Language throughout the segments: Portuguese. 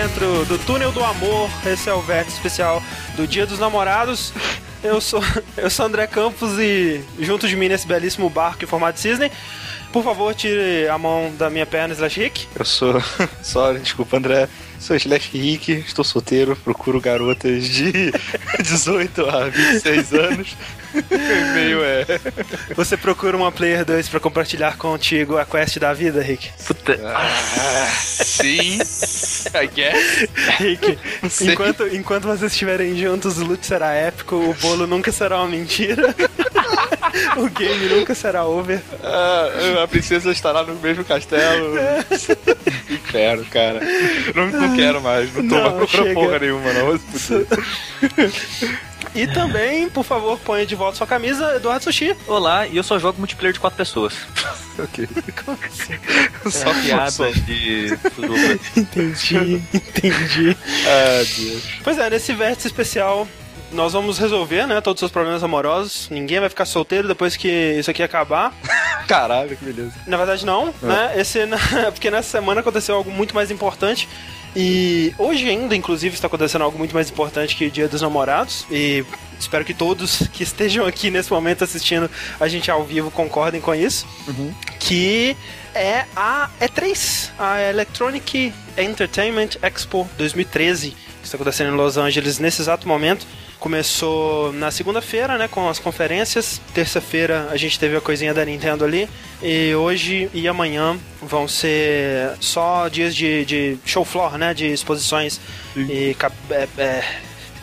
dentro do túnel do amor. Esse é o vértice especial do Dia dos Namorados. Eu sou, eu sou André Campos e junto de mim nesse belíssimo barco em formato de cisne. Por favor, tire a mão da minha perna, slash Rick. Eu sou. Sorry, desculpa, André. Sou Slash Rick, estou solteiro, procuro garotas de 18 a 26 anos. e-mail é. Você procura uma Player 2 pra compartilhar contigo a quest da vida, Rick? Puta. Ah, sim, I guess. Rick, enquanto, enquanto vocês estiverem juntos, o loot será épico, o bolo nunca será uma mentira. O game nunca será over. Ah, a princesa estará no mesmo castelo. Inferno, cara. Não, não quero mais, não tô Não, mais procurando chega. porra nenhuma, não. E também, por favor, ponha de volta sua camisa, Eduardo Sushi. Olá, e eu só jogo multiplayer de quatro pessoas. ok. Só piada só. de tudo. Entendi, entendi. Ah, Deus. Pois é, nesse vértice especial nós vamos resolver, né, todos os seus problemas amorosos. Ninguém vai ficar solteiro depois que isso aqui acabar. Caralho, que beleza. Na verdade não, né? Esse porque nessa semana aconteceu algo muito mais importante. E hoje ainda, inclusive, está acontecendo algo muito mais importante que o Dia dos Namorados. E espero que todos que estejam aqui nesse momento assistindo a gente ao vivo concordem com isso. Que é a E3, a Electronic Entertainment Expo 2013, que está acontecendo em Los Angeles nesse exato momento. Começou na segunda-feira, né, com as conferências. Terça-feira a gente teve a coisinha da Nintendo ali. E hoje e amanhã vão ser só dias de, de show floor, né, de exposições. E ca- é- é,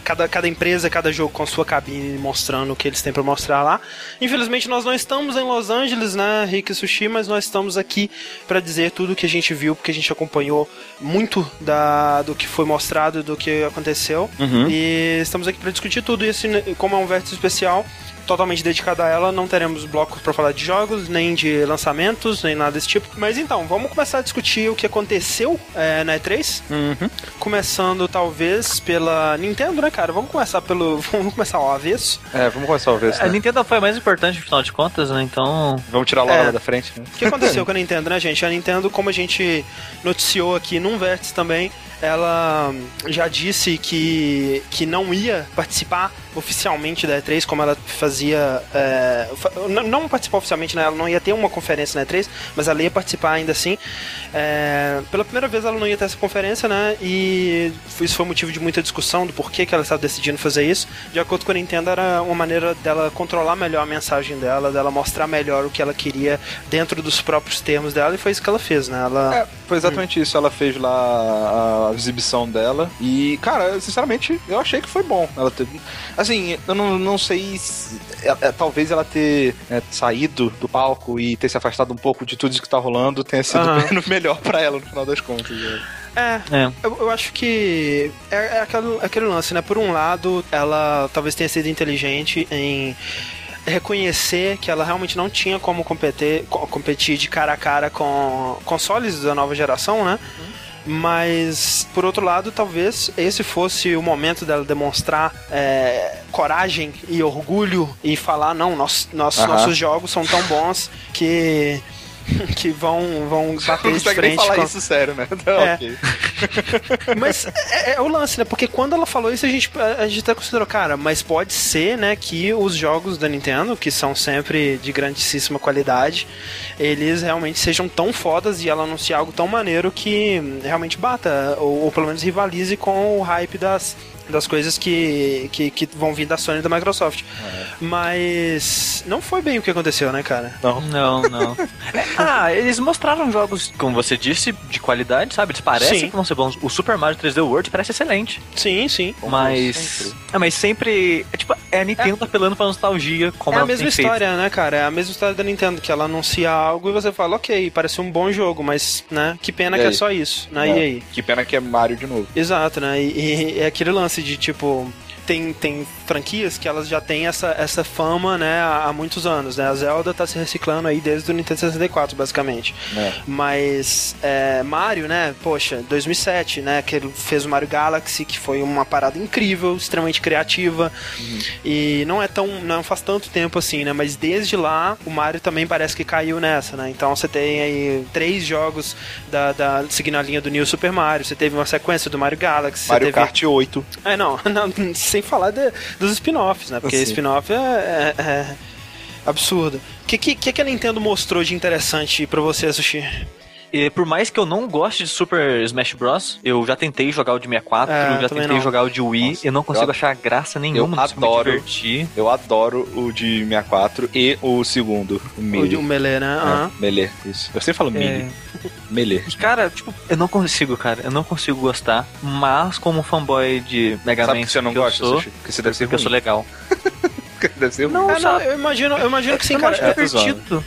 cada, cada empresa, cada jogo com sua cabine mostrando o que eles têm pra mostrar lá. Infelizmente nós não estamos em Los Angeles, né, Rick e Sushi, mas nós estamos aqui pra dizer tudo o que a gente viu, porque a gente acompanhou muito da, do que foi mostrado, do que aconteceu. E estamos aqui pra discutir tudo. E assim, como é um vértice especial, totalmente dedicado a ela, não teremos blocos pra falar de jogos, nem de lançamentos, nem nada desse tipo. Mas então, vamos começar a discutir o que aconteceu é, na E3. Começando talvez pela Nintendo, né, cara? Vamos começar pelo. Vamos começar ao avesso. É, vamos começar a ver isso. A Né? Nintendo foi a mais importante, afinal de contas, né? Então. Vamos tirar a Laura É. da frente, né? O que aconteceu com a Nintendo, né, gente? A Nintendo, como a gente noticiou aqui num vértice também, ela já disse que, que não ia participar oficialmente da E3, como ela fazia. é, não, participar oficialmente, né? Ela não ia ter uma conferência na E3, mas ela ia participar ainda assim. É, pela primeira vez ela não ia ter essa conferência, né? E isso foi motivo de muita discussão do porquê que ela estava decidindo fazer isso. De acordo com a Nintendo, era uma maneira dela controlar melhor a mensagem dela, dela mostrar melhor o que ela queria dentro dos próprios termos dela, e foi isso que ela fez, né? Ela. É, foi exatamente isso. Ela fez lá a exibição dela. E, cara, sinceramente, eu achei que foi bom. Ela teve. Assim, eu não, não sei. se- é- é, talvez ela ter é, saído do palco e ter se afastado um pouco de tudo isso que tá rolando tenha sido Aham. melhor pra ela no final das contas. né? É, É. Eu, eu acho que é, é aquele, aquele lance, né? Por um lado, ela talvez tenha sido inteligente em reconhecer que ela realmente não tinha como competir, co- competir de cara a cara com consoles da nova geração, né? Mas, por outro lado, talvez esse fosse o momento dela demonstrar é, coragem e orgulho e falar: não, nós, nós- Aham. nossos jogos são tão bons que, que vão, vão bater de consegue nem frente falar com, isso sério, né? Então, É. ok. mas é, é o lance, né? Porque quando ela falou isso, a gente, a gente até considerou, cara, mas pode ser, né, que os jogos da Nintendo, que são sempre de grandíssima qualidade, eles realmente sejam tão fodas e ela anunciar algo tão maneiro que realmente bata, ou, ou pelo menos rivalize com o hype das. Das coisas que, que, que vão vir da Sony e da Microsoft. Mas não foi bem o que aconteceu, né, cara? Não. Não, não. É, ah, eles mostraram jogos, como você disse, de qualidade, sabe? Eles parecem Sim. que vão ser bons. O Super Mario 3D World parece excelente. Sim, sim. Mas. sempre. É, mas sempre. É tipo, é a Nintendo apelando pra nostalgia, como é a ela mesma tem feito. história, né, cara? É a mesma história da Nintendo, que ela anuncia algo e você fala, ok, parece um bom jogo, mas, né, que pena E que é aí? só isso, né? É. E aí? Que pena que é Mario de novo. Exato, né? E, e é aquele lance de, tipo, tem, tem franquias que elas já têm essa, essa fama, né, há, há muitos anos, né? A Zelda tá se reciclando aí desde o Nintendo 64, basicamente. É. Mas é, Mario, né? Poxa, 2007, né? Que ele fez o Mario Galaxy, que foi uma parada incrível, extremamente criativa. E não é tão. não faz tanto tempo assim, né? Mas desde lá o Mario também parece que caiu nessa, né? Então você tem aí três jogos da, da seguindo a linha do New Super Mario, você teve uma sequência do Mario Galaxy. Mario teve... Kart 8. É, não, não sem falar de, dos spin-offs, né? Porque spin-off é, é, é absurdo. O que, que, que a Nintendo mostrou de interessante pra você, Sushi? E por mais que eu não goste de Super Smash Bros, eu já tentei jogar o de 64, É, já tentei não. jogar o de Wii, Nossa, eu não consigo eu- achar graça nenhuma, eu adoro. Eu adoro o de 64 e o segundo, o O, Melee. de- o Melee, né? É, Melee, isso. Eu sempre falo Melee. É, Melee. e, cara, tipo, eu não consigo, cara, eu não consigo gostar, mas como fanboy de Mega Sabe Man que você não que eu gosta, sou, Sushi? Porque você deve ser porque eu sou ruim. legal. deve ser. Não, não, eu imagino, eu imagino que sim, cara. é, divertido.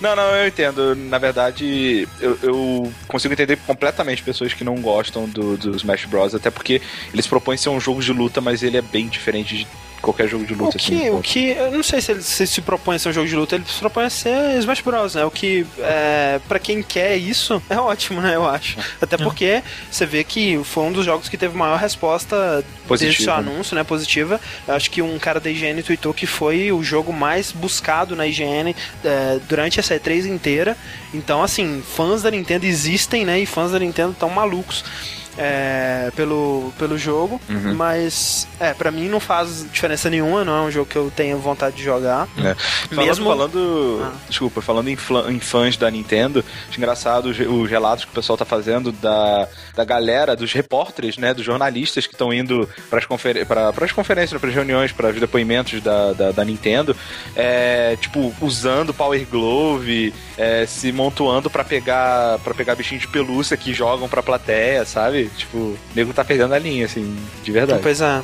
Não, não, eu entendo. Na verdade, eu, eu consigo entender completamente pessoas que não gostam do, do Smash Bros. Até porque eles propõem ser um jogo de luta, mas ele é bem diferente de qualquer jogo de O luta. que, assim, o que, eu não sei se ele se, se propõe a ser um jogo de luta, ele se propõe a ser Smash Bros, né? O que, é, pra quem quer isso, é ótimo, né? Eu acho. Até porque você vê que foi um dos jogos que teve maior resposta desde o seu né? anúncio, né? Positiva. Eu acho que um cara da IGN tweetou que foi o jogo mais buscado na IGN é, durante essa E3 inteira. Então, assim, fãs da Nintendo existem, né? E fãs da Nintendo estão malucos. É, pelo, pelo jogo, Uhum. mas é, para mim não faz diferença nenhuma, não é um jogo que eu tenho vontade de jogar. É. Falando, Mesmo- falando Ah. desculpa, falando em, em fãs da Nintendo, acho engraçado os, os relatos que o pessoal tá fazendo da, da galera, dos repórteres, né, dos jornalistas que estão indo para as confer conferências, para as reuniões, para os depoimentos da, da, da Nintendo, é, tipo, usando Power Glove, é, se montuando para pegar para pegar bichinho de pelúcia que jogam pra plateia, sabe? Tipo, o nego tá perdendo a linha, assim, de verdade. Pois é.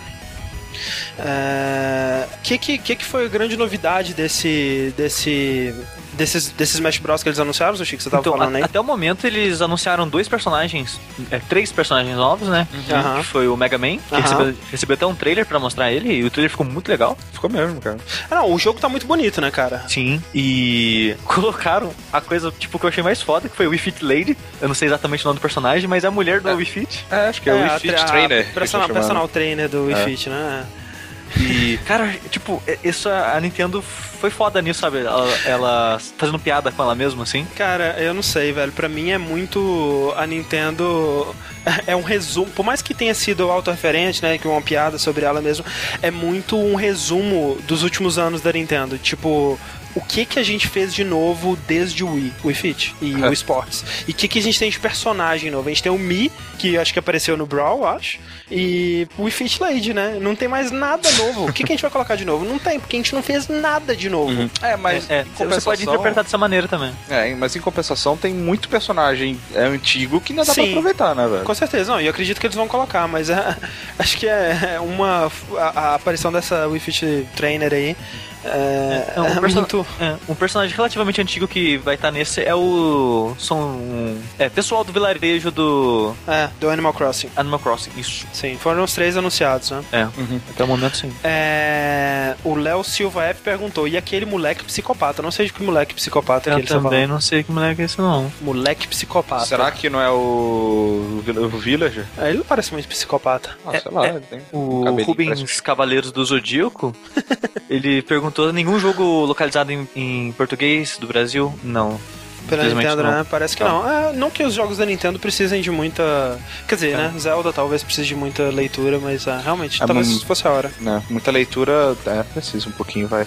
O que, que, que que foi a grande novidade desse, desse, desses, desses Smash Bros que eles anunciaram, Sushi, que você tava Então, falando aí? a- até o momento eles anunciaram dois personagens, é, três personagens novos, né? Aham. Que foi o Mega Man, que Aham. recebeu, recebeu até um trailer pra mostrar ele, e o trailer ficou muito legal. Ficou mesmo, cara. Ah, não, o jogo tá muito bonito, né, cara? Sim. E colocaram a coisa, tipo, que eu achei mais foda, que foi o Wii Fit Lady. Eu não sei exatamente o nome do personagem, mas é a mulher do É. Wii Fit. É, acho que é, o a Wii Fit a Trainer. que Personal, personal trainer do Wii É. Fit, né? E, cara, tipo, isso a a Nintendo foi foda nisso, sabe? Ela, ela fazendo piada com ela mesma, assim. Cara, eu não sei, velho. Pra mim é muito. A Nintendo. É um resumo. Por mais que tenha sido autorreferente, né? Que uma piada sobre ela mesmo. É muito um resumo dos últimos anos da Nintendo. Tipo. O que que a gente fez de novo desde o Wii, o Wii Fit e o Wii Sports? E o que que a gente tem de personagem novo? A gente tem o Mi, que acho que apareceu no Brawl, acho, e o Wii Fit Lady, né? Não tem mais nada novo. O que que a gente vai colocar de novo? Não tem, porque a gente não fez nada de novo. É, mas É, você compensação- pode interpretar dessa maneira também. É, mas em compensação tem muito personagem é, antigo que ainda dá pra Sim. aproveitar, né, velho? Com certeza, não, e eu acredito que eles vão colocar, mas é, acho que é uma. A, a aparição dessa Wii Fit Trainer aí é, É, um é perso- muito. É, um personagem relativamente antigo que vai estar nesse é o. São. É, pessoal do vilarejo do É, do Animal Crossing. Animal Crossing. Isso. Sim, foram os três anunciados, né? É, até o momento sim. É, o Léo Silva F perguntou: e aquele moleque psicopata? Não sei de que moleque psicopata que Eu ele tá também não sei que moleque é esse, não. Moleque psicopata. Será que não é o, o Vill- o Villager? É, ele não parece muito psicopata. Ah, É, sei lá, é. ele tem O um Rubens parece- Cavaleiros do Zodíaco, ele perguntou: nenhum jogo localizado em, em português do Brasil? Não. Pela Nintendo, não. né? Parece que não. É, não que os jogos da Nintendo precisem de muita. Quer dizer, né? Zelda talvez precise de muita leitura, mas ah, realmente, É, talvez fosse a hora. né, muita leitura, é, precisa um pouquinho, vai.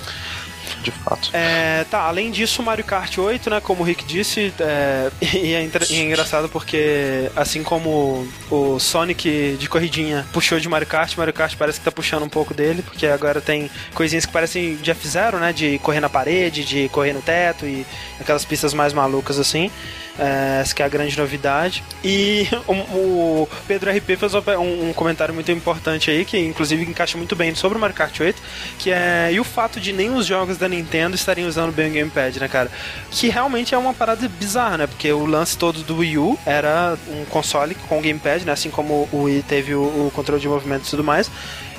De fato. É, tá, além disso, Mario Kart 8, né? Como o Rick disse, é, e, é e é engraçado porque, assim como o Sonic de corridinha puxou de Mario Kart, Mario Kart parece que tá puxando um pouco dele, porque agora tem coisinhas que parecem de F0, né? De correr na parede, de correr no teto e aquelas pistas mais malucas assim. É, essa é a grande novidade. E o, o Pedro RP fez um, um comentário muito importante aí, que inclusive encaixa muito bem sobre o Mario Kart 8, que é e o fato de nem os jogos da Nintendo estarem usando bem o Gamepad, né, cara? Que realmente é uma parada bizarra, né? Porque o lance todo do Wii U era um console com Gamepad, né? Assim como o Wii teve o, o controle de movimento e tudo mais.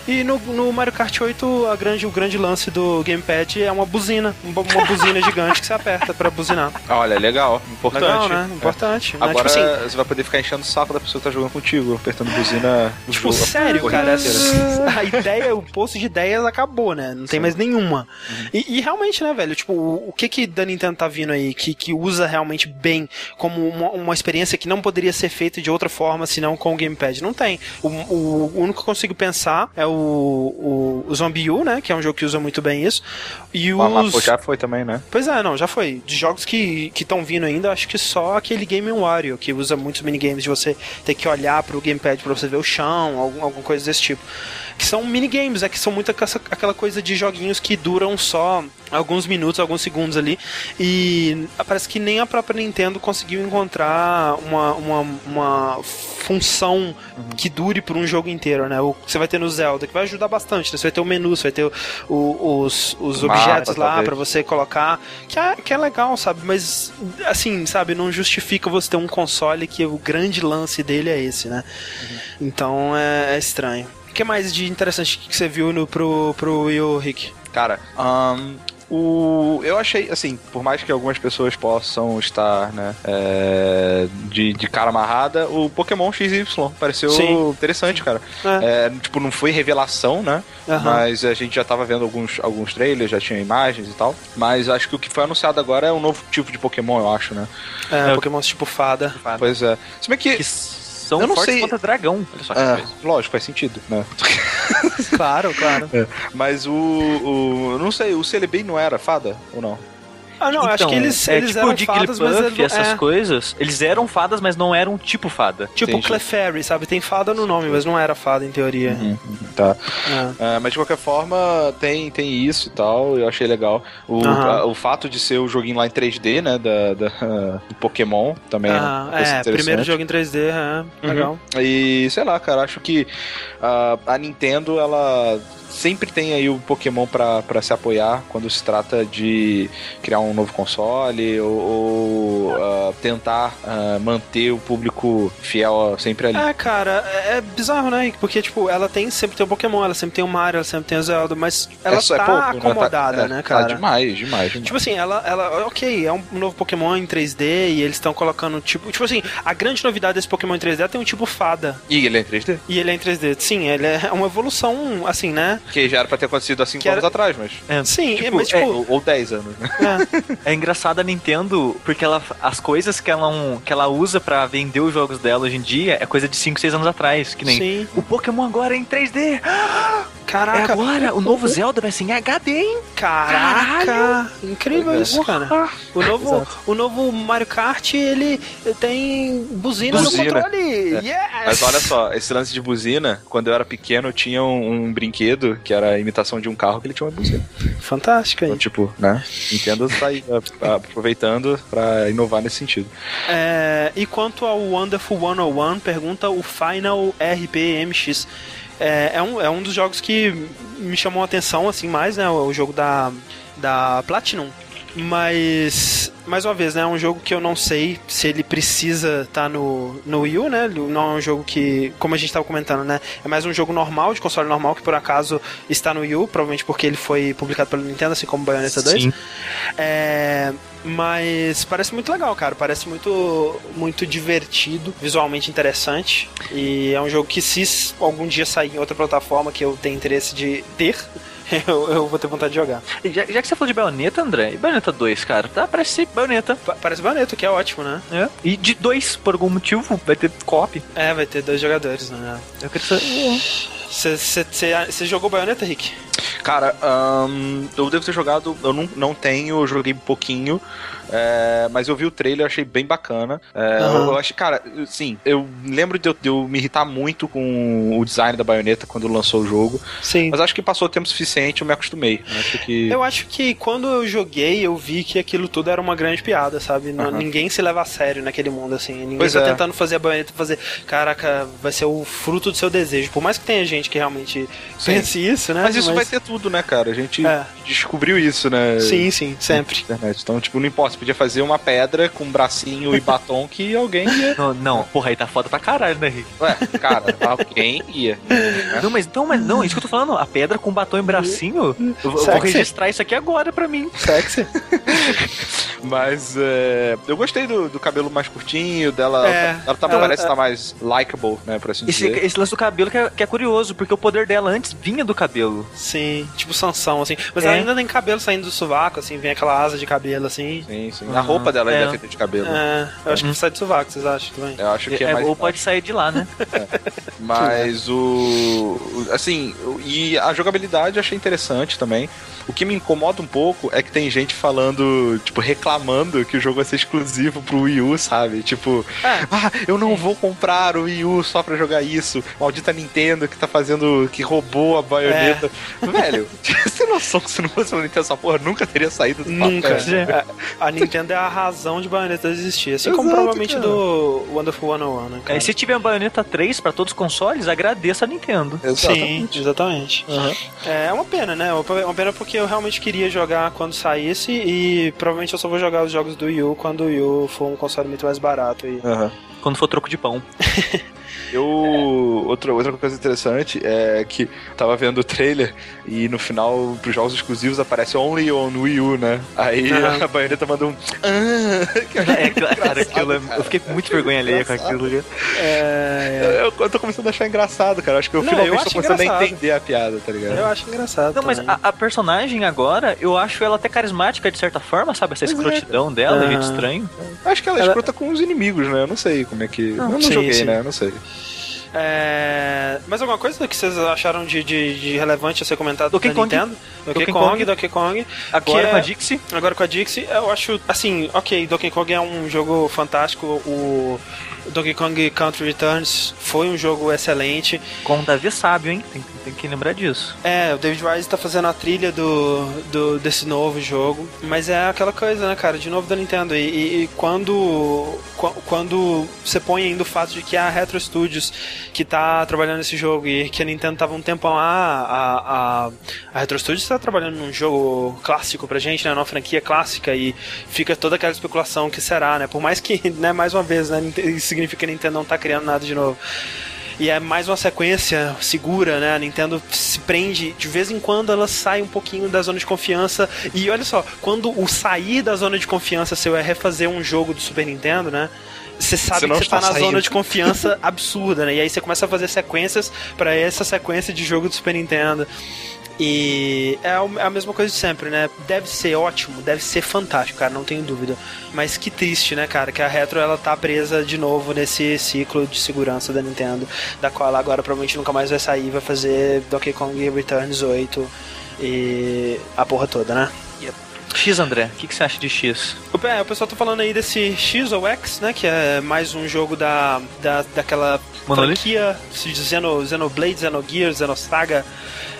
E no, no Mario Kart 8, a grande, o grande lance do gamepad é uma buzina. Uma, uma buzina gigante que você aperta pra buzinar. Olha, legal. Importante. Legal, né? Importante. né? Agora Tipo assim, você vai poder ficar enchendo o saco da pessoa que tá jogando contigo, apertando buzina. no Tipo, sério, cara, inteira. a ideia, o posto de ideias acabou, né? Não tem mais nenhuma. E, e realmente, né, velho, tipo, o, o que que da Nintendo tá vindo aí que, que usa realmente bem como uma, uma experiência que não poderia ser feita de outra forma senão com o gamepad? Não tem. O, o, o único que eu consigo pensar é o, o, o Zombie U, né, que é um jogo que usa muito bem isso. E Ah, os... pô, já foi também, né? Pois é, não, já foi. De jogos que estão vindo ainda, acho que só aquele Game Wario, que usa muitos minigames de você ter que olhar pro gamepad pra você ver o chão, algum, alguma coisa desse tipo. Que são minigames, é que são muito aquela- coisa de joguinhos que duram só alguns minutos, alguns segundos ali. E parece que nem a própria Nintendo conseguiu encontrar uma, uma, uma função que dure por um jogo inteiro, né? O que você vai ter no Zelda, que vai ajudar bastante, né? Você vai ter o menu, você vai ter o- o- os, os objetos lá pra você colocar, que é, que é legal, sabe? Mas, assim, sabe, não justifica você ter um console que o grande lance dele é esse, né? Então é, é estranho. O que mais de interessante que você viu no, pro, pro Wii U, Rick? Cara, ahn, o, eu achei, assim, por mais que algumas pessoas possam estar, né, é, de, de cara amarrada, o Pokémon XY pareceu Sim. interessante, cara. É. É, tipo, não foi revelação, né? Aham. Mas a gente já tava vendo alguns, alguns trailers, já tinha imagens e tal. Mas acho que o que foi anunciado agora é um novo tipo de Pokémon, eu acho, né? É, É, Pokémon tipo fada. Pois é. Se bem que. Que são Eu não fortes sei- contra dragão. Olha só que É, coisa. lógico, faz sentido, né? Claro, claro. Mas o, o. eu Não sei, o Celebi não era fada ou não? Ah, não, acho Então, que eles, é, eles tipo eram fadas, mas não- essas é, coisas, eles eram fadas, mas não eram tipo fada. Tipo Entendi. Clefairy, sabe? Tem fada no nome, mas não era fada em teoria. Tá. É. É, mas de qualquer forma, tem, tem isso e tal, eu achei legal. O, Aham. a- o fato de ser o joguinho lá em 3D, né, da, da- do Pokémon também. Ah, parece é, primeiro jogo em 3D, é, legal. E sei lá, cara, acho que ah, a Nintendo, ela sempre tem aí o Pokémon pra, pra se apoiar quando se trata de criar um novo console ou, ou, ah, tentar ah, manter o público fiel sempre ali. É, cara, é é bizarro, né? Porque, tipo, ela tem sempre tem o Pokémon, ela sempre tem o Mario, ela sempre tem o Zelda, mas ela É só- é tá pouco, né? acomodada, Tá- é, né, Tá cara? demais, demais, demais. Tipo assim, ela, ela, ok, é um novo Pokémon em 3D e eles estão colocando tipo, tipo assim, a grande novidade desse Pokémon em 3D é tem um tipo fada E ele é em 3D? e ele é em 3D. Sim, ele é uma evolução, assim, né? Que já era pra ter acontecido há 5 Que era- anos atrás, mas. Sim, Tipo, mas é, tipo, Ou, ou 10 anos, né? é, É engraçado a Nintendo, porque ela, as coisas que ela, que ela usa pra vender os jogos dela hoje em dia é coisa de 5, 6 anos atrás. Que nem sim. o Pokémon agora é em 3D. É Caraca, agora, o novo Zelda vai ser em HD, hein? Caraca! Incrível Pois é. isso, cara. O novo, o novo Mario Kart, ele tem buzina, Buzina. no controle. Yes! Mas olha só, esse lance de buzina, quando eu era pequeno, eu tinha um, um brinquedo que era a imitação de um carro que ele tinha uma buzina. Fantástico aí. Então, tipo, né? Nintendo tá aí a- a- aproveitando pra inovar nesse sentido. É, e quanto ao Wonderful 101, pergunta o Final RPMX. É, é, um, é um dos jogos que me chamou a atenção, assim, mais, né? O jogo da, da Platinum. Mas, mais uma vez, né? É um jogo que eu não sei se ele precisa estar no, no Wii U, né? Não é um jogo que, como a gente estava comentando, né? É mais um jogo normal, de console normal, que por acaso está no Wii U, provavelmente porque ele foi publicado pela Nintendo, assim como Bayonetta 2. Sim. É, mas parece muito legal, cara. Parece muito, muito divertido, visualmente interessante. E é um jogo que, se algum dia sair em outra plataforma que eu tenho interesse de ter, eu, eu vou ter vontade de jogar. Já, já que você falou de Bayonetta, André, e Bayonetta 2, cara, tá? Parece Bayonetta. Pa- Parece bonito, que é ótimo, né? É. E de dois, por algum motivo, vai ter co-op. É, vai ter dois jogadores, né? Eu queria saber. Você jogou Bayonetta, Rick? Cara, ahn, eu devo ter jogado, eu não, não tenho, eu joguei um pouquinho, é, mas eu vi o trailer, achei bem bacana. É, Aham. eu, eu acho, cara, sim, eu lembro de eu, de eu me irritar muito com o design da baioneta quando lançou o jogo, Sim. mas acho que passou tempo suficiente, eu me acostumei. Eu Acho que. Eu acho que quando eu joguei, eu vi que aquilo tudo era uma grande piada, sabe? Aham. Ninguém se leva a sério naquele mundo, assim. Ninguém Pois tá é. tentando fazer a baioneta fazer, caraca, vai ser o fruto do seu desejo. Por mais que tenha gente gente que realmente pense isso, né? Mas isso vai ter tudo, né, cara? A gente É. descobriu isso, né? Sim, sim, sempre. internet. Então, tipo, não importa, você podia fazer uma pedra com um bracinho e batom que alguém ia. Não, não, porra, aí tá foda pra caralho, né, Rick? Ué, cara, alguém ia. Não, mas então, mas não, isso que eu tô falando, a pedra com batom e bracinho, eu, eu vou Sexy. registrar isso aqui agora pra mim. Sexy. Mas é, eu gostei do, do cabelo mais curtinho dela. É, ela tá, ela- parece estar mais likable, né, por assim Esse, dizer. esse lance do cabelo que é, que é curioso, porque o poder dela antes vinha do cabelo. Sim, tipo Sansão, assim. Mas É. ela ainda tem cabelo saindo do sovaco, assim, vem aquela asa de cabelo, assim. Sim, sim. A roupa dela ainda É. é feita de cabelo. É, eu acho que sai do sovaco, vocês acham também? Eu acho que é, É, mais. ou pode sair de lá, né? Mas o. Assim, e a jogabilidade eu achei interessante também. O que me incomoda um pouco é que tem gente falando, tipo, reclamando que o jogo vai ser exclusivo pro Wii U, sabe? Tipo, É. ah, eu não vou comprar o Wii U só pra jogar isso. Maldita Nintendo que tá fazendo. Que roubou a baioneta. Velho, você tem noção que se não fosse uma Nintendo, essa porra nunca teria saído do Nunca. papel. É, a Nintendo é a razão de Bayonetta existir. Assim como Exato, provavelmente cara. do Wonderful 101, né? Cara? É, se tiver a baioneta 3 pra todos os consoles, agradeça a Nintendo. Sim, exatamente. Aham. É uma pena, né? É uma pena porque eu realmente queria jogar quando saísse e provavelmente eu só vou jogar os jogos do Wii U quando o Wii U for um console muito mais barato. E... Aham. Quando for troco de pão. Eu. Outra, outra coisa interessante é que tava vendo o trailer e no final, pros jogos exclusivos, aparece Only on Wii U, né? Aí Aham. a baioneta mandou um. "Ah", que É, cara, aquilo, é- cara. eu fiquei com muito vergonha alheia com aquilo. ali. É, Eu, eu tô começando a achar engraçado, cara. Acho que eu Não, finalmente eu tô começando a engraçado. entender a piada, tá ligado? eu acho engraçado. Não, mas também. a, a personagem agora, eu acho ela até carismática de certa forma, sabe? Essa é, escrotidão dela, Aham. jeito estranho. Acho que ela é Ela- escrota com os inimigos, né? Eu não sei como é que. eu não sim, joguei, sim. né? Eu não sei. É... Mais alguma coisa que vocês acharam de, de, de relevante a ser comentado Kong. Nintendo? Donkey, Donkey Kong, Kong. Donkey Kong. Agora Que com a é- Dixie, Agora com a Dixie, eu acho, assim, ok, Donkey Kong é um jogo fantástico, o Donkey Kong Country Returns foi um jogo excelente. com o Davi sábio, hein? Tem, tem que lembrar disso. É, o David Wise tá fazendo a trilha do, do, desse novo jogo, mas é aquela coisa, né, cara, de novo da Nintendo. E, e- e quando, qu- quando você põe ainda o fato de que a Retro Studios que tá trabalhando nesse jogo e que a Nintendo tava um tempão lá, a, a, a Retro Studios tá trabalhando num jogo clássico pra gente, né, numa franquia clássica e fica toda aquela especulação que será, né, por mais que, né, mais uma vez, né, significa que a Nintendo não tá criando nada de novo. E é mais uma sequência segura, né? A Nintendo se prende, de vez em quando ela sai um pouquinho da zona de confiança. E olha só, quando o sair da zona de confiança seu é refazer um jogo do Super Nintendo, né? Você sabe Você que você tá está na zona saindo. de confiança absurda, né? E aí você começa a fazer sequências pra essa sequência de jogo do Super Nintendo. E é a- é a mesma coisa de sempre, né? Deve ser ótimo, deve ser fantástico, cara, não tenho dúvida. Mas que triste, né, cara, que a Retro ela tá presa de novo nesse ciclo de segurança da Nintendo, da qual ela agora provavelmente nunca mais vai sair, vai fazer Donkey Kong Returns 8 e a porra toda, né? X, André, o que, que você acha de X? O, é, o pessoal tá falando aí desse X ou X, né? Que é mais um jogo da, da, daquela Monolith? franquia Xeno, Xenoblade, Xenogear, Xenosaga.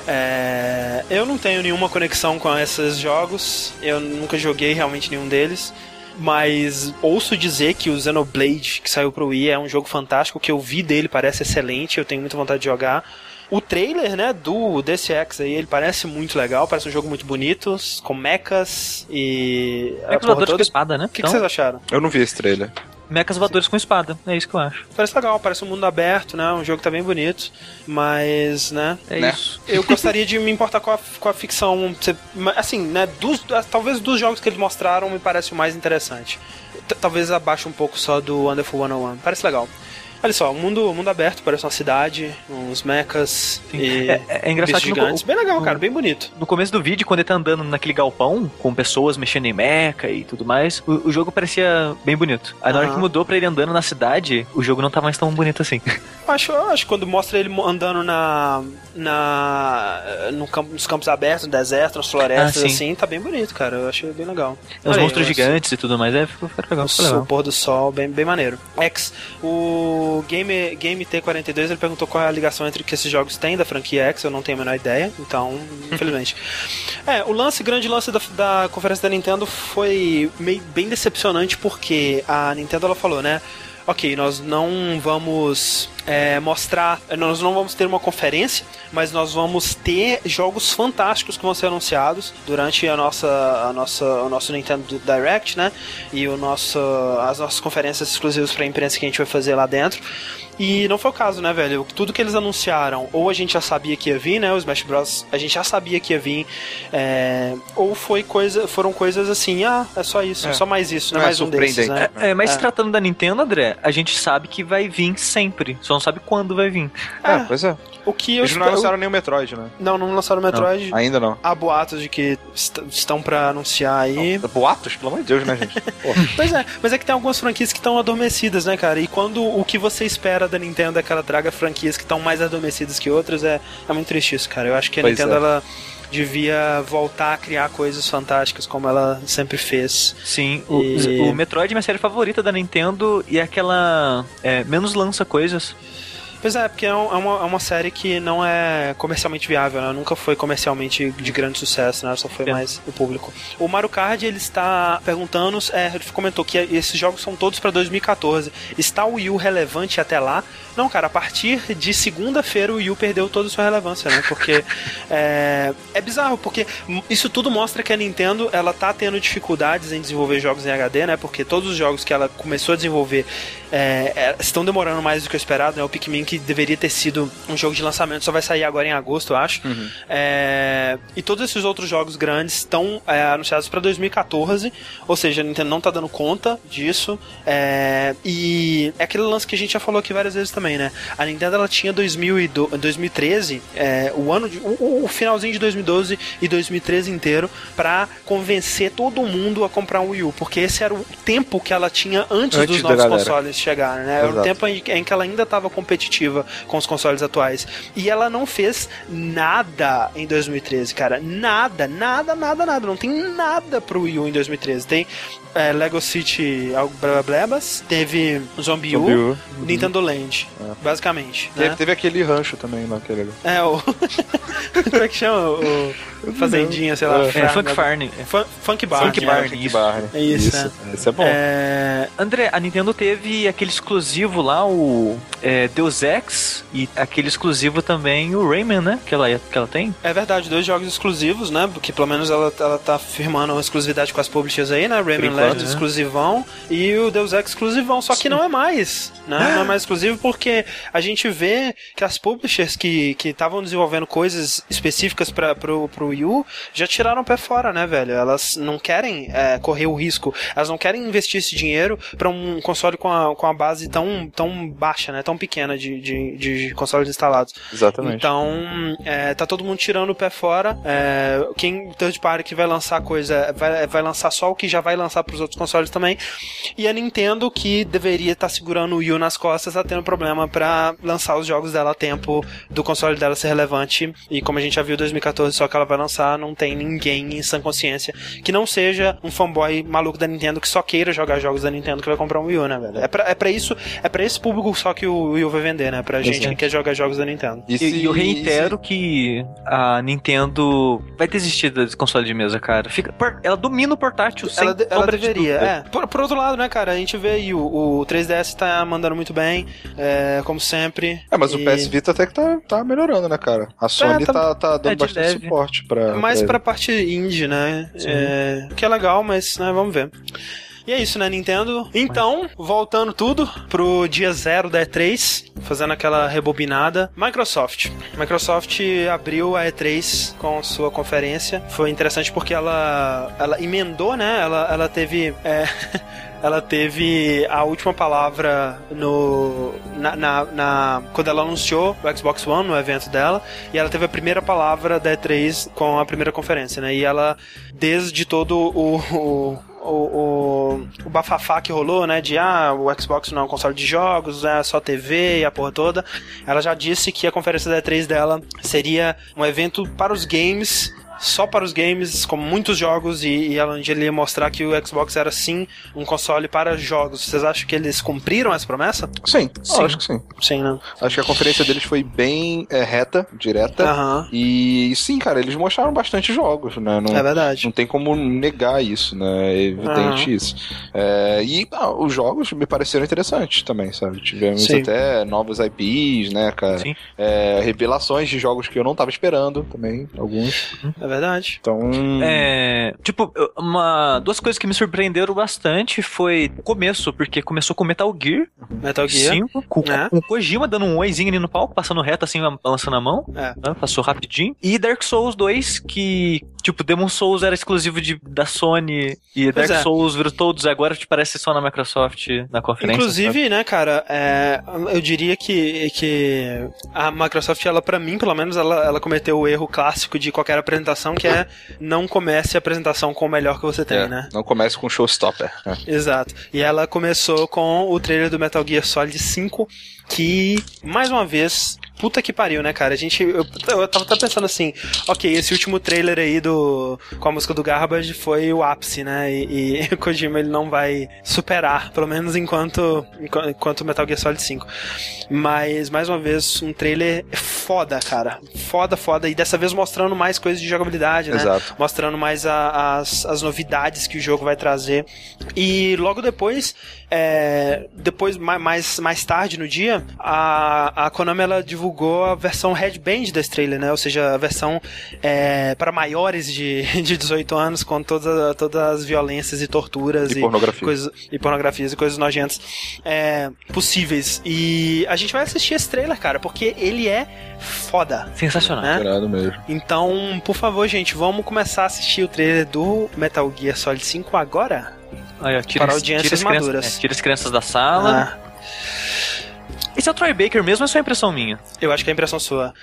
É, eu não tenho nenhuma conexão com esses jogos. Eu nunca joguei realmente nenhum deles. Mas ouço dizer que o Xenoblade, que saiu pro Wii, é um jogo fantástico. O que eu vi dele parece excelente. Eu tenho muita vontade de jogar. O trailer, né, do DCX aí, ele parece muito legal, parece um jogo muito bonito, com mechas e. porra voadores com toda. espada, né? O que, que vocês acharam? Eu não vi esse trailer. Mechas voadores com espada, é isso que eu acho. Parece legal, parece um mundo aberto, né? Um jogo que tá bem bonito, mas, né? É Né? isso. Eu gostaria de me importar com a, com a ficção. Assim, né? Dos, talvez dos jogos que eles mostraram me parece o mais interessante. T- Talvez abaixo um pouco só do Wonderful 101. Parece legal. Olha só, um mundo, mundo aberto, parece uma cidade, uns mechas Sim. e É, é- é engraçado que no, gigantes. Bem legal, no- cara, bem bonito. no começo do vídeo, quando ele tá andando naquele galpão, com pessoas mexendo em mecha e tudo mais, o, o jogo parecia bem bonito. Aí na hora que mudou pra ele andando na cidade, o jogo não tá mais tão bonito assim. Acho, acho que quando mostra ele andando na, na no campo, nos campos abertos, no deserto, nas florestas, Ah, sim. assim, tá bem bonito, cara. Eu achei bem legal. Os monstros gigantes e tudo mais, é, ficou, ficou legal, ficou O legal. pôr do sol, bem, bem maneiro. X, o Game, Game T42 ele perguntou qual é a ligação entre que esses jogos têm da franquia X, eu não tenho a menor ideia, então, infelizmente. é, o lance, grande lance da, da conferência da Nintendo foi meio, bem decepcionante porque a Nintendo ela falou, né? Ok, nós não vamos é, mostrar. Nós não vamos ter uma conferência, mas nós vamos ter jogos fantásticos que vão ser anunciados durante a nossa, a nossa, o nosso Nintendo Direct, né? E o nosso, as nossas conferências exclusivas para a imprensa que a gente vai fazer lá dentro. E não foi o caso, né, velho? Tudo que eles anunciaram, ou a gente já sabia que ia vir, né? O Smash Bros. a gente já sabia que ia vir, é... ou foi coisa, foram coisas assim, ah, é só isso, é, só mais isso, né? É mais um desses, né? É, é mas se tratando da Nintendo, André, a gente sabe que vai vir sempre, só não sabe quando vai vir. É, pois é. O que Eles não lançaram nem o Metroid, né? Não, não lançaram o Metroid. Não, ainda não. Há boatos de que est estão para anunciar aí. Não, boatos? Pelo amor de Deus, né, gente? pois é, mas é que tem algumas franquias que estão adormecidas, né, cara? E quando o que você espera da Nintendo é que ela traga franquias que estão mais adormecidas que outras, é, é muito triste isso, cara. Eu acho que a pois Nintendo, é. ela devia voltar a criar coisas fantásticas como ela sempre fez. Sim, e... o, o Metroid é minha série favorita da Nintendo e é aquela é, menos lança coisas. Pois é, porque é, é uma, é uma série que não é comercialmente viável, né? Nunca foi comercialmente de grande sucesso, né? Só foi é. mais o público. O Mario Kart, ele está perguntando, é, ele comentou que esses jogos são todos para 2014. Está o Wii U relevante até lá? Não, cara, a partir de segunda-feira o Wii U perdeu toda a sua relevância, né? Porque é, é bizarro, porque isso tudo mostra que a Nintendo, ela tá tendo dificuldades em desenvolver jogos em HD, né? Porque todos os jogos que ela começou a desenvolver é, é, estão demorando mais do que o esperado, né? O Pikmin, que deveria ter sido um jogo de lançamento, só vai sair agora em agosto, eu acho. Uhum. É, e todos esses outros jogos grandes estão é, anunciados para 2014, ou seja, a Nintendo não tá dando conta disso. É, e é aquele lance que a gente já falou aqui várias vezes também né? A Nintendo ela tinha 2012, 2013, é, o ano de, o, o, finalzinho de 2012 e 2013 inteiro para convencer todo mundo a comprar um Wii U, porque esse era o tempo que ela tinha antes, antes dos novos consoles chegarem, né? Era Exato. o tempo em, em que ela ainda estava competitiva com os consoles atuais. E ela não fez nada em 2013, cara. Nada, nada, nada, nada. Não tem nada pro Wii U em 2013. Tem é, Lego City Blabas, teve Zombie U, uhum. Nintendo Land, é. basicamente. Teve, né? teve, aquele rancho também naquele. É, o. Como é que chama? O. Fazendinha, sei lá. É, é Funk Farney. Fun, funk Bar. Funk Bar, Funk Bar. É isso. isso. É. Isso é bom. É... André, a Nintendo teve aquele exclusivo lá, o é, Deus Ex, e aquele exclusivo também, o Rayman, né? Que ela, que ela tem. É verdade, dois jogos exclusivos, né? Porque pelo menos ela, ela tá firmando uma exclusividade com as publishers aí, né? Rayman Legends né? exclusivão e o Deus Ex exclusivão. Só que não é mais, né? Não é mais exclusivo porque a gente vê que as publishers que estavam desenvolvendo coisas específicas para pro, pro Wii U já tiraram o pé fora, né, velho? Elas não querem é, correr o risco, elas não querem investir esse dinheiro para um console com a, com a base tão, tão baixa, né? Tão pequena de, de, de consoles instalados. Exatamente. Então, é, tá todo mundo tirando o pé fora. É, quem third party que vai lançar coisa vai, vai lançar só o que já vai lançar para os outros consoles também. E a Nintendo, que deveria estar tá segurando o Wii U nas costas, tá tendo problema para lançar os jogos dela a tempo do console dela ser relevante. E como a gente já viu em 2014, só que ela vai lançar não tem ninguém em sã consciência que não seja um fanboy maluco da Nintendo que só queira jogar jogos da Nintendo que vai comprar um Wii U, né, velho? É pra, é pra isso, é pra esse público só que o Wii U vai vender, né? Pra gente que quer jogar jogos da Nintendo. E, e eu reitero que a Nintendo vai desistir desse console de mesa, cara. Fica, ela domina o portátil sem ela, ela deveria, é. Por, por, outro lado, né, cara, a gente vê aí o, o 3DS tá mandando muito bem, é, como sempre. É, mas e... o PS Vita até que tá, tá melhorando, né, cara? A Sony é, tá, tá, tá, dando é bastante leve. suporte pra mais pra parte indie, né? É, que é legal, mas né, vamos ver. E é isso, né, Nintendo? Então, voltando tudo pro dia zero da E3, fazendo aquela rebobinada. Microsoft. Microsoft abriu a E3 com sua conferência. Foi interessante porque ela, ela emendou, né? Ela, ela teve. É, ela teve a última palavra no na, na, na, quando ela anunciou o Xbox One no evento dela e ela teve a primeira palavra da E3 com a primeira conferência, né? E ela desde todo o, o o, o, o, bafafá que rolou, né? De ah, o Xbox não é um console de jogos, é só TV e a porra toda. Ela já disse que a conferência da E3 dela seria um evento para os games só para os games, como muitos jogos, e, e ela ia mostrar que o Xbox era sim um console para jogos. Vocês acham que eles cumpriram essa promessa? Sim, Sim. Acho que sim. Sim, né? Acho que a conferência deles foi bem é, reta, direta. E sim, cara, eles mostraram bastante jogos, né? Não, É verdade. não tem como negar isso, né? É evidente isso. É, e ah, os jogos me pareceram interessantes também, sabe? Tivemos Sim. até novos IPs, né, cara? Sim. É, revelações de jogos que eu não tava esperando também, alguns. É verdade. Então. É, tipo, uma, duas coisas que me surpreenderam bastante foi o começo, porque começou com Metal Gear Metal Gear. 5, com, É. com o Kojima dando um oizinho ali no palco, passando reto assim, balançando a mão, É. né, passou rapidinho. E Dark Souls 2, que, tipo, Demon Souls era exclusivo de, da Sony, e Pois Dark é. Souls virou todos, agora te parece só na Microsoft na conferência. Inclusive, né, cara, é, eu diria que, que a Microsoft, ela, pra mim, pelo menos, ela, ela cometeu o erro clássico de qualquer apresentação, que é não comece a apresentação com o melhor que você tem, é, né? Não comece com showstopper. né? Exato. E ela começou com o trailer do Metal Gear Solid 5, que, mais uma vez, puta que pariu, né, cara? A gente. Eu, eu tava até pensando assim, ok, esse último trailer aí do. com a música do Garbage foi o ápice, né? E, e o Kojima ele não vai superar, pelo menos enquanto. enquanto enquanto Metal Gear Solid 5. Mas, mais uma vez, um trailer foda, cara. Foda, foda. E dessa vez mostrando mais coisas de jogabilidade, né? Exato. mostrando mais a- as, as novidades que o jogo vai trazer. E logo depois, é, depois ma- mais, mais tarde no dia, a, a Konami ela divulgou a versão headband desse trailer, né? Ou seja, a versão é, para maiores de, de 18 anos, com toda, todas as violências e torturas E pornografia. coisas, e pornografias e coisas nojentas é, possíveis. E a gente vai assistir esse trailer, cara, porque ele é foda. Sensacional. Né? Irado mesmo. Então, por favor, gente, vamos começar a assistir o trailer do Metal Gear Solid 5 agora? Aí, ó, tira, Para as- audiências tira as crianças- maduras. é, tira as crianças da sala. Ah, Esse é o Troy Baker mesmo ou é só impressão minha? eu acho que é impressão sua.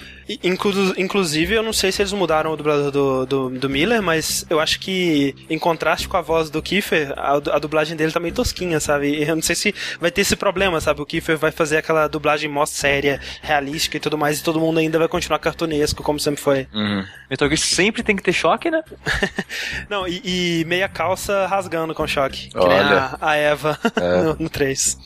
Inclu- inclusive, eu não sei se eles mudaram o dublador do, do, do Miller, mas eu acho que, em contraste com a voz do Kiefer, a, a dublagem dele tá meio tosquinha, sabe? E Eu não sei se vai ter esse problema, sabe? O Kiefer vai fazer aquela dublagem mó séria, realística e tudo mais, e todo mundo ainda vai continuar cartunesco, como sempre foi. Uhum. Metal Gear sempre tem que ter choque, né? Não, e, e meia calça rasgando com choque. Que nem Olha. a, a Eva É. no, no 3.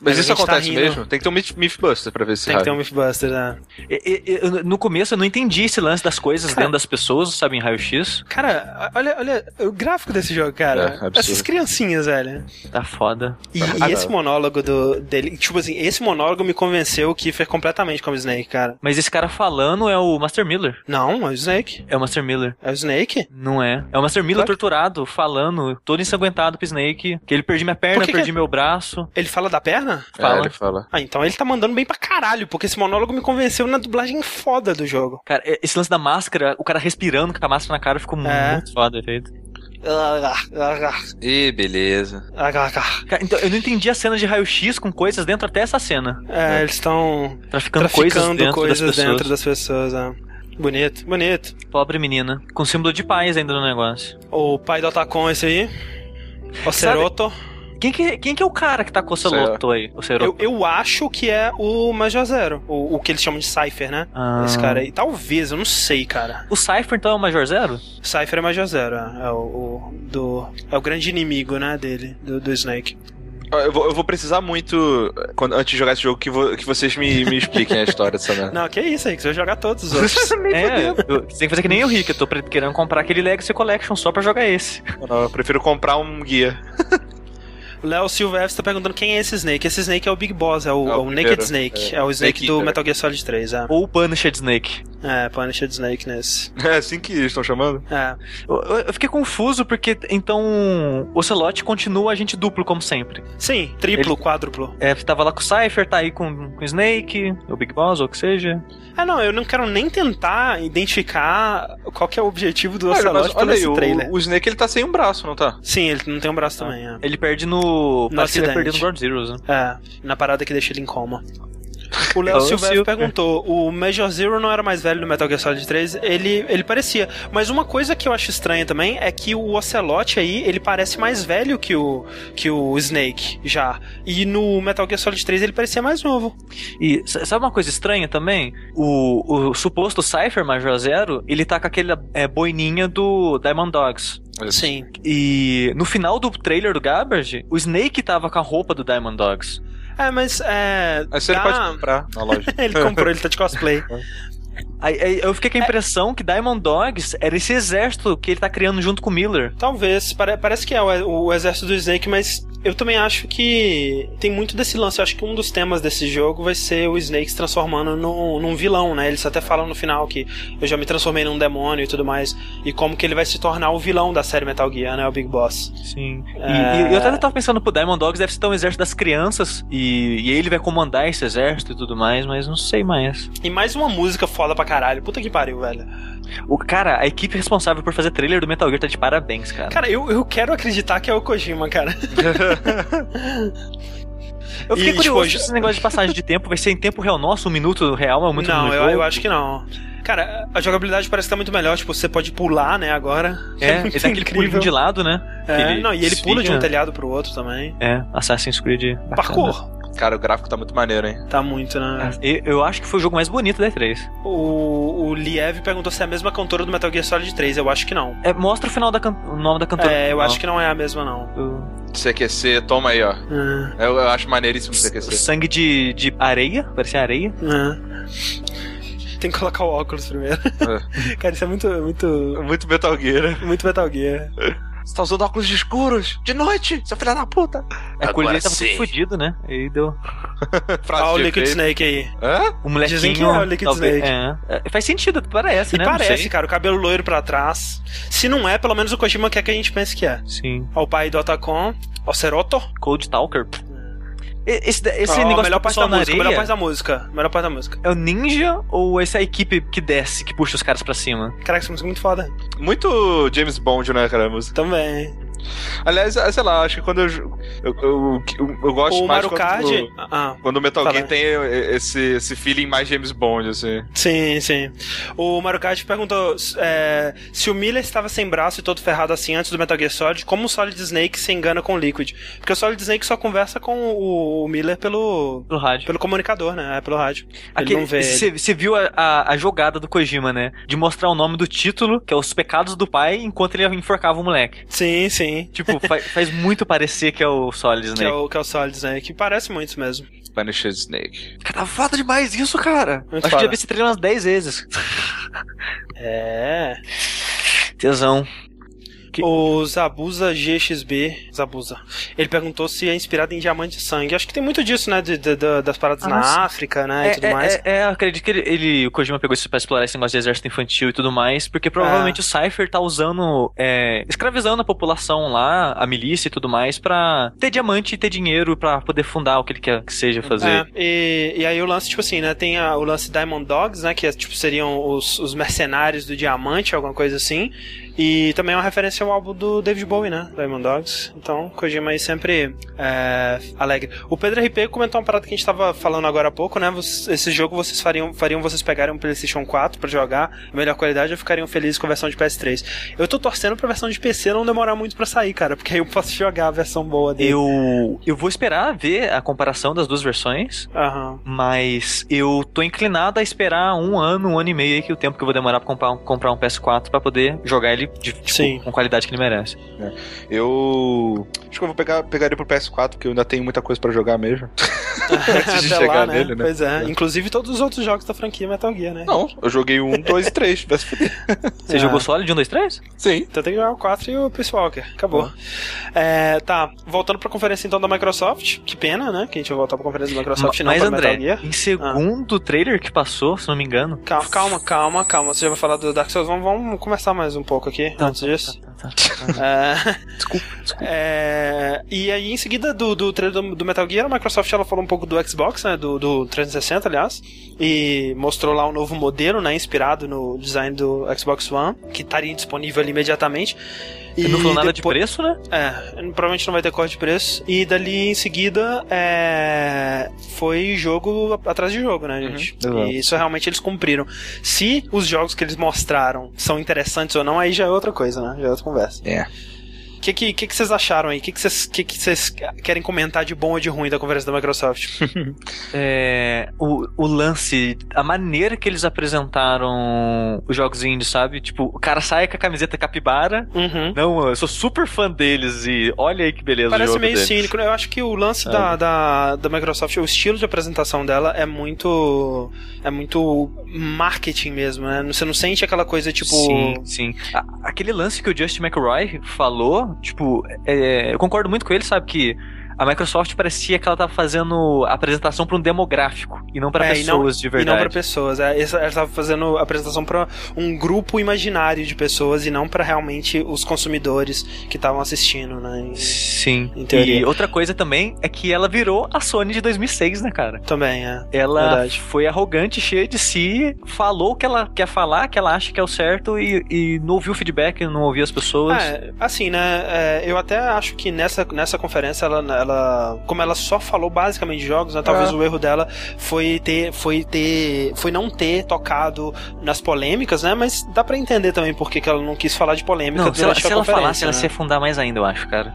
Mas isso tá acontece rindo. mesmo? Tem que ter um Myth- Mythbuster pra ver se Tem que ter um raio. Mythbuster, né? E- e- e- no começo eu não entendi esse lance das coisas dentro das pessoas, sabe, em raio-x. Cara, olha, olha o gráfico desse jogo, cara. É. Essas criancinhas, velho. Tá foda. E, Ah, e esse monólogo do, dele, tipo assim, esse monólogo me convenceu o Kiefer completamente como Snake, cara. Mas esse cara falando é o Master Miller. Não, é o Snake. É o Master Miller. É o Snake? Não é. É o Master Miller Claro. torturado, falando, todo ensanguentado pro Snake, que ele perdi minha perna, que que perdi é- meu braço. Ele fala da perna? É, Fala. ele fala. Ah, então ele tá mandando bem pra caralho, porque esse monólogo me convenceu na dublagem foda do jogo. Cara, esse lance da máscara, o cara respirando com a máscara na cara ficou É. muito foda, feito. E beleza. Cara, então, eu não entendi a cena de raio-x com coisas dentro até essa cena. É, eles estão Traficando, coisas traficando dentro coisas das pessoas. dentro das pessoas. é. Bonito, bonito. Pobre menina. Com símbolo de paz ainda no negócio. O pai do Otacon, esse aí. O Ceroto. Quem que, quem que é o cara que tá com o celoto aí? O Eu, eu acho que é o Major Zero. O, o que eles chamam de Cypher, né? Ah. Esse cara aí. Talvez, eu não sei, cara. O Cypher então é o Major Zero? Cypher é Major Zero. É o, o- do, é o grande inimigo, né, dele, do, do Snake. Eu vou, eu vou precisar muito, quando, antes de jogar esse jogo, que, vo- que vocês me, me expliquem a história dessa merda. Não, que isso aí, que você vai jogar todos os outros. É, eu- você tem que fazer que nem eu, Rick. Eu tô querendo comprar aquele Legacy Collection só pra jogar esse. Não, eu prefiro comprar um guia. Léo Silvestre tá perguntando quem é esse Snake. Esse Snake é o Big Boss, é o, É o é o Naked Snake. é. É, o Snake Snake do. Metal Gear Solid 3, é. Ou o Punished Snake. É, Punished Snake nesse. É assim que estão chamando? É. Eu, eu- fiquei confuso porque então o Celote continua agente duplo como sempre. Sim, triplo, quádruplo. É, tava lá com o Cypher, tá aí com, com o Snake, o Big Boss, ou o que seja. Ah, não, eu não quero nem tentar identificar qual que é o objetivo do Olha, mas Ocelot pelo olha aí, esse o, trailer. o Snake ele tá sem um braço, não tá? Sim, ele não tem um braço também, é. Ele perde no. No ele vai acidente. perder no World Zeroes, né? É, na parada que deixa ele em coma. O Léo Silver. perguntou: o Major Zero não era mais velho no Metal Gear Solid 3? Ele, ele parecia. Mas uma coisa que eu acho estranha também é que o Ocelot aí, ele parece mais velho que o, que o Snake já. E no Metal Gear Solid 3 ele parecia mais novo. E sabe uma coisa estranha também? O, o suposto Cypher Major Zero, ele tá com aquela é, boininha do Diamond Dogs. Sim. E no final do trailer do Gabbard, o Snake tava com a roupa do Diamond Dogs. É, mas é. Aí você dá- pode comprar na loja. ele comprou, ele tá de cosplay. Aí, aí eu fiquei com a impressão que Diamond Dogs era esse exército que ele tá criando junto com o Miller. Talvez, pare- parece que é o, o exército do Snake, mas eu também acho que tem muito desse lance. Eu acho que um dos temas desse jogo vai ser o Snake se transformando num, num vilão, né? Eles até falam no final que eu já me transformei num demônio e tudo mais. E como que ele vai se tornar o vilão da série Metal Gear, né? O Big Boss. Sim. E, É. e eu até tava pensando pro Diamond Dogs deve ser um exército das crianças e, e ele vai comandar esse exército e tudo mais, mas não sei mais. E mais uma música foda pra caralho. Puta que pariu, velho. O cara, a equipe responsável por fazer trailer do Metal Gear tá de parabéns, cara. Cara, eu, eu quero acreditar que é o Kojima, cara. eu fiquei e, curioso tipo, se esse negócio de passagem de tempo vai ser em tempo real nosso, um minuto real, é um minuto não, eu, eu acho que não. Cara, a jogabilidade parece que tá muito melhor. Tipo, você pode pular, né, agora. É, muito ele tem aquele pulinho de lado, né? É, não, e ele pula de um desvia. telhado pro outro também. É, Assassin's Creed. bacana. Parkour. Cara, o gráfico tá muito maneiro, hein? Tá muito, né? E- Eu acho que foi o jogo mais bonito da E3. O, o Liev perguntou se é a mesma cantora do Metal Gear Solid 3. Eu acho que não. É, mostra o final da can- o nome da cantora. É, eu acho que não é a mesma, não. CQC, toma aí, ó. É, Eu, eu acho maneiríssimo o CQC. sangue de, de areia, parecia areia. é. Tem que colocar o óculos primeiro. Cara, isso é muito, muito, Muito Metal Gear, né? muito Metal Gear. Você tá usando óculos escuros de noite, seu filho da puta. É, Agora ele tava sim. tudo fudido, né? Aí deu. Olha o Liquid. Snake aí. Hã? O molequinho. Dizem que é o Liquid talvez- Snake. É. É, faz sentido, parece, E né? Parece, cara, o cabelo loiro pra trás. Se não é, pelo menos o Kojima quer que a gente pense que é. Sim. Ó, O pai do Otacon, o Ceroto. Cold Talker. Esse, esse a negócio melhor parte da música, melhor parte da música. Melhor parte da música. é o ninja ou essa equipe que desce, que puxa os caras pra cima? Caraca, essa música é muito foda. Muito James Bond, né, cara, a música. Também. Aliás, é, sei lá, acho que quando eu. Eu, eu, eu, eu gosto O mais Mario quando, Ah, quando o Metal Fala. Gear tem esse, esse feeling mais James Bond, assim. sim, sim. O Mario Kart perguntou é, se o Miller estava sem braço e todo ferrado assim antes do Metal Gear Solid, como o Solid Snake se engana com o Liquid? Porque o Solid Snake só conversa com o, o Miller pelo, No rádio. pelo comunicador, né? É pelo rádio. Ele Aquele-. Você viu a, a, a jogada do Kojima, né? De mostrar o nome do título, que é Os Pecados do Pai, enquanto ele enforcava o moleque. Sim, sim. Tipo, fa- faz muito parecer que é o Solid Que é Snake. o, que é o Solid Snake. Parece muito mesmo. Punisher Snake. Cara, tá foda demais isso, cara. Muito Acho que já vi esse trailer umas 10 vezes. É. Tesão. Que- O Zabuza GXB. Zabuza. Ele perguntou se é inspirado em Diamante de Sangue. Acho que tem muito disso, né? de- de- de- das paradas Ah, na sim. África, né? e É, tudo é, mais. é, é, eu acredito que ele, ele- o Kojima pegou isso pra explorar esse negócio de exército infantil e tudo mais, porque provavelmente o Cypher tá usando, é, escravizando a população lá, a milícia e tudo mais, pra ter diamante e ter dinheiro pra poder fundar o que ele quer que seja fazer. É, e, e aí o lance, tipo assim, né? Tem a- o lance Diamond Dogs, né? Que é, tipo, seriam os, os mercenários do diamante, alguma coisa assim. E também é uma referência ao álbum do David Bowie, né? Diamond Dogs. Então, Kojima aí sempre é, alegre. O Pedro RP comentou uma parada que a gente tava falando agora há pouco, né? Esse jogo vocês fariam, fariam vocês pegarem um PlayStation 4 pra jogar, melhor qualidade, ou ficariam felizes com a versão de PS3. Eu tô torcendo pra versão de PC não demorar muito pra sair, cara, porque aí eu posso jogar a versão boa dele. Eu, eu vou esperar ver a comparação das duas versões, Aham. mas eu tô inclinado a esperar um ano, um ano e meio aí, que é o tempo que eu vou demorar pra comprar, um- comprar um PS4 pra poder jogar ele de, tipo, Sim. com qualidade que ele merece. Eu. Acho que eu vou pegar, pegar ele pro PS4, porque eu ainda tenho muita coisa pra jogar mesmo. Antes de Até chegar lá, né? nele, né? Pois é. É. Inclusive todos os outros jogos da franquia Metal Gear, né? Não, eu joguei um, dois e três. Você Ah. jogou Solid 1, 2, 3? Sim. Então tem que jogar o 4 e o Peace Walker. Acabou. É, tá, voltando pra conferência então da Microsoft. Que pena, né? Que a gente vai voltar pra conferência da Microsoft e não Mas, André, Metal Gear. em segundo trailer que passou, se não me engano. Calma, calma, calma, calma. Você já vai falar do Dark Souls. Vamos, vamos começar mais um pouco aqui, antes disso. Tá, tá, tá. É, Desculpa, desculpa. é, e aí, em seguida do, do trailer do, do Metal Gear, a Microsoft ela falou um pouco do Xbox, né? Do, do 360, aliás. E mostrou lá um novo modelo, né? Inspirado no design do Xbox One, que estaria disponível ali imediatamente. E não falou nada de depois- preço, né? É, provavelmente não vai ter corte de preço. E dali em seguida é, foi jogo atrás de jogo, né, gente? exato. E isso realmente eles cumpriram. Se os jogos que eles mostraram são interessantes ou não, aí já é outra coisa, né? Já é outra conversa. É. O que, que, que, que vocês acharam aí? O que, que, vocês, que, que vocês querem comentar de bom ou de ruim da conversa da Microsoft? É, o, o lance, a maneira que eles apresentaram os jogos indies, sabe? Tipo, o cara sai com a camiseta capibara. Uhum. Não, eu sou super fã deles e olha aí que beleza o Parece jogo meio deles. cínico, né? Eu acho que o lance da, da, da Microsoft, o estilo de apresentação dela é muito. É muito marketing mesmo, né? Você não sente aquela coisa tipo. Sim, sim. A- aquele lance que o Justin McRoy falou, tipo, é, eu concordo muito com ele, sabe? Que a Microsoft parecia que ela tava fazendo apresentação para um demográfico e não para É, e não- pessoas de E não verdade. pra pessoas. É, ela estava fazendo apresentação pra um grupo imaginário de pessoas e não pra realmente os consumidores que estavam assistindo, né? E- Sim. Em. E outra coisa também é que ela virou a Sony de 2006, né, cara? Também, é. Ela Verdade. foi arrogante, cheia de si, falou o que ela quer falar, que ela acha que é o certo e, e não ouviu o feedback, não ouviu as pessoas. É, assim, né? é, eu até acho que nessa, nessa conferência, ela, ela. Como ela só falou basicamente de jogos, né, talvez É. o erro dela foi ter. Foi ter. Foi não ter tocado nas polêmicas, né? Mas dá pra entender também por que ela não quis falar de polêmica Não, se ela, se a ela falasse, ela né? se ia afundar mais ainda, eu acho, cara.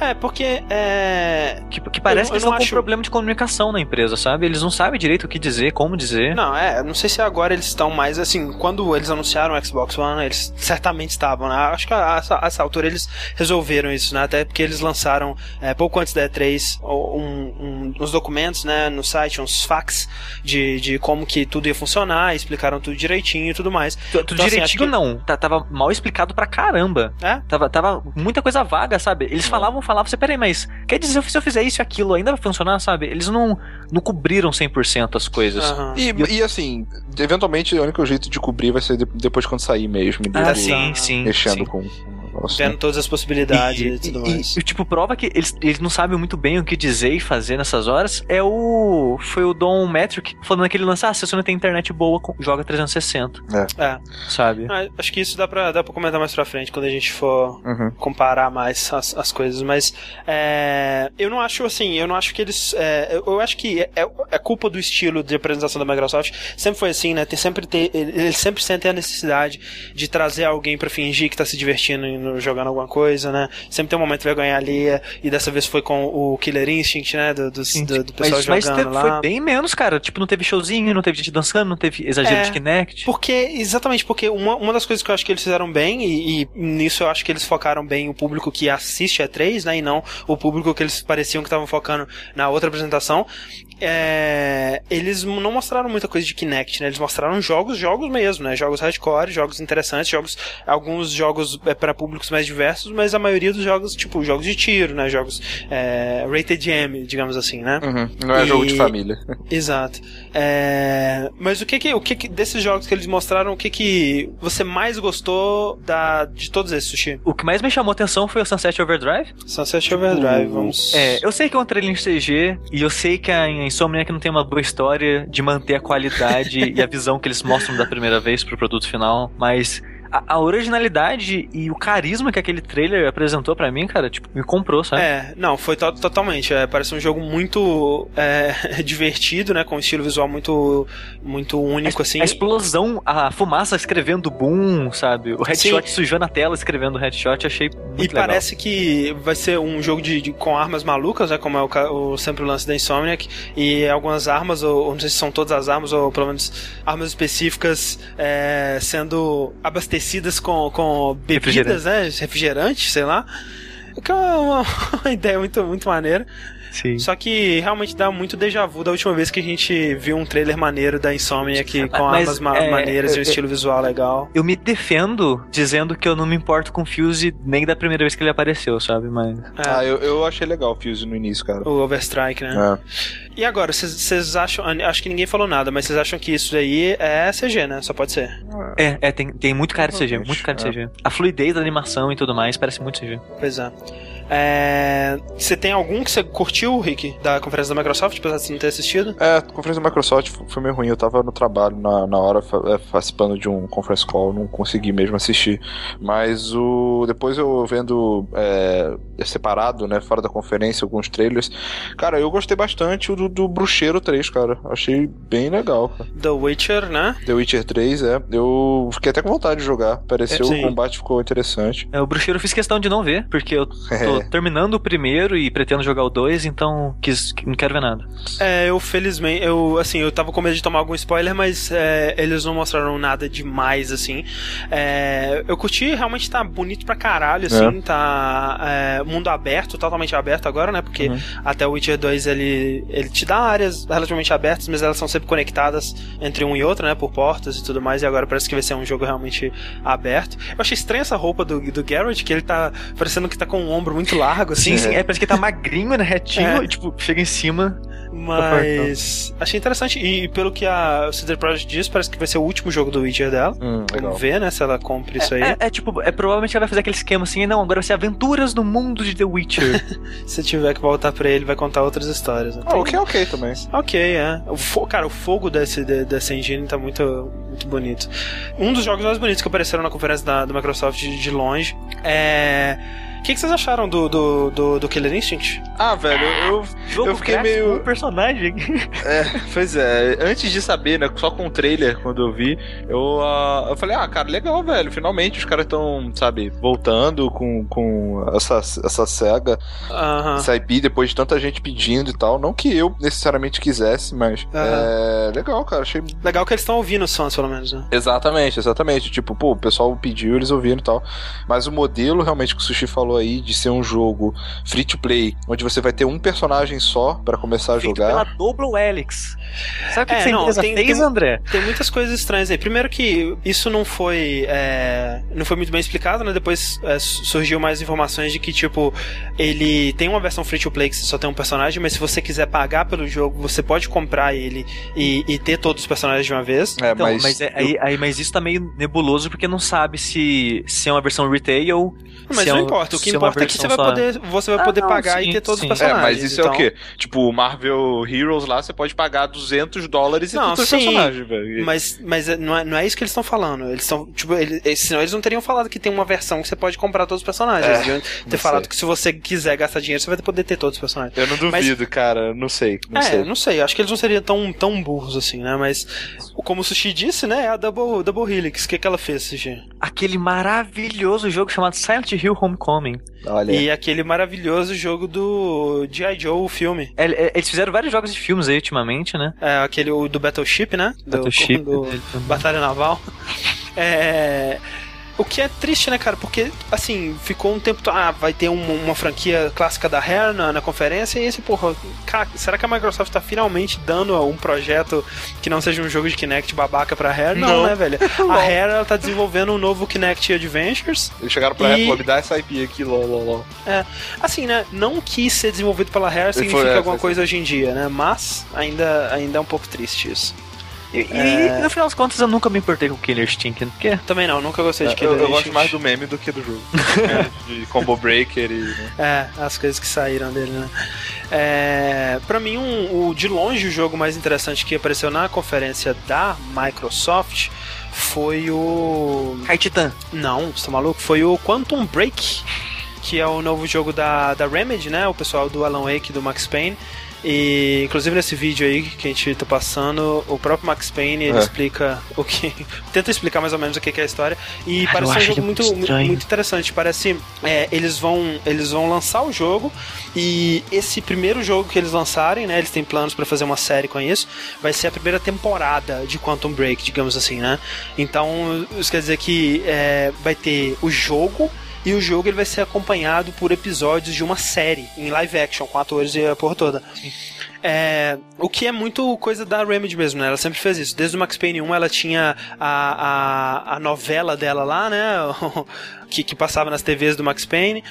É, porque. É... Que, que parece Eu- que eles não estão com acho- problema de comunicação na empresa, sabe? Eles não sabem direito o que dizer, como dizer. Não, é, não sei se agora eles estão mais assim. Quando eles anunciaram o Xbox One, eles certamente estavam, né? Acho que a essa, a essa altura eles resolveram isso, né? Até porque eles lançaram é, pouco antes da E3 um, um- uns documentos, né, no site, uns fax de, de como que tudo ia funcionar, explicaram tudo direitinho e tudo mais. Tu, tu Então, assim, direitinho acho que- não, tá- tava mal explicado pra caramba. É? Tava, tava muita coisa vaga, sabe? Eles falavam, falavam, você, peraí, mas quer dizer, se eu fizer isso e aquilo, ainda vai funcionar, sabe? Eles não, não cobriram 100% as coisas. Aham. E, e assim, eventualmente o único jeito de cobrir vai ser de- depois quando sair mesmo. Ah, sim, sim. Mexendo sim. com o negócio. Vendo todas as possibilidades e, E, tudo e- mais. e, tipo, prova que eles, eles não sabem muito bem o que dizer e fazer nessas horas é o. Foi o Don Metric falando naquele lance: ah, se você não tem internet boa, joga 360, É. sabe? Ah, Acho que isso dá pra, dá pra comentar mais pra frente quando a gente for Uhum. comparar mais as, as coisas, mas é, eu não acho assim, eu não acho que eles. é, eu, eu acho que é, é culpa do estilo de apresentação da Microsoft. Sempre foi assim, né? Tem sempre ter, eles sempre sentem a necessidade de trazer alguém pra fingir que tá se divertindo jogando alguma coisa, né? Sempre tem um momento de vergonha alheia, e dessa vez foi com o Killer Instinct, né? Do, do, do, do pessoal mas, mas jogando teve- lá. foi bem menos, cara. Tipo, não teve showzinho, não teve gente dançando, não teve exagero É. de Kinect. Porque, exatamente, porque uma, uma das coisas que eu acho que eles fizeram bem, e, e nisso eu acho que eles focaram bem o público que assiste a 3, né, e não o público que eles pareciam que estavam focando na outra apresentação, é, eles não mostraram muita coisa de Kinect, né, eles mostraram jogos, jogos mesmo, né, jogos hardcore, jogos interessantes, jogos, alguns jogos é, para públicos mais diversos, mas a maioria dos jogos, tipo, jogos de tiro, né, jogos é, rated M, digamos assim, né. Uhum. Não é E- jogo de família. Exato. É, Mas o que que, o que que desses jogos que eles mostraram, o que que você mais gostou da, de todos esses, Sushi? O que mais me chamou atenção foi o Sunset Overdrive. Sunset Overdrive, vamos... É, eu sei que é um trailer em CG e eu sei que a Insomniac não tem uma boa história de manter a qualidade e a visão que eles mostram da primeira vez pro produto final, mas a, a originalidade e o carisma que aquele trailer apresentou pra mim, cara, tipo, me comprou, sabe? É, não, foi to- totalmente. É, parece um jogo muito é, divertido, né? Com um estilo visual muito, muito único, assim. A explosão, a fumaça escrevendo boom, sabe? O headshot sujando a tela escrevendo headshot, achei muito E legal. parece que vai ser um jogo de, de- com armas malucas, né? Como é o, o sempre o lance da Insomniac. E algumas armas, ou, ou não sei se são todas as armas, ou pelo menos armas específicas é, sendo abastecidas com, com bebidas, né? Refrigerantes, sei lá. Que é uma, uma ideia muito, muito maneira. Sim. Só que realmente dá muito déjà vu da última vez que a gente viu um trailer maneiro da Insomniac com Mas, armas ma- é, maneiras e um é, estilo visual legal. Eu me defendo dizendo que eu não me importo com o Fuse nem da primeira vez que ele apareceu, sabe? Mas. É, Ah, eu, eu achei legal o Fuse no início, cara. O Overstrike, né? É. E agora, vocês acham. Acho que ninguém falou nada, mas vocês acham que isso daí é CG, né? Só pode ser. É, é tem, tem muito cara de CG, muito cara de é. CG. A fluidez da animação e tudo mais parece muito CG. Pois é. É, Você tem algum que você curtiu, Rick, da conferência da Microsoft, apesar de você não ter assistido? É, a conferência da Microsoft foi meio ruim. Eu tava no trabalho na, na hora é, participando de um conference call, não consegui mesmo assistir. Mas o depois eu vendo é, separado, né, fora da conferência, alguns trailers. Cara, eu gostei bastante do, do Bruxeiro 3, cara. Achei bem legal, cara. The Witcher, né? The Witcher 3, é. Eu fiquei até com vontade de jogar. Pareceu É, o combate ficou interessante. É, o Bruxeiro eu fiz questão de não ver, porque eu tô É. terminando o primeiro e pretendo jogar o dois, então quis, não quero ver nada. É, eu felizmente, eu assim, eu tava com medo de tomar algum spoiler, mas é, eles não mostraram nada demais, assim. É, eu curti, realmente tá bonito pra caralho, assim, tá é, mundo aberto, totalmente aberto agora, né? Porque Uhum. até o Witcher 2 ele, ele te dá áreas relativamente abertas, mas elas são sempre conectadas entre um e outro, né? Por portas e tudo mais, e agora parece que vai ser um jogo realmente aberto. Eu achei estranha essa roupa do, do Garrett, que ele tá parecendo que tá com um ombro muito largo, assim. Sim, sim, é, parece que tá magrinho, né? Retinho, É. e, tipo, chega em cima. Mas achei interessante. E pelo que a CD Projekt diz, parece que vai ser o último jogo do Witcher dela. Hum. Vamos ver, né, se ela compra isso aí. É, é, tipo, é provavelmente ela vai fazer aquele esquema assim, não, agora vai ser aventuras no mundo de The Witcher. Se tiver que voltar pra ele, vai contar outras histórias. né? Ah, ok, ok também. Ok, é. O fo- cara, o fogo desse, de- dessa engine tá muito, muito bonito. Um dos jogos mais bonitos que apareceram na conferência da, da Microsoft de, de longe é. O que, que vocês acharam do, do, do, do Killer Instinct? Ah, velho, eu, Jogo eu fiquei meio. com um personagem. É, pois é, antes de saber, né, só com o trailer, quando eu vi, eu, ah, eu falei, ah, cara, legal, velho, finalmente os caras estão, sabe, voltando com, com essa, essa SEGA, Aham. essa IP, depois de tanta gente pedindo e tal, não que eu necessariamente quisesse, mas é legal, cara, achei... Legal que eles estão ouvindo os fãs, pelo menos, né? Exatamente, exatamente, tipo, pô, o pessoal pediu, eles ouviram e tal, mas o modelo realmente que o Sushi falou aí, de ser um jogo free to play, onde você vai ter um personagem só pra começar a Feito jogar... pela Double Helix. Sabe o que, É, que não, tem- fez, tem- André? Tem muitas coisas estranhas aí. Primeiro que isso não foi é, não foi muito bem explicado, né? Depois é, su- surgiu mais informações de que, tipo, ele tem uma versão free to play que você só tem um personagem, mas se você quiser pagar pelo jogo, você pode comprar ele e, e ter todos os personagens de uma vez. É, Então, mas, mas, é- aí, aí- mas isso tá meio nebuloso porque não sabe se, se é uma versão retail. Mas se é não um- importa, o que é importa é que você vai só- poder, você vai Ah, poder não, pagar sim, e ter todos sim. os É, personagens. mas isso é então- o quê? Tipo, Marvel Heroes lá, você pode pagar 200 dólares e Não, não, tem sim, personagem, velho. Mas, mas é- não, é, não é isso que eles estão falando. Eles estão. Tipo, eles, eles- senão eles não teriam falado que tem uma versão que você pode comprar todos os personagens. É, Eles ter falado sei. que se você quiser gastar dinheiro, você vai poder ter todos os personagens. Eu não duvido, cara. Não sei. Não é, sei. não sei, acho que eles não seriam tão, tão burros assim, né? Mas, como o Sushi disse, né? É a Double, Double Helix. O que, que ela fez, Sushi? Aquele maravilhoso jogo chamado Silent Hill Homecoming. Olha. E aquele maravilhoso jogo do G.I. Joe, o filme. É, é, Eles fizeram vários jogos de filmes aí ultimamente, né? É, aquele do Battleship, né? Do, Battleship. Do Batalha Naval. É. O que é triste, né, cara? Porque, assim, ficou um tempo. Ah, vai ter uma, uma franquia clássica da Rare na, na conferência. E esse, porra, cara, será que a Microsoft tá finalmente dando um projeto que não seja um jogo de Kinect babaca pra Rare? Não, Não. né, velho? A Rare, ela tá desenvolvendo um novo Kinect Adventures. Eles chegaram pra E- Apple, me dá essa IP aqui, lol, lol, lol. Assim, né? Não quis ser desenvolvido pela Rare Foi, significa é, alguma foi, coisa hoje em dia, né? Mas ainda, ainda é um pouco triste isso. E, e, É. no final das contas eu nunca me importei com o Killer Instinct, porque Também não, nunca gostei de É, eu, Killer eu gosto mais do meme do que do jogo. de Combo Breaker e. né? É, as coisas que saíram dele, né? É, pra mim, um, o, de longe, o jogo mais interessante que apareceu na conferência da Microsoft foi o. Kai Titan. Não, você tá maluco? Foi o Quantum Break, que é o novo jogo da, da Remedy, né? O pessoal do Alan Wake, do Max Payne. E inclusive nesse vídeo aí que a gente tá passando, o próprio Max Payne ele É. explica o que. tenta explicar mais ou menos o que é a história. E Cara, eu parece um jogo muito, muito muito, interessante. Parece. é, eles, vão, eles vão lançar o jogo e esse primeiro jogo que eles lançarem, né? Eles têm planos pra fazer uma série com isso. Vai ser a primeira temporada de Quantum Break, digamos assim, né? Então, isso quer dizer que é, vai ter o jogo e o jogo ele vai ser acompanhado por episódios de uma série em live action com atores e a porra toda. É, o que é muito coisa da Remedy mesmo, né? Ela sempre fez isso. Desde o Max Payne 1 ela tinha a, a, a novela dela lá, né? que, que passava nas TVs do Max Payne.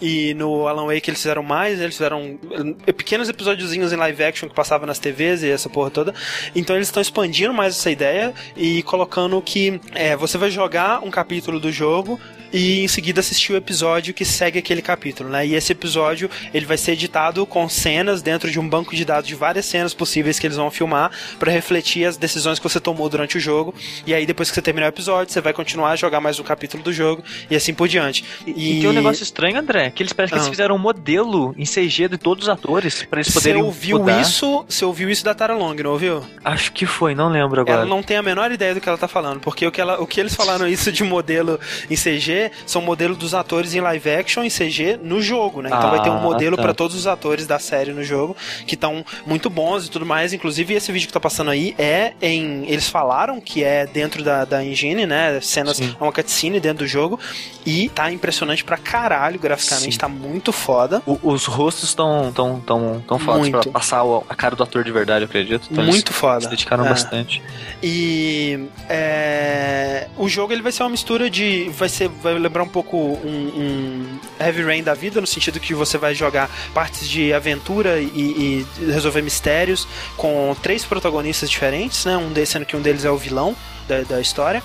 E no Alan Wake eles fizeram mais, eles fizeram eh, pequenos episódiozinhos em live action que passavam nas TVs e essa porra toda. Então eles estão expandindo mais essa ideia e colocando que é, você vai jogar um capítulo do jogo e em seguida assistir o episódio que segue aquele capítulo, né? E esse episódio ele vai ser editado com cenas dentro de um banco de dados de várias cenas possíveis que eles vão filmar para refletir as decisões que você tomou durante o jogo. E aí depois que você terminar o episódio, você vai continuar a jogar mais um capítulo do jogo e assim por diante. E, e tem um negócio estranho, André, que eles parecem que eles ah. fizeram um modelo em CG de todos os atores para eles poderem Você ouviu mudar. isso? Você ouviu isso da Tara Long, não ouviu? Acho que foi, não lembro agora. Ela não tem a menor ideia do que ela tá falando, porque o que, ela, o que eles falaram isso de modelo em CG são modelos dos atores em live action em CG no jogo, né? Então ah, vai ter um ah, modelo tá. para todos os atores da série no jogo que estão muito bons e tudo mais. Inclusive esse vídeo que tá passando aí é em eles falaram que é dentro da, da engine, né? Cenas Sim. é uma cutscene dentro do jogo e tá impressionante pra caralho graficamente, Sim. tá muito foda. O, os rostos estão tão tão tão fodas para passar a cara do ator de verdade, eu acredito. Então muito foda. Se dedicaram é. bastante. E é, o jogo ele vai ser uma mistura de vai ser vai lembrar um pouco um, um, Heavy Rain da vida, no sentido que você vai jogar partes de aventura e, e resolver mistérios com três protagonistas diferentes, né? Um deles, sendo que um deles é o vilão da, da história.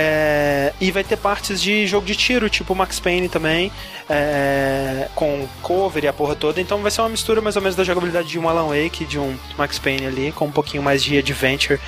É, e vai ter partes de jogo de tiro, tipo Max Payne também, é, com cover e a porra toda. Então vai ser uma mistura mais ou menos da jogabilidade de um Alan Wake, de um Max Payne ali, com um pouquinho mais de adventure.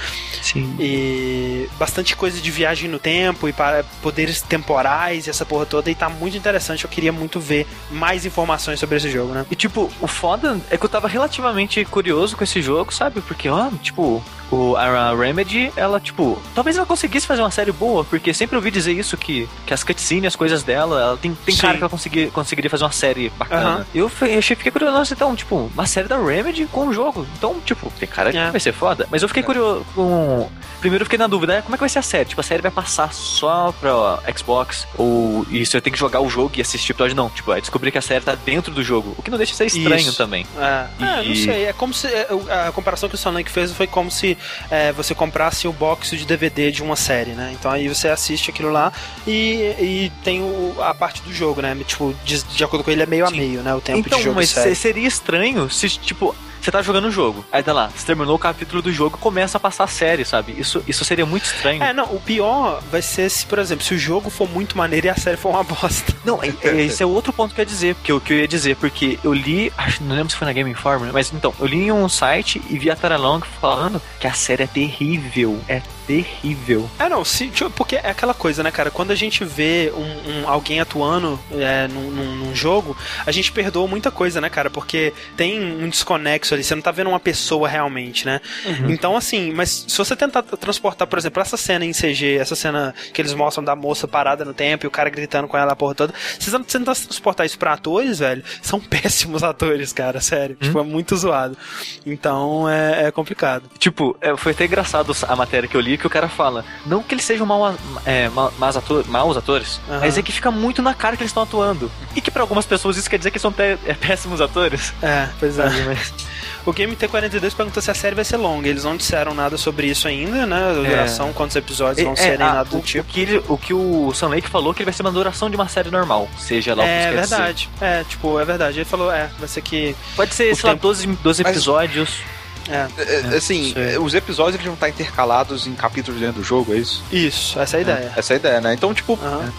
Sim. E bastante coisa de viagem no tempo e para poderes temporais e essa porra toda. E tá muito interessante. Eu queria muito ver mais informações sobre esse jogo, né? E tipo, o foda é que eu tava relativamente curioso com esse jogo, sabe? Porque, ó, tipo, o, a Remedy, ela, tipo, talvez ela conseguisse fazer uma série boa, porque sempre ouvi dizer isso, que, que as cutscenes, as coisas dela, ela tem, tem cara que ela conseguir, conseguiria fazer uma série bacana. Uhum. Eu, eu achei, fiquei curioso, nossa, então, tipo, uma série da Remedy com o jogo. Então, tipo, tem cara que é. vai ser foda. Mas eu fiquei é. curioso com. Primeiro eu fiquei na dúvida, é, como é que vai ser a série? Tipo, a série vai passar só pra Xbox? Ou isso eu tenho que jogar o jogo e assistir o episódio? Não, tipo, é descobrir que a série tá dentro do jogo. O que não deixa de ser estranho isso. também. É. E... é, não sei. É como se. É, a comparação que o Sonic fez foi como se é, você comprasse o box de DVD de uma série, né? Então aí você assiste aquilo lá e, e tem o, a parte do jogo, né? Tipo, de, de acordo com ele é meio Sim. a meio, né? O tempo então, de jogo. Mas seria estranho se, tipo, você tá jogando o jogo. Aí tá lá, você terminou o capítulo do jogo e começa a passar a série, sabe? Isso, isso seria muito estranho. É, não, o pior vai ser se, por exemplo, se o jogo for muito maneiro e a série for uma bosta. Não, é, é, esse é outro ponto que eu ia dizer, porque o que eu ia dizer, porque eu li, acho, não lembro se foi na Game Informer, mas então, eu li em um site e vi a Tara Long falando que a série é terrível. É terrível. É, não, se, tipo, porque é aquela coisa, né, cara? Quando a gente vê um, um alguém atuando é, num, num, num, jogo, a gente perdoa muita coisa, né, cara? Porque tem um desconexo ali, você não tá vendo uma pessoa realmente, né? Uhum. Então, assim, mas se você tentar transportar, por exemplo, essa cena em CG, essa cena que eles mostram da moça parada no tempo e o cara gritando com ela a porra toda, se você tentar transportar isso pra atores, velho, são péssimos atores, cara, sério. Uhum. Tipo, é muito zoado. Então, é, é complicado. Tipo, é, foi até engraçado a matéria que eu li que o cara fala, não que eles sejam mal, é, mal, ator, maus atores, uhum. mas é que fica muito na cara que eles estão atuando. E que para algumas pessoas isso quer dizer que são é, péssimos atores. É, pois é. Mas... O Game T42 perguntou se a série vai ser longa. Eles não disseram nada sobre isso ainda, né? A duração, é. quantos episódios vão é, ser, nem nada do o, tipo. O que, ele, o que o Sam Lake falou que ele vai ser uma duração de uma série normal, seja lá o que É verdade. É, tipo, é verdade. Ele falou, é, vai ser que. Pode ser, sei tempo... lá, 12, 12 episódios. Mas... É. é, é assim, os episódios eles vão estar intercalados em capítulos dentro do jogo, é isso? Isso, essa é a ideia. É, essa é a ideia, né? Então, tipo, uhum.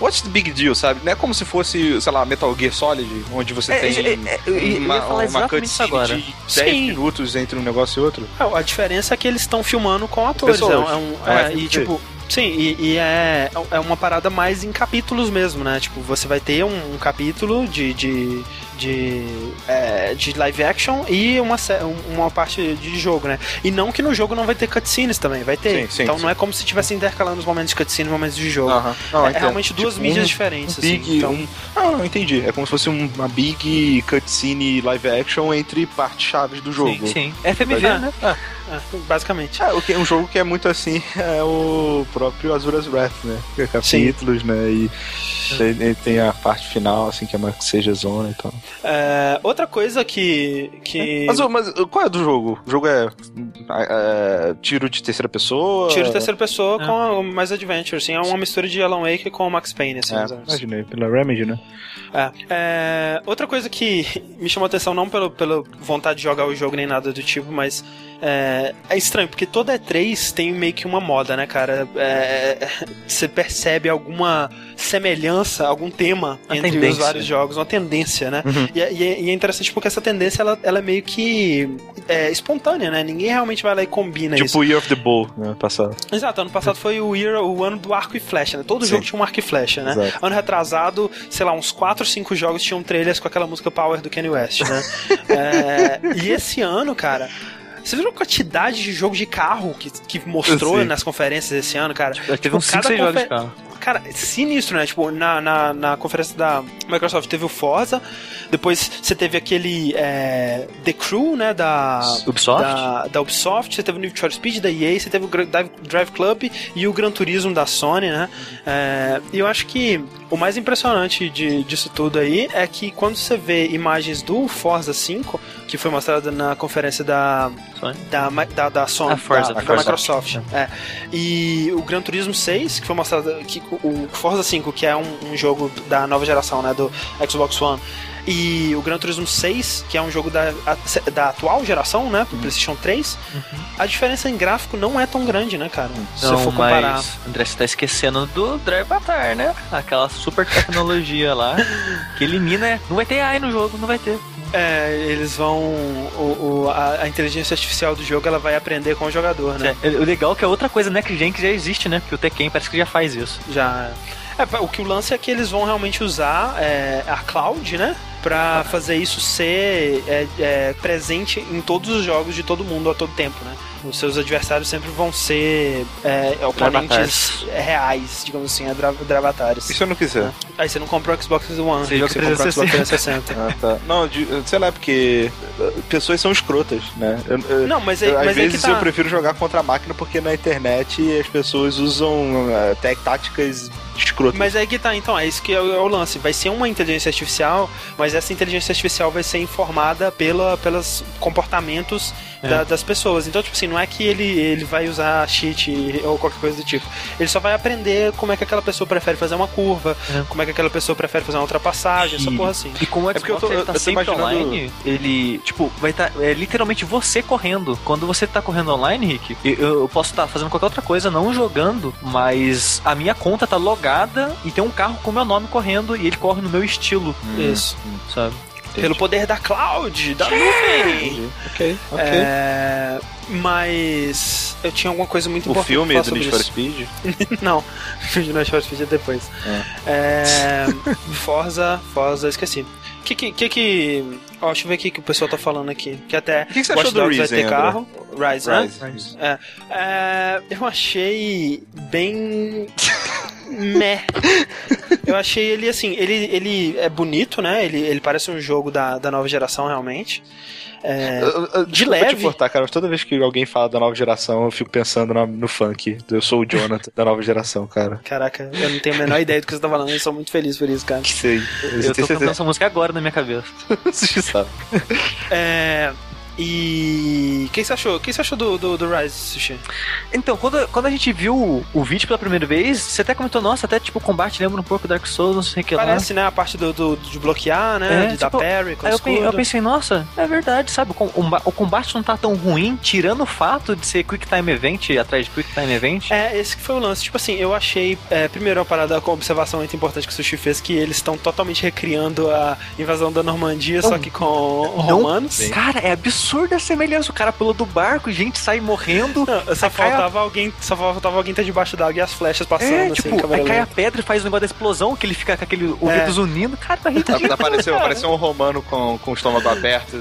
what's the big deal, sabe? Não é como se fosse, sei lá, Metal Gear Solid, onde você é, tem é, uma, uma cutscene de 10 Sim. minutos entre um negócio e outro. a diferença é que eles estão filmando com atores. É, um, é, e, tipo, Sim, e, e, é, é uma parada mais em capítulos mesmo, né? Tipo, você vai ter um, um capítulo de, de, de, é, de live action e uma, uma parte de jogo, né? E não que no jogo não vai ter cutscenes também, vai ter. Sim, sim, então sim. não é como se estivesse intercalando os momentos de cutscene e momentos de jogo. Uh -huh. não, é, é realmente duas tipo, mídias um, diferentes. Um big, assim, então... um, ah, não, entendi. É como se fosse uma big cutscene live action entre partes chaves do jogo. Sim, sim. FMV, né? É. É, basicamente. É, o que, um jogo que é muito assim é o próprio Azura's Wrath, né? Capítulos, Sim. né? E Ele tem a parte final, assim, que é uma seja zona e tal. É, outra coisa que. que... Mas, mas qual é do jogo? O jogo é, é tiro de terceira pessoa? Tiro de terceira pessoa é. com mais adventure, assim. É uma mistura de Alan Wake com Max Payne, assim. É, imaginei, pela Remedy, né? É. é. Outra coisa que me chamou a atenção, não pela, pela vontade de jogar o jogo nem nada do tipo, mas é, é, estranho, porque toda E3 tem meio que uma moda, né, cara? É, você percebe alguma semelhança, algum tema uma entre tendência. os vários jogos, uma tendência, né? Uhum. E, é, e, é, e, é interessante porque essa tendência ela, ela é meio que é, espontânea, né? Ninguém realmente vai lá e combina tipo isso. Tipo o Year of the Bull, né? Passado. Exato, ano passado foi o, year, o ano do arco e flecha, né? Todo Sim. jogo tinha um arco e flecha, né? Exato. Ano retrasado, sei lá, uns 4 ou 5 jogos tinham trailers com aquela música Power do Kanye West, né? é, e esse ano, cara, você viu a quantidade de jogo de carro que, que mostrou nas conferências esse ano, cara? Tipo, teve uns 5, 6 jogos de carro. Cara, sinistro, né? Tipo, na, na, na conferência da Microsoft teve o Forza, depois você teve aquele é, The Crew, né? Da Ubisoft. Da, da, Ubisoft, você teve o Need for Speed da EA, você teve o Drive, Club e o Gran Turismo da Sony, né? É, e eu acho que o mais impressionante de, disso tudo aí é que quando você vê imagens do Forza 5, que foi mostrada na conferência da da, da, da Sony, a Forza, da, da Microsoft, é. e o Gran Turismo 6, que foi mostrado que o Forza 5, que é um, um jogo da nova geração, né, do Xbox One, e o Gran Turismo 6, que é um jogo da, da atual geração, né? Pro uhum. PlayStation 3, uhum. a diferença em gráfico não é tão grande, né, cara? Se não, for comparar. Mas, André, você tá esquecendo do Drive Avatar, né? Aquela super tecnologia lá que elimina. Não vai ter AI no jogo, não vai ter. É, eles vão. O, o a, a, inteligência artificial do jogo ela vai aprender com o jogador, né? É, o legal é que é outra coisa né, que Gen que já existe, né? Porque o Tekken parece que já faz isso. Já. É, o que o lance é que eles vão realmente usar é, a cloud, né? Pra fazer isso ser é, é, presente em todos os jogos de todo mundo a todo tempo, né? Os seus adversários sempre vão ser é, oponentes reais, digamos assim, dravatares. E se eu não quiser? É. Aí você não comprou o Xbox One, você, você comprou o Xbox 360. ah, tá. Não, sei lá, porque uh, pessoas são escrotas, né? Eu, eu, não, mas, é, às mas vezes é tá... eu prefiro jogar contra a máquina porque na internet as pessoas usam uh, táticas escrotas. Mas aí que tá, então, é isso que é o, é o, lance. Vai ser uma inteligência artificial, mas essa inteligência artificial vai ser informada pela, pelos comportamentos é. da, das pessoas. Então, tipo assim, não é que ele, ele vai usar cheat ou qualquer coisa do tipo. Ele só vai aprender como é que aquela pessoa prefere fazer uma curva, é. como é que aquela pessoa prefere fazer uma ultrapassagem, e, essa porra assim. E como Xbox é porque eu tô, tá eu sempre imaginando... online, ele, tipo, vai estar. Tá, é literalmente você correndo. Quando você tá correndo online, Rick, eu, eu posso estar tá fazendo qualquer outra coisa, não jogando, mas a minha conta tá logada e tem um carro com meu nome correndo e ele corre no meu estilo. Hum, Isso. Sabe? Pelo poder da cloud, da nuvem. Ok, ok. É, mas eu tinha alguma coisa muito o importante. O filme do Need for Speed? Não, o filme do Need for Speed é depois. É. É, Forza, Forza, esqueci. O que que, que, Ó, deixa eu ver aqui que o pessoal tá falando aqui. Que até. O que, que você achou do Rise, vai ter carro. Rise, Rise, né? Rise. É. é. Eu achei bem. Meh. Eu achei ele assim, ele, ele é bonito, né? Ele, ele parece um jogo da, da nova geração, realmente. É, de leve. te cortar, cara, toda vez que alguém fala da nova geração, eu fico pensando no, no funk. Eu sou o Jonathan da nova geração, cara. Caraca, eu não tenho a menor ideia do que você tá falando, eu sou muito feliz por isso, cara. Que sei. Eu, eu tô cantando essa música agora na minha cabeça. Você sabe. É. E. O que você achou? O que você achou do, do, do Rise, Sushi? Então, quando, quando a gente viu o vídeo pela primeira vez, você até comentou, nossa, até tipo o combate lembra um pouco Dark Souls, não sei o que lá. Parece, né? A parte do, do de bloquear, né? É, de tipo, dar parry com aí eu, eu, pensei, nossa, é verdade, sabe? O, o, combate não tá tão ruim, tirando o fato de ser Quick Time Event atrás de Quick Time Event. É, esse que foi o lance. Tipo assim, eu achei. É, primeiro, uma parada com observação muito importante que o Sushi fez, que eles estão totalmente recriando a invasão da Normandia, não, só que com não, romanos. Cara, é absurda semelhança o cara pulou do barco, gente sai morrendo. Não, só faltava a... alguém, só faltava alguém tá debaixo d'água e as flechas passando é, assim, tipo, aí cai a pedra e faz o negócio da explosão, que ele fica com aquele ouvido é. zunindo. Cara, tá ridículo. Apareceu, apareceu um romano com, com o estômago aberto.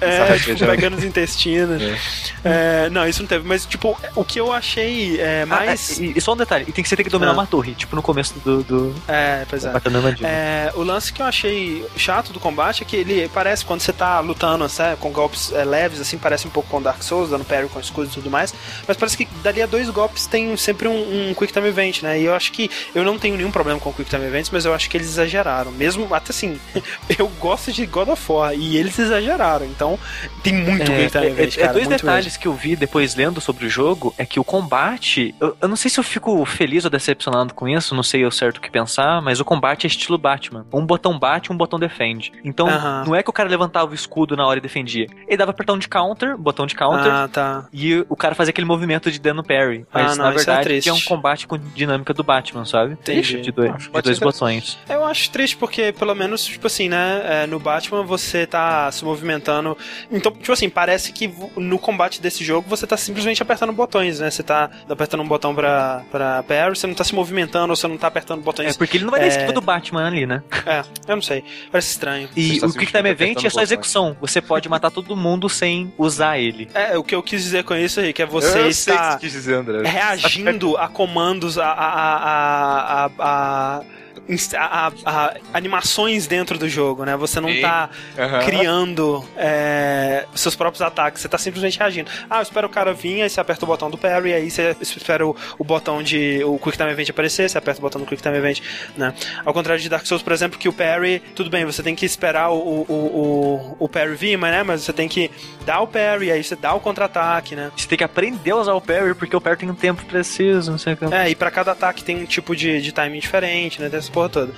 É, tipo, pegando os intestinos. É. É, não, isso não teve. Mas, tipo, o que eu achei é, ah, mais. Ah, e, e, só um detalhe, e tem que você ter que dominar ah. uma torre, tipo no começo do. do... É, pois é. é. O lance que eu achei chato do combate é que ele parece quando você tá lutando, sabe, com golpes leves, assim, parece um pouco com Dark Souls, dando parry com escudo e tudo mais. Mas parece que dali a dois golpes tem sempre um, um Quick Time Event, né? E eu acho que eu não tenho nenhum problema com Quick Time Events, mas eu acho que eles exageraram. Mesmo, até assim, eu gosto de God of War e eles exageraram. Então, tem muito É, Quick Time é, Event, é, cara. dois muito detalhes mesmo. que eu vi depois lendo sobre o jogo é que o combate. Eu, eu não sei se eu fico feliz ou decepcionado com isso, não sei ao certo o que pensar, mas o combate é estilo Batman. Um botão bate, um botão defende. Então, Aham. não é que o cara levantava o escudo na hora e defendia. Ele dava apertão de counter, botão de counter, Ah, tá. e o cara fazia aquele movimento de dano parry. Mas Ah, não, na é verdade triste. é um combate com dinâmica do Batman, sabe? Entendi. De dois, Ah, de dois botões. Eu acho triste porque, pelo menos, tipo assim, né? é, no Batman você tá se movimentando. Então, tipo assim, parece que no combate desse jogo você tá simplesmente apertando botões, né? Você tá apertando um botão pra, pra parry, você não tá se movimentando, ou você não tá apertando É botões. porque ele não vai dar É. esquiva do Batman ali, né? É, eu não sei. Parece estranho. E o Quick Time Event é só execução. Você pode matar todo mundo sem usar ele. É, o que eu quis dizer com isso, Rick, é você eu sei o que está você quis dizer, André. reagindo a comandos, a, a, a, a, a, a- animações dentro do jogo, né? Você não Sim. tá criando é, seus próprios ataques, você tá simplesmente reagindo. Ah, eu espero o cara vir, aí você aperta o botão do parry, aí você espera o, o botão de. o Quick Time Event aparecer, você aperta o botão do Quick Time Event, né? Ao contrário de Dark Souls, por exemplo, que o parry, tudo bem, você tem que esperar o, o, o, o parry vir, mas, né? Mas você tem que dar o parry, aí você dá o contra-ataque, né? Você tem que aprender a usar o parry, porque o parry tem um tempo preciso, não sei o que. É, e pra cada ataque tem um tipo de, de timing diferente, né? Porra toda.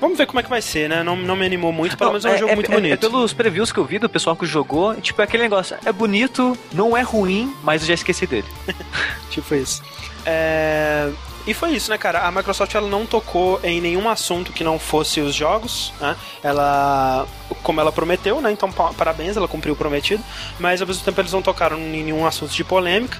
Vamos ver como é que vai ser, né? Não, não me animou muito, pelo menos é um jogo muito é, bonito. É pelos previews que eu vi do pessoal que jogou, tipo, é aquele negócio, é bonito, não é ruim, mas eu já esqueci dele. Tipo isso. É, E foi isso, né, cara? A Microsoft ela não tocou em nenhum assunto que não fosse os jogos, né? Ela, como ela prometeu, né? Então, pa- parabéns, ela cumpriu o prometido. Mas ao mesmo tempo eles não tocaram em nenhum assunto de polêmica.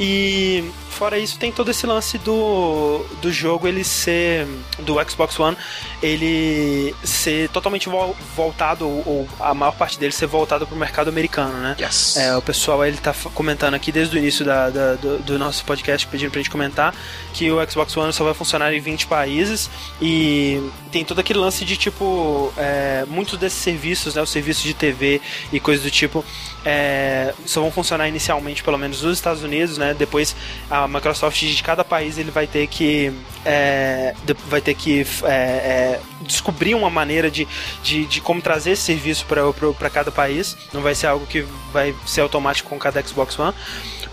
E fora isso, tem todo esse lance do, do jogo ele ser. do Xbox One, ele ser totalmente vol- voltado, ou, ou a maior parte dele ser voltado pro mercado americano, né? Yes. É, o pessoal ele tá comentando aqui desde o início da- da- do, do nosso podcast, pedindo pra gente comentar, que o Xbox One só vai funcionar em 20 países e tem todo aquele lance de tipo, é, muitos desses serviços, né, os serviços de TV e coisas do tipo, é, só vão funcionar inicialmente, pelo menos nos Estados Unidos, né? Depois a Microsoft de cada país ele vai ter que é, vai ter que é, é, descobrir uma maneira de, de, de como trazer esse serviço para cada país. Não vai ser algo que vai ser automático com cada Xbox One.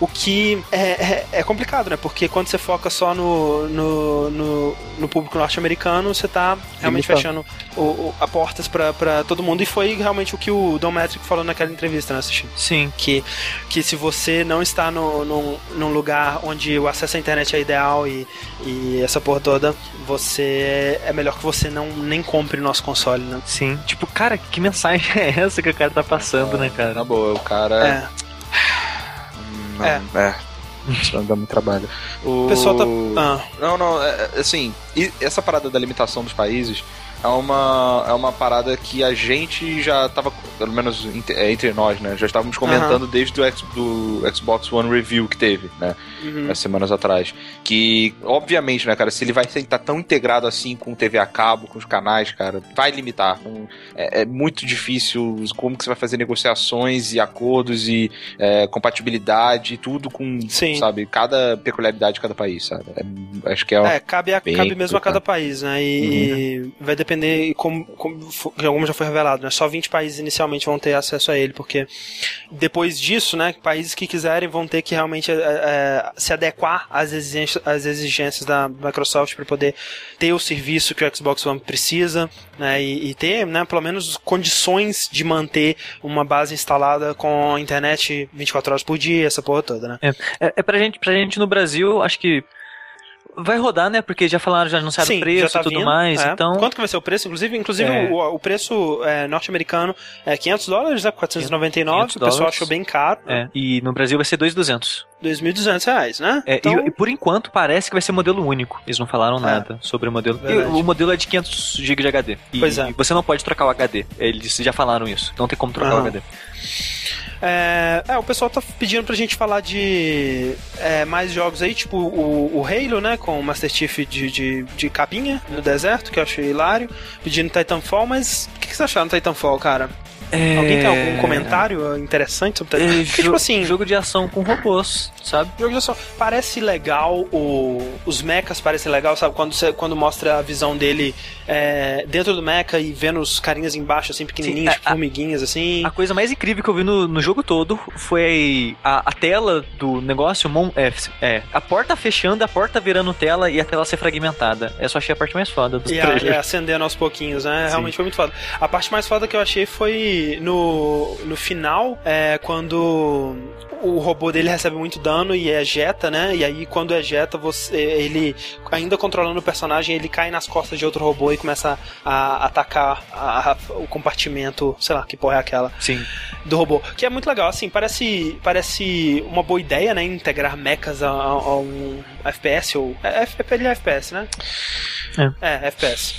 O que é, é, é complicado, né? Porque quando você foca só no, no, no, no público norte-americano, você tá realmente Limitado. fechando o, o, a portas para todo mundo. E foi realmente o que o Don Metric falou naquela entrevista, né, Sushi? Sim. que, que se você não está no, no, num lugar onde o acesso à internet é ideal e, e essa porra toda, você é melhor que você não nem compre o nosso console, né? Sim. Tipo, cara, que mensagem é essa que o cara tá passando, né, cara? Na boa, o cara. É. Não, É. é. Isso dá muito trabalho. O O pessoal tá. Ah, Não, não, é, é, assim, essa parada da limitação dos países é uma, é uma parada que a gente já tava, pelo menos entre, é, entre nós, né? Já estávamos comentando desde o do Xbox One Review que teve, né? uhum. Há semanas atrás. Que, obviamente, né, cara, se ele vai estar tão integrado assim com TV a cabo, com os canais, cara, vai limitar. É, é muito difícil como que você vai fazer negociações e acordos e é, compatibilidade e tudo com, Sim. sabe, cada peculiaridade de cada país, sabe? É- acho que é, É, cabe, a, cabe mesmo a cada país, né? E, e vai depender, e como, como, como já foi revelado, né? Só 20 países inicialmente vão ter acesso a ele, porque depois disso, né? Países que quiserem vão ter que realmente é, é, se adequar às exigências, às exigências da Microsoft para poder ter o serviço que o Xbox One precisa, né? E, e ter, né? Pelo menos condições de manter uma base instalada com internet 24 horas por dia, essa porra toda, né? É, é pra, gente, pra gente no Brasil, acho que vai rodar, né? Porque já falaram, já anunciaram o preço tá e tudo vindo, mais, é. então... Quanto que vai ser o preço? Inclusive, inclusive É. o, o preço é, norte-americano é 500 dólares, né? 499. 500 o pessoal dólares. achou bem caro. É, e no Brasil vai ser 2,200. 2.200 reais, né? É, então, e, e por enquanto parece que vai ser modelo único. Eles não falaram nada sobre o modelo. E o modelo é de 500 GB de HD. E Pois é. você não pode trocar o HD. Eles já falaram isso. Não tem como trocar o. HD. É, é, o pessoal tá pedindo pra gente falar de é, mais jogos aí, tipo o, o Halo, né? Com o Master Chief de, de, de capinha no deserto, que eu achei hilário. Pedindo Titanfall, mas que vocês acharam do Titanfall, cara? É... Alguém tem algum comentário interessante sobre Titanfall? É, Porque, tipo assim, jogo de ação com robôs, sabe? Jogo de ação. Parece legal, o, os mechas parecem legal, sabe? Quando, você, quando mostra a visão dele é, dentro do mecha e vendo os carinhas embaixo, assim, pequenininhos, Sim, tipo a- a- formiguinhas, assim. A coisa mais incrível que eu vi no, no jogo todo foi a, a tela do negócio, mon- é, é, a porta fechando, a porta virando tela e a tela ser fragmentada. Eu só achei a parte mais foda dos E, a, trailers. e acendendo aos pouquinhos, né? Sim. Realmente foi muito foda. A parte mais foda que eu achei foi no, no final, é, quando o robô dele recebe muito dano e ejeta, né? E aí, quando ejeta, você, ele, ainda controlando o personagem, ele cai nas costas de outro robô e começa a atacar a- a- o compartimento, sei lá, que porra é aquela, Sim. do robô. Que é muito legal, assim, parece, parece uma boa ideia, né? Integrar mechas a, a- a um FPS, ou. É, é, ele é FPS, né? É, FPS.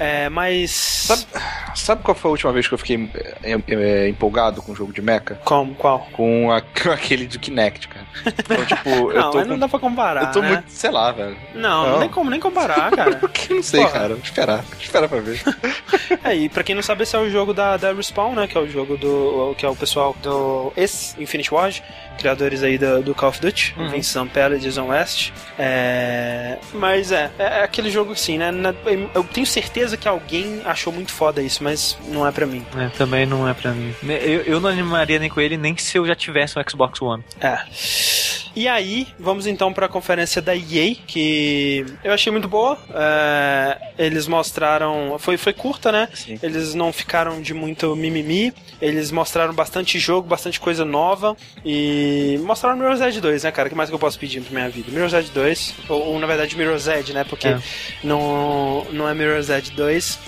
É, mas. Sabe, sabe qual foi a última vez que eu fiquei é, é, empolgado com o jogo de mecha? Como? Qual? Com, a- com aquele do Kinect, cara. Então, tipo, eu não, tô mas com- não dá pra comparar. Eu tô né? muito, sei lá, velho. Não, não Não. tem como nem comparar, cara. Porque eu não sei, Porra. cara. Esperar. Esperar pra ver. é, e pra quem não sabe, esse é o jogo da, da Respawn, né? Que é o jogo do. que é o pessoal do. Esse Infinity Ward, criadores aí do, do Call of Duty, Uhum. Vincent Pella e Jason West. É. Mas é, é aquele jogo assim, né? na- Eu tenho certeza que alguém achou muito foda isso, mas não é pra mim. É, também não é pra mim. Eu, eu não animaria nem com ele, nem se eu já tivesse um Xbox One. É. E aí, vamos então para a conferência da EA, que eu achei muito boa. É, eles mostraram. Foi, foi curta, né? Sim. Eles não ficaram de muito mimimi. Eles mostraram bastante jogo, bastante coisa nova. E mostraram Mirror's Edge 2, né, cara? O que mais que eu posso pedir pra minha vida? Mirror's Edge 2, ou, ou, na verdade Mirror's Edge, né? Porque É. não, não é Mirror's Edge 2.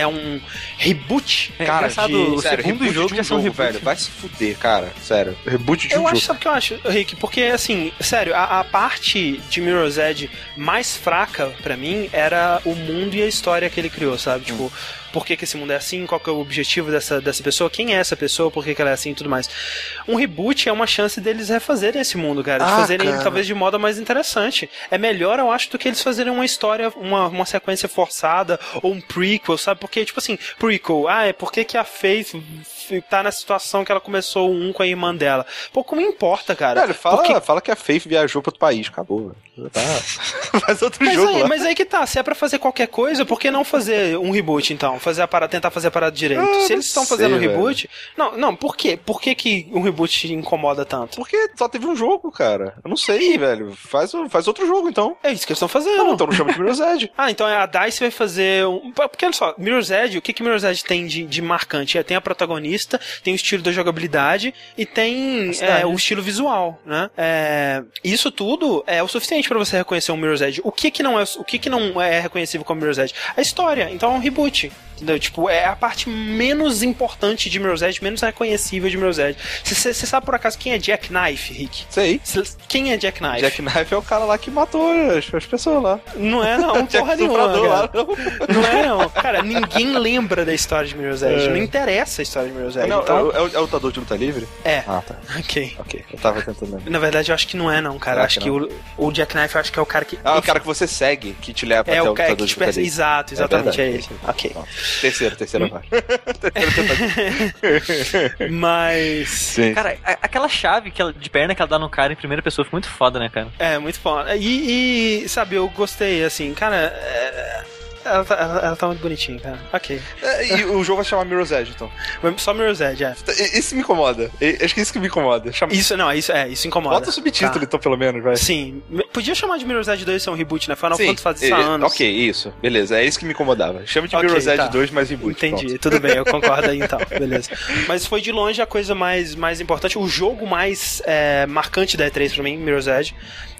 É um reboot. É Cara, engraçado, de- o sério, segundo reboot jogo um já são jogo, reboot. velho. Vai se fuder, cara. Sério. Reboot de Eu um acho, jogo. sabe o que eu acho, Rick? Porque, assim, sério, a, a parte de Mirror's Edge mais fraca pra mim era o mundo e a história que ele criou, sabe? Tipo, por que, que esse mundo é assim? Qual que é o objetivo dessa, dessa pessoa? Quem é essa pessoa? Por que, que ela é assim e tudo mais? Um reboot é uma chance deles refazerem esse mundo, cara. De Ah, fazerem ele cara. talvez de modo mais interessante. É melhor, eu acho, do que eles fazerem uma história, uma, uma sequência forçada ou um prequel, sabe? Porque, tipo assim, prequel, ah, é por que, que a Faith tá na situação que ela começou um com a irmã dela? Pouco me importa, cara. Velho, fala, Porque- fala que a Faith viajou pra outro país. Acabou. Tá. Faz outro Mas jogo aí, lá. mas aí que tá, se é pra fazer qualquer coisa, por que não fazer um reboot então? Fazer a parada, tentar fazer a parada direito. Ah, se eles estão fazendo um reboot. Não, não, por quê? Por que, que um reboot incomoda tanto? Porque só teve um jogo, cara. Eu não sei, velho. Faz, faz outro jogo, então. É isso que eles estão fazendo. Não, então não chama de Mirror's Edge. Ah, então a DICE vai fazer um. Porque olha só, Mirror's Edge, o que que Mirror's Edge tem de, de marcante? É, tem a protagonista, tem o estilo da jogabilidade e tem é, o estilo visual, né? É, isso tudo é o suficiente pra você reconhecer um Mirror's Edge. O que que não é, o que que não é reconhecível como Mirror's Edge? A história. Então é um reboot. Entendeu? Tipo, é a parte menos importante de Mirror's Edge, menos reconhecível de Mirror's Edge. Você sabe por acaso quem é Jack Knife, Rick? Sei. Cê- Quem é Jack Knife? Jack Knife é o cara lá que matou as, as pessoas lá. Não é não, porra nenhuma. Não, Não é não. Cara, ninguém lembra da história de Mirror's Edge. É. Não interessa a história de Mirror's Edge. não, então, é, o- é o, é lutador de luta livre? é. Ah, tá. Ok. Ok. Eu tava tentando lembrar. Na verdade, eu acho que não é, não, cara. Acho que que, o, o Jack Knife, eu acho que é o cara que. Ah, o cara que você segue, que te leva é até o cara que lutador de te livre. Exato, exatamente, é, ele. Ok. Terceira parte. terceira tentativa. Mas. Sim. Cara, aquela chave que ela- de perna que ela dá no cara em primeira pessoa foi muito foda, né, cara? É, muito bom. E, e, sabe, eu gostei, assim, cara. é, Ela tá, ela, ela tá muito bonitinha, cara. Ok. É, e o jogo vai se chamar Mirror's Edge, então. Só Mirror's Edge, é. Isso me incomoda. Acho que é isso que me incomoda. Chama... Isso, não, isso é, isso incomoda. Bota o subtítulo, Tá. então, pelo menos, vai. Sim. Podia chamar de Mirror's Edge 2 ser um reboot, né? Final Sim, Fantasy faz isso há anos. Ok, isso. Beleza, é isso que me incomodava. Chama de Ok, Mirror's Edge tá. 2 mais reboot. Entendi, pronto. tudo bem, eu concordo aí então, beleza. Mas foi de longe a coisa mais, mais importante, o jogo mais é, marcante da E3 pra mim, Mirror's Edge.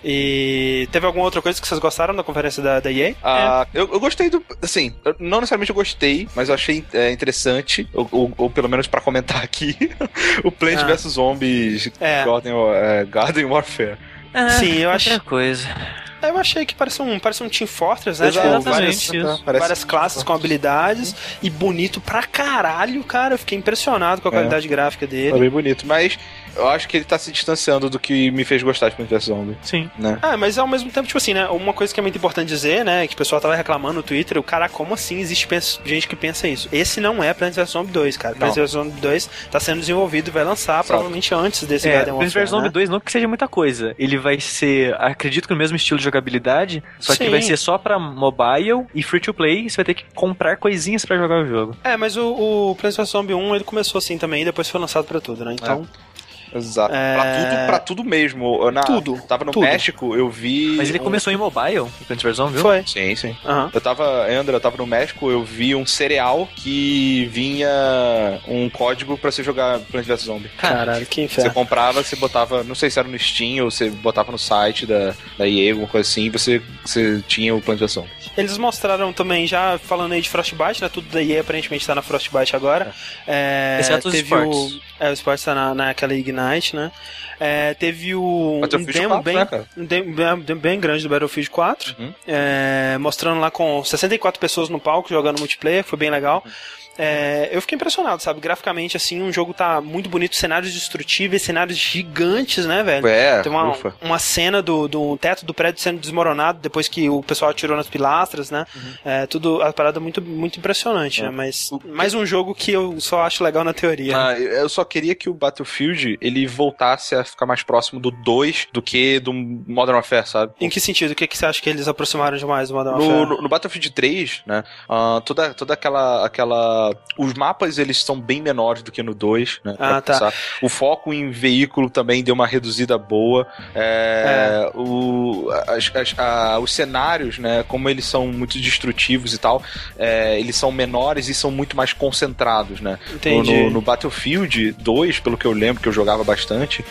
E teve alguma outra coisa que vocês gostaram da conferência da, da EA? Ah, eu, eu gostei do. Assim, não necessariamente eu gostei, mas eu achei é, interessante, ou, ou- ou pelo menos pra comentar aqui, o Plant Ah. vs Zombies É. Garden, é, Garden Warfare. Ah, Sim, eu acho- Outra coisa. Eu achei que parece um, parece um Team Fortress, né? Tipo, exatamente várias, isso. Parece várias classes com habilidades e bonito pra caralho, cara. Eu fiquei impressionado com a É. qualidade gráfica dele. bem bonito, mas eu acho que ele tá se distanciando do que me fez gostar de Plants vs Zombie, Sim. né? Ah, mas ao mesmo tempo, tipo assim, né? Uma coisa que é muito importante dizer, né? Que o pessoal tava reclamando no Twitter, o cara, como assim existe gente que pensa isso? Esse não é Plants vs Zombie 2, cara. Não. Plants vs Zombie 2 tá sendo desenvolvido e vai lançar provavelmente antes desse É, Garden Plants Warfare, vs Zombie né? 2 não que seja muita coisa. Ele vai ser, acredito que no mesmo estilo de jogabilidade, só que Sim. vai ser só pra mobile e free to play, e você vai ter que comprar coisinhas pra jogar o jogo. É, mas o, o vs Zombie 1 ele começou assim também e depois foi lançado pra tudo, né? Então, Exato. É. Pra tudo, pra tudo mesmo. Eu na, Tudo, Tava no tudo. México, eu vi. Mas ele um- começou em mobile, o Plants vs Zombie, viu? foi. Sim, sim. Aham. Eu tava, André, eu tava no México, eu vi um cereal que vinha um código pra você jogar Plants vs Zombie. Caralho, que Você inferno. comprava, você botava, não sei se era no Steam ou você botava no site da, da EA, alguma coisa assim, e você, você tinha o Plants vs Zombie. Eles mostraram também, já falando aí de Frostbite, né? Tudo da EA aparentemente tá na Frostbite agora. É, Exceto os esportes. o. É, o Sports tá na, naquela Né? É, teve o. Um demo 4, bem, né, um demo bem, bem grande do Battlefield 4. Uhum. é, mostrando lá com 64 pessoas no palco jogando multiplayer, foi bem legal. É, eu fiquei impressionado, sabe? Graficamente, assim, o jogo tá muito bonito, cenários destrutíveis, cenários gigantes, né, velho? É, Tem uma, ufa. uma cena do, do teto do prédio sendo desmoronado depois que o pessoal atirou nas pilastras, né? É, tudo, a parada muito, muito impressionante, Uhum. É. né? Mas O- mais um jogo que eu só acho legal na teoria. Ah, eu só queria que o Battlefield ele voltasse a ficar mais próximo do 2 do que do Modern Warfare, sabe? Em que sentido? O que, que você acha que eles aproximaram demais do Modern No, Warfare? no, no Battlefield 3, né? ah, toda, toda aquela, aquela. Os mapas eles são bem menores do que no 2, né? Ah, tá. pensar. O foco em veículo também deu uma reduzida boa. É, O, as- as- a- os cenários, né? Como eles são muito destrutivos e tal, é, eles são menores e são muito mais concentrados, né? Entendi. No, no Battlefield 2, pelo que eu lembro, que eu jogava bastante,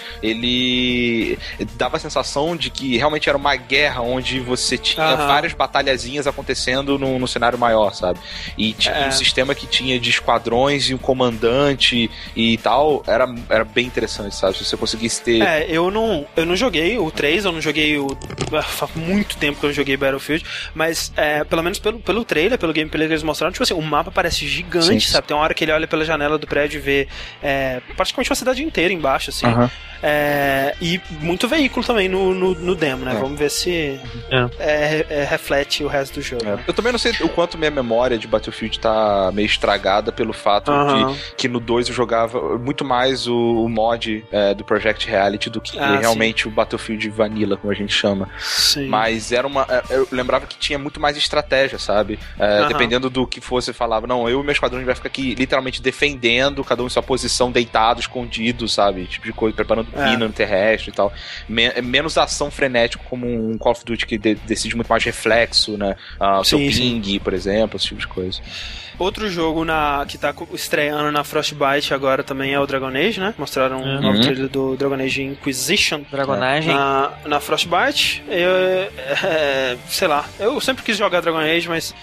ele dava a sensação de que realmente era uma guerra onde você tinha Aham. várias batalhazinhas acontecendo no, no cenário maior, sabe? E tinha É. um sistema que tinha de esquadrões e um comandante e tal, era, era bem interessante, sabe? Se você conseguisse ter. É, eu não, eu não joguei o 3, eu não joguei o. Faz muito tempo que eu não joguei Battlefield, mas é, pelo menos pelo, pelo trailer, pelo gameplay que eles mostraram, tipo assim, o mapa parece gigante, Sim. sabe? Tem uma hora que ele olha pela janela do prédio e vê é, praticamente uma cidade inteira embaixo, assim. É, e muito veículo também no, no, no demo, né? É. Vamos ver se É. é, é, reflete o resto do jogo. É. né? Eu também não sei o quanto minha memória de Battlefield tá meio estragada pelo fato de que no 2 eu jogava muito mais o, o mod é, do Project Reality do que Ah, realmente o Battlefield Vanilla, como a gente chama. Sim. Mas era uma. é, Eu lembrava que tinha muito mais estratégia, sabe? É. Dependendo do que fosse, falava, não, eu e meu esquadrão a gente vai ficar aqui literalmente defendendo, cada um em sua posição, deitado, escondido, sabe? Tipo de coisa, preparando É. no terrestre e tal. Men- é menos ação frenética como um Call of Duty que de- decide muito mais reflexo, né? Ah, o seu Sim, sim. ping, por exemplo, esse tipo de coisa. Outro jogo na, que tá estreando na Frostbite agora também é o Dragon Age, né? Mostraram um Uhum. novo trailer do Dragon Age Inquisition. Dragonagem. Na, na Frostbite, eu, é, sei lá, eu sempre quis jogar Dragon Age, mas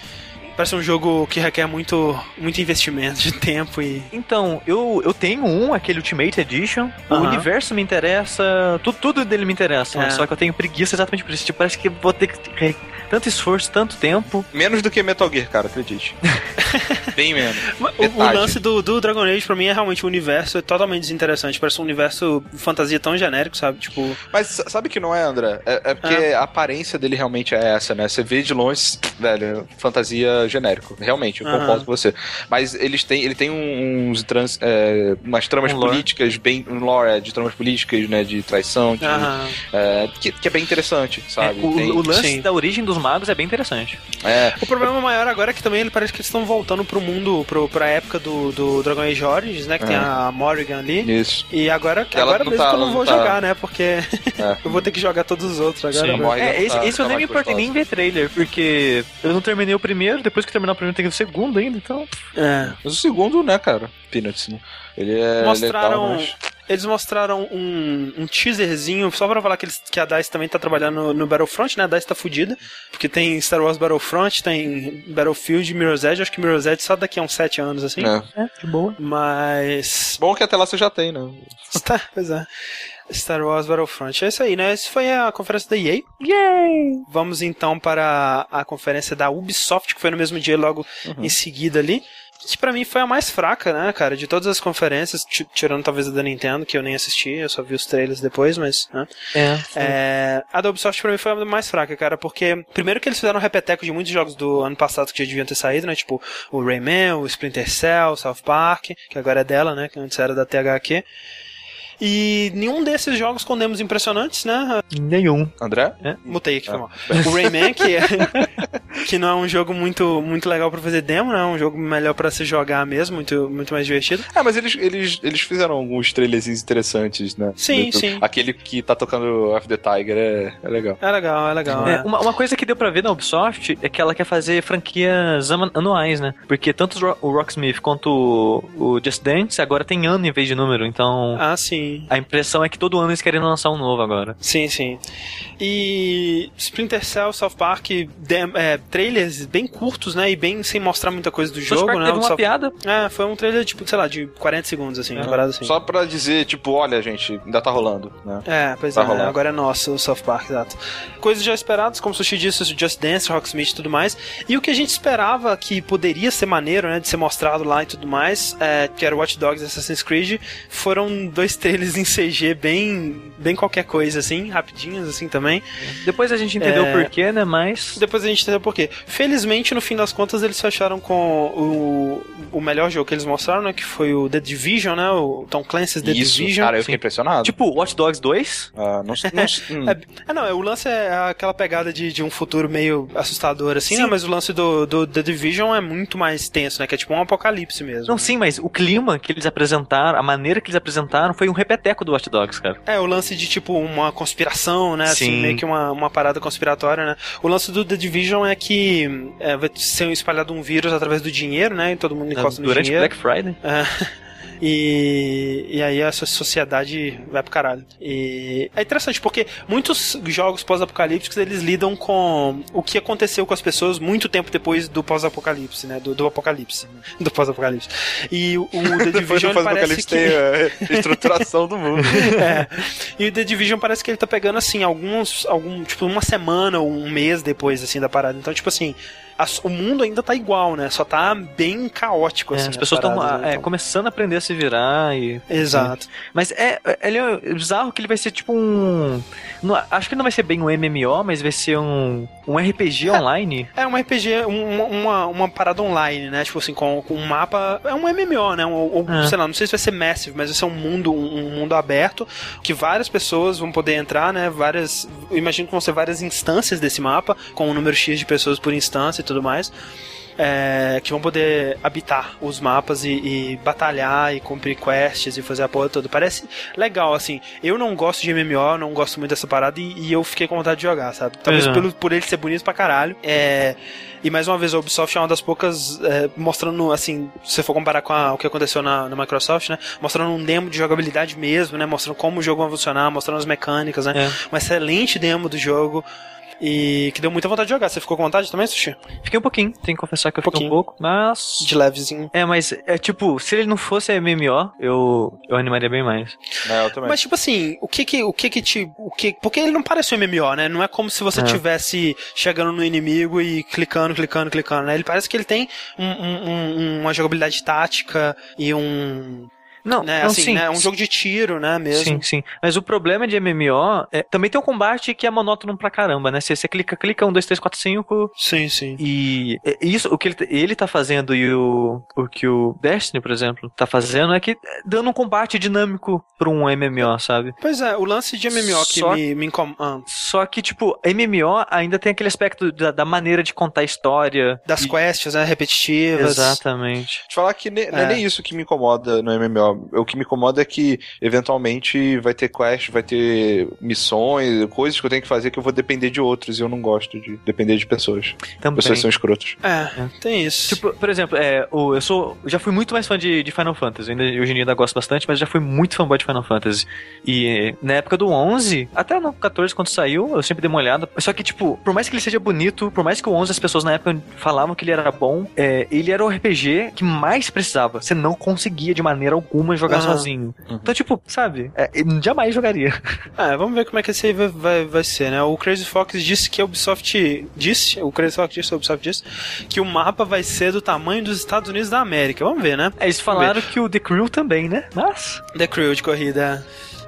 parece um jogo que requer muito, muito investimento de tempo e. Então, eu, eu tenho um, aquele Ultimate Edition. O universo me interessa. Tudo, tudo dele me interessa. É. Só que eu tenho preguiça exatamente por isso. Tipo, parece que vou ter que ter tanto esforço, tanto tempo. Menos do que Metal Gear, cara, acredite. Bem menos. O, o lance do, do Dragon Age pra mim é realmente o universo é totalmente desinteressante. Parece um universo fantasia tão genérico, sabe? Tipo. Mas sabe que não é, André? É, é porque a aparência dele realmente é essa, né? Você vê de longe, velho, fantasia genérico. Realmente, eu Aham. concordo com você. Mas eles têm, ele tem uns trans, é, umas tramas Um lore. políticas bem. Um lore é, de tramas políticas, né? De traição, de, aham. é, que, que é bem interessante, É, sabe? o, Tem- o lance sim. da origem dos magos é bem interessante. é, O problema maior agora é que também ele parece que eles estão voltando pro mundo, pro, pra época do, do Dragon Age Origins, né? Que tem É. a Morrigan ali. isso. E agora, Ela agora mesmo tá- que eu não vou tá- jogar, né? Porque É. eu vou ter que jogar todos os outros agora. Sim. É, esse, tá- esse eu tá nem me importei nem em ver trailer, porque eu não terminei o primeiro, depois que terminar o primeiro tem que ver o segundo ainda, então. É. Mas o segundo, né, cara? Peanuts, né? Ele é. Mostraram- legal, mas... Eles mostraram um, um teaserzinho, só pra falar que, eles, que a DICE também tá trabalhando no, no Battlefront, né? A DICE tá fudida, porque tem Star Wars Battlefront, tem Battlefield, Mirror's Edge, acho que Mirror's Edge só daqui a uns 7 anos, assim. É. É, de boa. Mas... Bom que até lá você já tem, né? Tá, pois é. Star Wars Battlefront. É isso aí, né? Essa foi a conferência da EA. Yay! Vamos então para a conferência da Ubisoft, que foi no mesmo dia, logo em seguida ali. Que pra mim foi a mais fraca, né, cara? De todas as conferências, ti- tirando talvez a da Nintendo, que eu nem assisti, eu só vi os trailers depois, mas. né? É. É, a da Ubisoft pra mim foi a mais fraca, cara, porque primeiro que eles fizeram um repeteco de muitos jogos do ano passado que já deviam ter saído, né? Tipo o Rayman, o Splinter Cell, o South Park, que agora é dela, né? Que antes era da THQ. E nenhum desses jogos com demos impressionantes, né? Nenhum. André? Mutei aqui, foi mal. O Rayman, que, é, que não é um jogo muito, muito legal pra fazer demo, né? É um jogo melhor pra se jogar mesmo, muito, muito mais divertido. Ah, mas eles, eles, eles fizeram alguns trailerzinhos interessantes, né? Sim, Dentro- sim. Aquele que tá tocando Off the Tiger é, é legal. É legal, é legal. É, é. uma, uma coisa que deu pra ver na Ubisoft é que ela quer fazer franquias anuais, né? Porque tanto o Rocksmith quanto o, o Just Dance agora tem ano em vez de número, então Ah, sim. A impressão é que todo ano eles querem lançar um novo agora. Sim, sim. E Splinter Cell, South Park, dem- é, trailers bem curtos, né? E bem sem mostrar muita coisa do South jogo, Park né? teve uma South- piada. É, foi um trailer, tipo, sei lá, de 40 segundos, assim, parada assim. Só pra dizer, tipo, olha, gente, ainda tá rolando, né? É, pois Vai é, rolar. agora é nosso o South Park, exato. Coisas já esperadas, como o Sushi disse, Just Dance, Rocksmith e tudo mais. E o que a gente esperava que poderia ser maneiro, né, de ser mostrado lá e tudo mais, é, que era Watch Dogs e Assassin's Creed, foram dois trailers em CG bem, bem qualquer coisa, assim, rapidinhos, assim, também. Depois a gente entendeu É. o porquê, né? Mas. Depois a gente entendeu por quê. Felizmente, no fim das contas, eles fecharam com o, o melhor jogo que eles mostraram, né, que foi o The Division, né, o Tom Clancy's The Isso, Division. cara, eu fiquei impressionado. Tipo, Watch Dogs 2? Ah, não, não, hum. É, é, não, é, o lance é aquela pegada de, de um futuro meio assustador, assim, Sim. né? Mas o lance do, do The Division é muito mais tenso, né? Que é tipo um apocalipse mesmo. Não, sim, mas o clima que eles apresentaram, a maneira que eles apresentaram foi um repeteco do Watch Dogs, cara. É, o lance de tipo uma conspiração, né? Assim, Sim. meio que uma, uma parada conspiratória, né? O lance do The Division é que é, vai ser espalhado um vírus através do dinheiro, né? E todo mundo encosta no Durante dinheiro. Black Friday. É. E, e aí a so- sociedade vai pro caralho. E é interessante porque muitos jogos pós-apocalípticos eles lidam com o que aconteceu com as pessoas muito tempo depois do pós-apocalipse, né? Do, do apocalipse. Do pós-apocalipse. E o, o The Division do parece que. tem a estruturação do mundo. É. E o The Division parece que ele tá pegando assim, alguns. Algum, tipo, uma semana ou um mês depois assim da parada. Então, tipo assim. O mundo ainda tá igual, né? Só tá bem caótico, É, assim. as pessoas estão né? Então- começando a aprender a se virar e. Exato. Mas é, é- ele é bizarro que ele vai ser tipo um. não- acho que não vai ser bem um MMO, mas vai ser um, um RPG online. É um RPG, um- uma, uma parada online, né? Tipo assim, com, com um mapa. É um MMO, né? Um, ou, É. sei lá, não sei se vai ser massive, mas vai ser um mundo, um, um mundo aberto que várias pessoas vão poder entrar, né? Várias. Eu imagino que vão ser várias instâncias desse mapa, com um número X de pessoas por instância tudo mais. é, que vão poder habitar os mapas e, e batalhar e cumprir quests e fazer a porra toda. Parece legal, assim. Eu não gosto de MMO, não gosto muito dessa parada e, e eu fiquei com vontade de jogar, sabe? Talvez Uhum. pelo, por ele ser bonito pra caralho. É, e mais uma vez, a Ubisoft é uma das poucas é, mostrando, assim, se você for comparar com a- o que aconteceu na, na Microsoft, né? Mostrando um demo de jogabilidade mesmo, né? Mostrando como o jogo vai funcionar, mostrando as mecânicas, né? É. Um excelente demo do jogo. E que deu muita vontade de jogar. Você ficou com vontade também, Sushi? Fiquei um pouquinho, tenho que confessar que eu fiquei um pouco, mas. De levezinho. É, mas é tipo, se ele não fosse MMO, eu, eu animaria bem mais. É, eu também. Mas, tipo assim, o que que, o que que te... O que, porque ele não parece um MMO, né? Não é como se você É. tivesse chegando no inimigo e clicando, clicando, clicando, né? Ele parece que ele tem um- um- um- uma jogabilidade tática e um... Não, Né, não assim, sim. né? Um jogo de tiro, né? Mesmo. Sim, sim. Mas o problema de MMO é também tem um combate que é monótono pra caramba, né? Você, você clica, clica, um, dois, três, quatro, cinco. Sim, sim. E é isso, o que ele, ele tá fazendo e o, o que o Destiny, por exemplo, tá fazendo é que é dando um combate dinâmico pra um MMO, sabe? Pois é, o lance de MMO que Só- me, me incomoda... Só que, tipo, MMO ainda tem aquele aspecto da, da maneira de contar a história. Das E- quests, né? Repetitivas. Exatamente. Te falar que ne- não é É. nem isso que me incomoda no MMO. O que me incomoda é que eventualmente vai ter quest, vai ter missões, coisas que eu tenho que fazer que eu vou depender de outros e eu não gosto de depender de pessoas. Também. Pessoas são escrotas. É, tem isso. Tipo, por exemplo, é, o, eu sou. Já fui muito mais fã de, de Final Fantasy. Ainda, hoje em dia ainda gosto bastante, mas já fui muito fanboy de Final Fantasy. E na época do 11, até no 14, quando saiu, eu sempre dei uma olhada. Só que, tipo, por mais que ele seja bonito, por mais que o 11 as pessoas na época falavam que ele era bom, é, ele era o RPG que mais precisava. Você não conseguia de maneira alguma jogar Aham. sozinho. Então, tipo, sabe? É, jamais jogaria. É, vamos ver como é que esse aí vai, vai, vai ser, né? O Crazy Fox disse que a Ubisoft disse, o Crazy Fox disse, a Ubisoft disse, que o mapa vai ser do tamanho dos Estados Unidos da América. Vamos ver, né? É, eles falaram que o The Crew também, né? Mas. The Crew de corrida.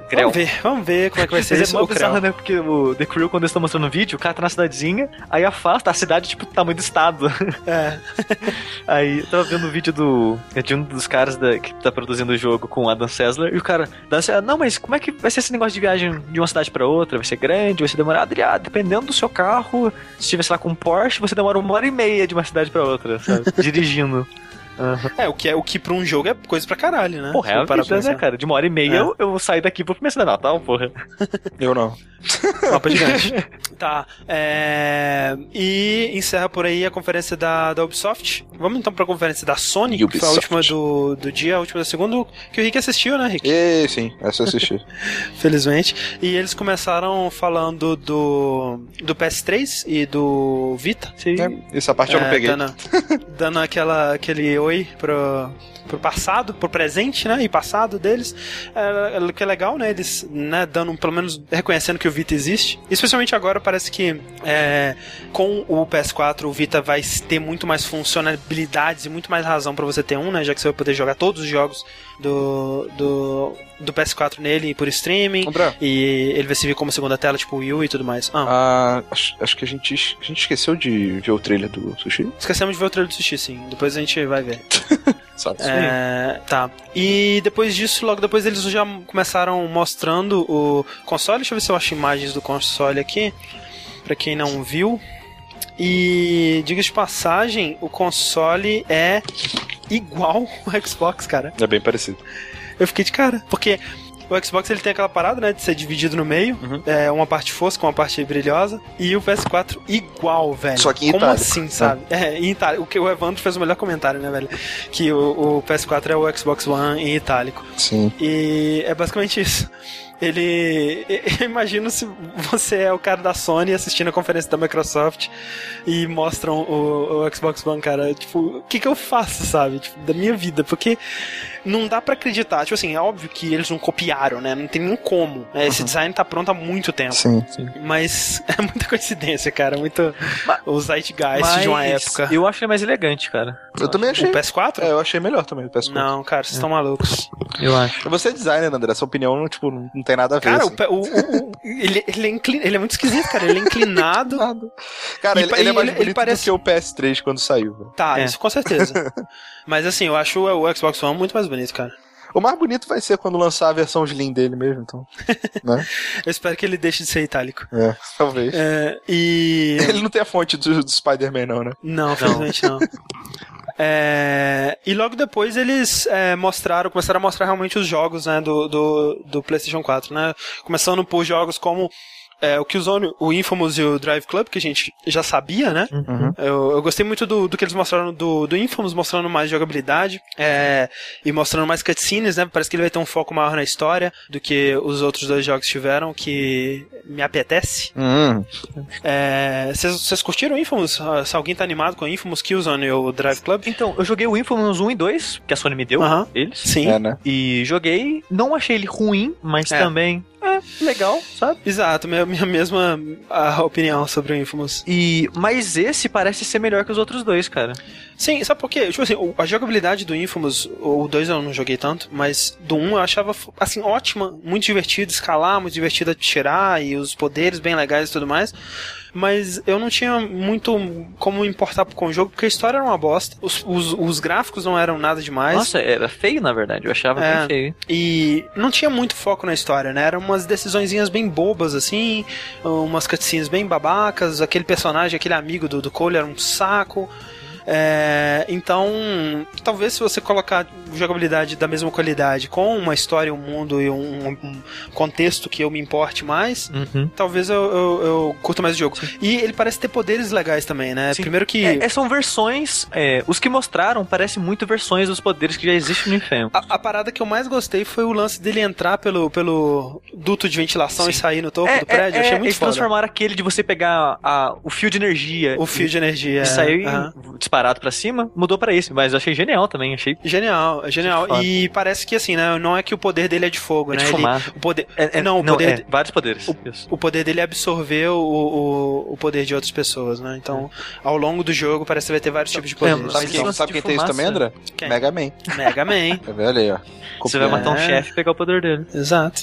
Creu. Vamos ver, vamos ver como é que vai ser Mas isso. é o Creu. bizarro, né? Porque o The Crew, quando eles estão mostrando o vídeo, o cara tá na cidadezinha, aí afasta a cidade, tipo, do tamanho do estado. É. Aí eu tava vendo o vídeo do. De um dos caras da- que tá produzindo o jogo com o Adam Sessler, e o cara. Sessler, Não, mas como é que vai ser esse negócio de viagem de uma cidade pra outra? Vai ser grande? Vai ser demorado? Ele, ah, dependendo do seu carro, se estiver, sei lá, com um Porsche, você demora uma hora e meia de uma cidade pra outra, sabe? Dirigindo. Aham. É, o que, é, o que pra um jogo é coisa pra caralho, né? Porra, é a vida, né, pensar. cara? De uma hora e meia É. eu, eu saio daqui pro minha cidade natal, porra. Eu não. Mapa gigante. tá. É... E encerra por aí a conferência da, da Ubisoft. Vamos então pra conferência da Sony, que foi a Ubisoft. última do, do dia, a última da segunda, que o Rick assistiu, né, Rick? E sim, essa eu assisti. Felizmente. E eles começaram falando do, do PS3 e do Vita. Sim. É, essa parte eu não É, peguei. Dando, dando aquela, aquele oi pro, pro passado, pro presente, né? E passado deles. É, é, que é legal, né? Eles, né, dando, pelo menos, reconhecendo que o Vita existe. Especialmente agora, parece que é, com o PS4, o Vita vai ter muito mais funcionalidades e muito mais razão pra você ter um, né? Já que você vai poder jogar todos os jogos do, do, do PS4 nele por streaming. André, E ele vai servir como segunda tela, tipo Wii U e tudo mais. Ah, ah, acho, acho que a gente, a gente esqueceu de ver o trailer do Sushi, esquecemos de ver o trailer do Sushi, sim. Depois a gente vai ver. sabe? É, tá. E depois disso, logo depois eles já começaram mostrando o console. Deixa eu ver se eu acho imagens do console aqui. Pra quem não viu. E diga de passagem, o console é igual o Xbox, cara. É bem parecido. Eu fiquei de cara, porque o Xbox ele tem aquela parada, né, de ser dividido no meio, Uhum. é, uma parte fosca, uma parte brilhosa, e o PS4 igual, velho. Só que em Como itálico, assim, sabe? É, em itálico. O que o Evandro fez o melhor comentário, né, velho? Que o, o PS4 é o Xbox One em itálico. Sim. E é basicamente isso. Ele. Eu imagino se você é o cara da Sony assistindo a conferência da Microsoft e mostram o, o Xbox One, cara. Tipo, o que, que eu faço, sabe? Tipo, da minha vida. Porque não dá pra acreditar. Tipo assim, é óbvio que eles não copiaram, né? Não tem nem como. né? Esse design tá pronto há muito tempo. Sim. Mas é muita coincidência, cara. Muito. O Zeitgeist de uma Mas época. Eu acho ele mais elegante, cara. Eu também achei. O PS4? É, eu achei melhor também o PS4. Não, cara, vocês estão malucos. Eu acho. Você é designer, André. Essa opinião não, tipo, não tem nada a ver. Cara, o, assim. o- o- o- ele, ele, é inclin- ele é muito esquisito, cara. Ele é inclinado. Cara, E ele, ele é mais ele- bonito ele parece- do que o PS3 quando saiu. velho. Tá, É. isso com certeza. Mas assim, eu acho o, Xbox One muito mais bonito, cara. O mais bonito vai ser quando lançar a versão Slim dele mesmo, então. né? Eu espero que ele deixe de ser itálico. É, talvez. É, e. Ele não tem a fonte do, do Spider-Man, não, né? Não, felizmente não. É, e logo depois eles é, mostraram, começaram a mostrar realmente os jogos né, do, do, do PlayStation 4, né? Começando por jogos como é, o Killzone, o Infamous e o Drive Club, que a gente já sabia, né? Uhum. Eu, eu gostei muito do, do que eles mostraram do, do Infamous, mostrando mais jogabilidade é, e mostrando mais cutscenes, né? Parece que ele vai ter um foco maior na história do que os outros dois jogos tiveram, que me apetece. É, Vocês vocês curtiram o Infamous? Ah, Se alguém tá animado com o Infamous, Killzone e o Drive Club? Então, eu joguei o Infamous 1 e 2, que a Sony me deu, Aham. eles. Sim. É, né? E joguei, não achei ele ruim, mas É. também é legal, sabe? Exato, minha, minha mesma ah, opinião sobre o Infamous. E mas esse parece ser melhor que os outros dois, cara. Sim, sabe por quê? Tipo assim, a jogabilidade do Infamous, o 2 eu não joguei tanto, mas do 1 eu achava, assim, ótima, muito divertido escalar, muito divertido atirar e os poderes bem legais e tudo mais. Mas eu não tinha muito como importar com o jogo, porque a história era uma bosta, os, os, os gráficos não eram nada demais. Nossa, era feio na verdade, eu achava É. bem feio. E não tinha muito foco na história, né? Eram umas decisõezinhas bem bobas, assim, umas cutscenes bem babacas, aquele personagem, aquele amigo do, do Cole era um saco. É, então, talvez se você colocar jogabilidade da mesma qualidade com uma história, um mundo e um, um contexto que eu me importe mais, Uhum. talvez eu, eu, eu curta mais o jogo. E ele parece ter poderes legais também, né? Sim. Primeiro que. É, é, são versões. é, os que mostraram parecem muito versões dos poderes que já existem no Infamous. A, a parada que eu mais gostei foi o lance dele entrar pelo, pelo duto de ventilação e sair no topo É, do prédio. é, Achei é, muito eles foda. transformaram aquele de você pegar a- o fio de energia O fio de energia. e sair Aham. Disparado pra cima, mudou pra esse, mas eu achei genial também, achei Genial, é genial. Foda. E parece que assim, né? Não é que o poder dele é de fogo, É né? de Ele- fumaça. o poder, É- é- não, o poder, é, vários poderes. o- o poder dele é absorver o, o, o poder de outras pessoas, né? Então, ao longo do jogo, parece que vai ter vários tipos de poderes. É, Sabe quem, sabe de quem tem isso também, André? Quem? Mega Man. Mega Man. Vendo aí, ó? Você vai matar um É. chefe e pegar o poder dele. Exato.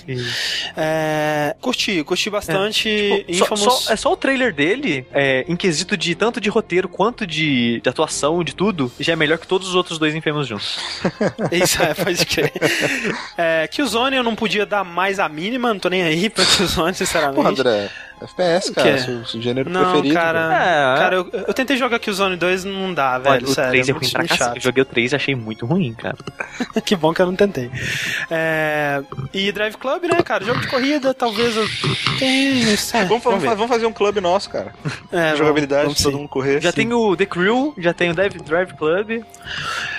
É, curti, curti bastante. Tipo, só, só- é só o trailer dele, é, em quesito de tanto de roteiro quanto de, de atuação, de tudo, já é melhor que todos os outros dois Infamous juntos. Isso, é, pode crer. É, Killzone eu não podia dar mais a mínima, não tô nem aí pra Killzone, sinceramente. Porra, André. FPS, O cara. quê? Seu, seu gênero Não, preferido. cara. É. Cara, eu, eu tentei jogar Killzone 2 não dá, velho. Olha, o sério, 3 é muito, ruim pra cacete. Eu joguei o 3 e achei muito ruim, cara. que bom que eu não tentei. É, e Drive Club, né, cara? Jogo de corrida, talvez eu tenha. é, Vamos, vamos, vamos fazer um clube nosso, cara. É, Jogabilidade, vamos todo sim. mundo correr. Já tem o The Crew, já tem o Drive Club.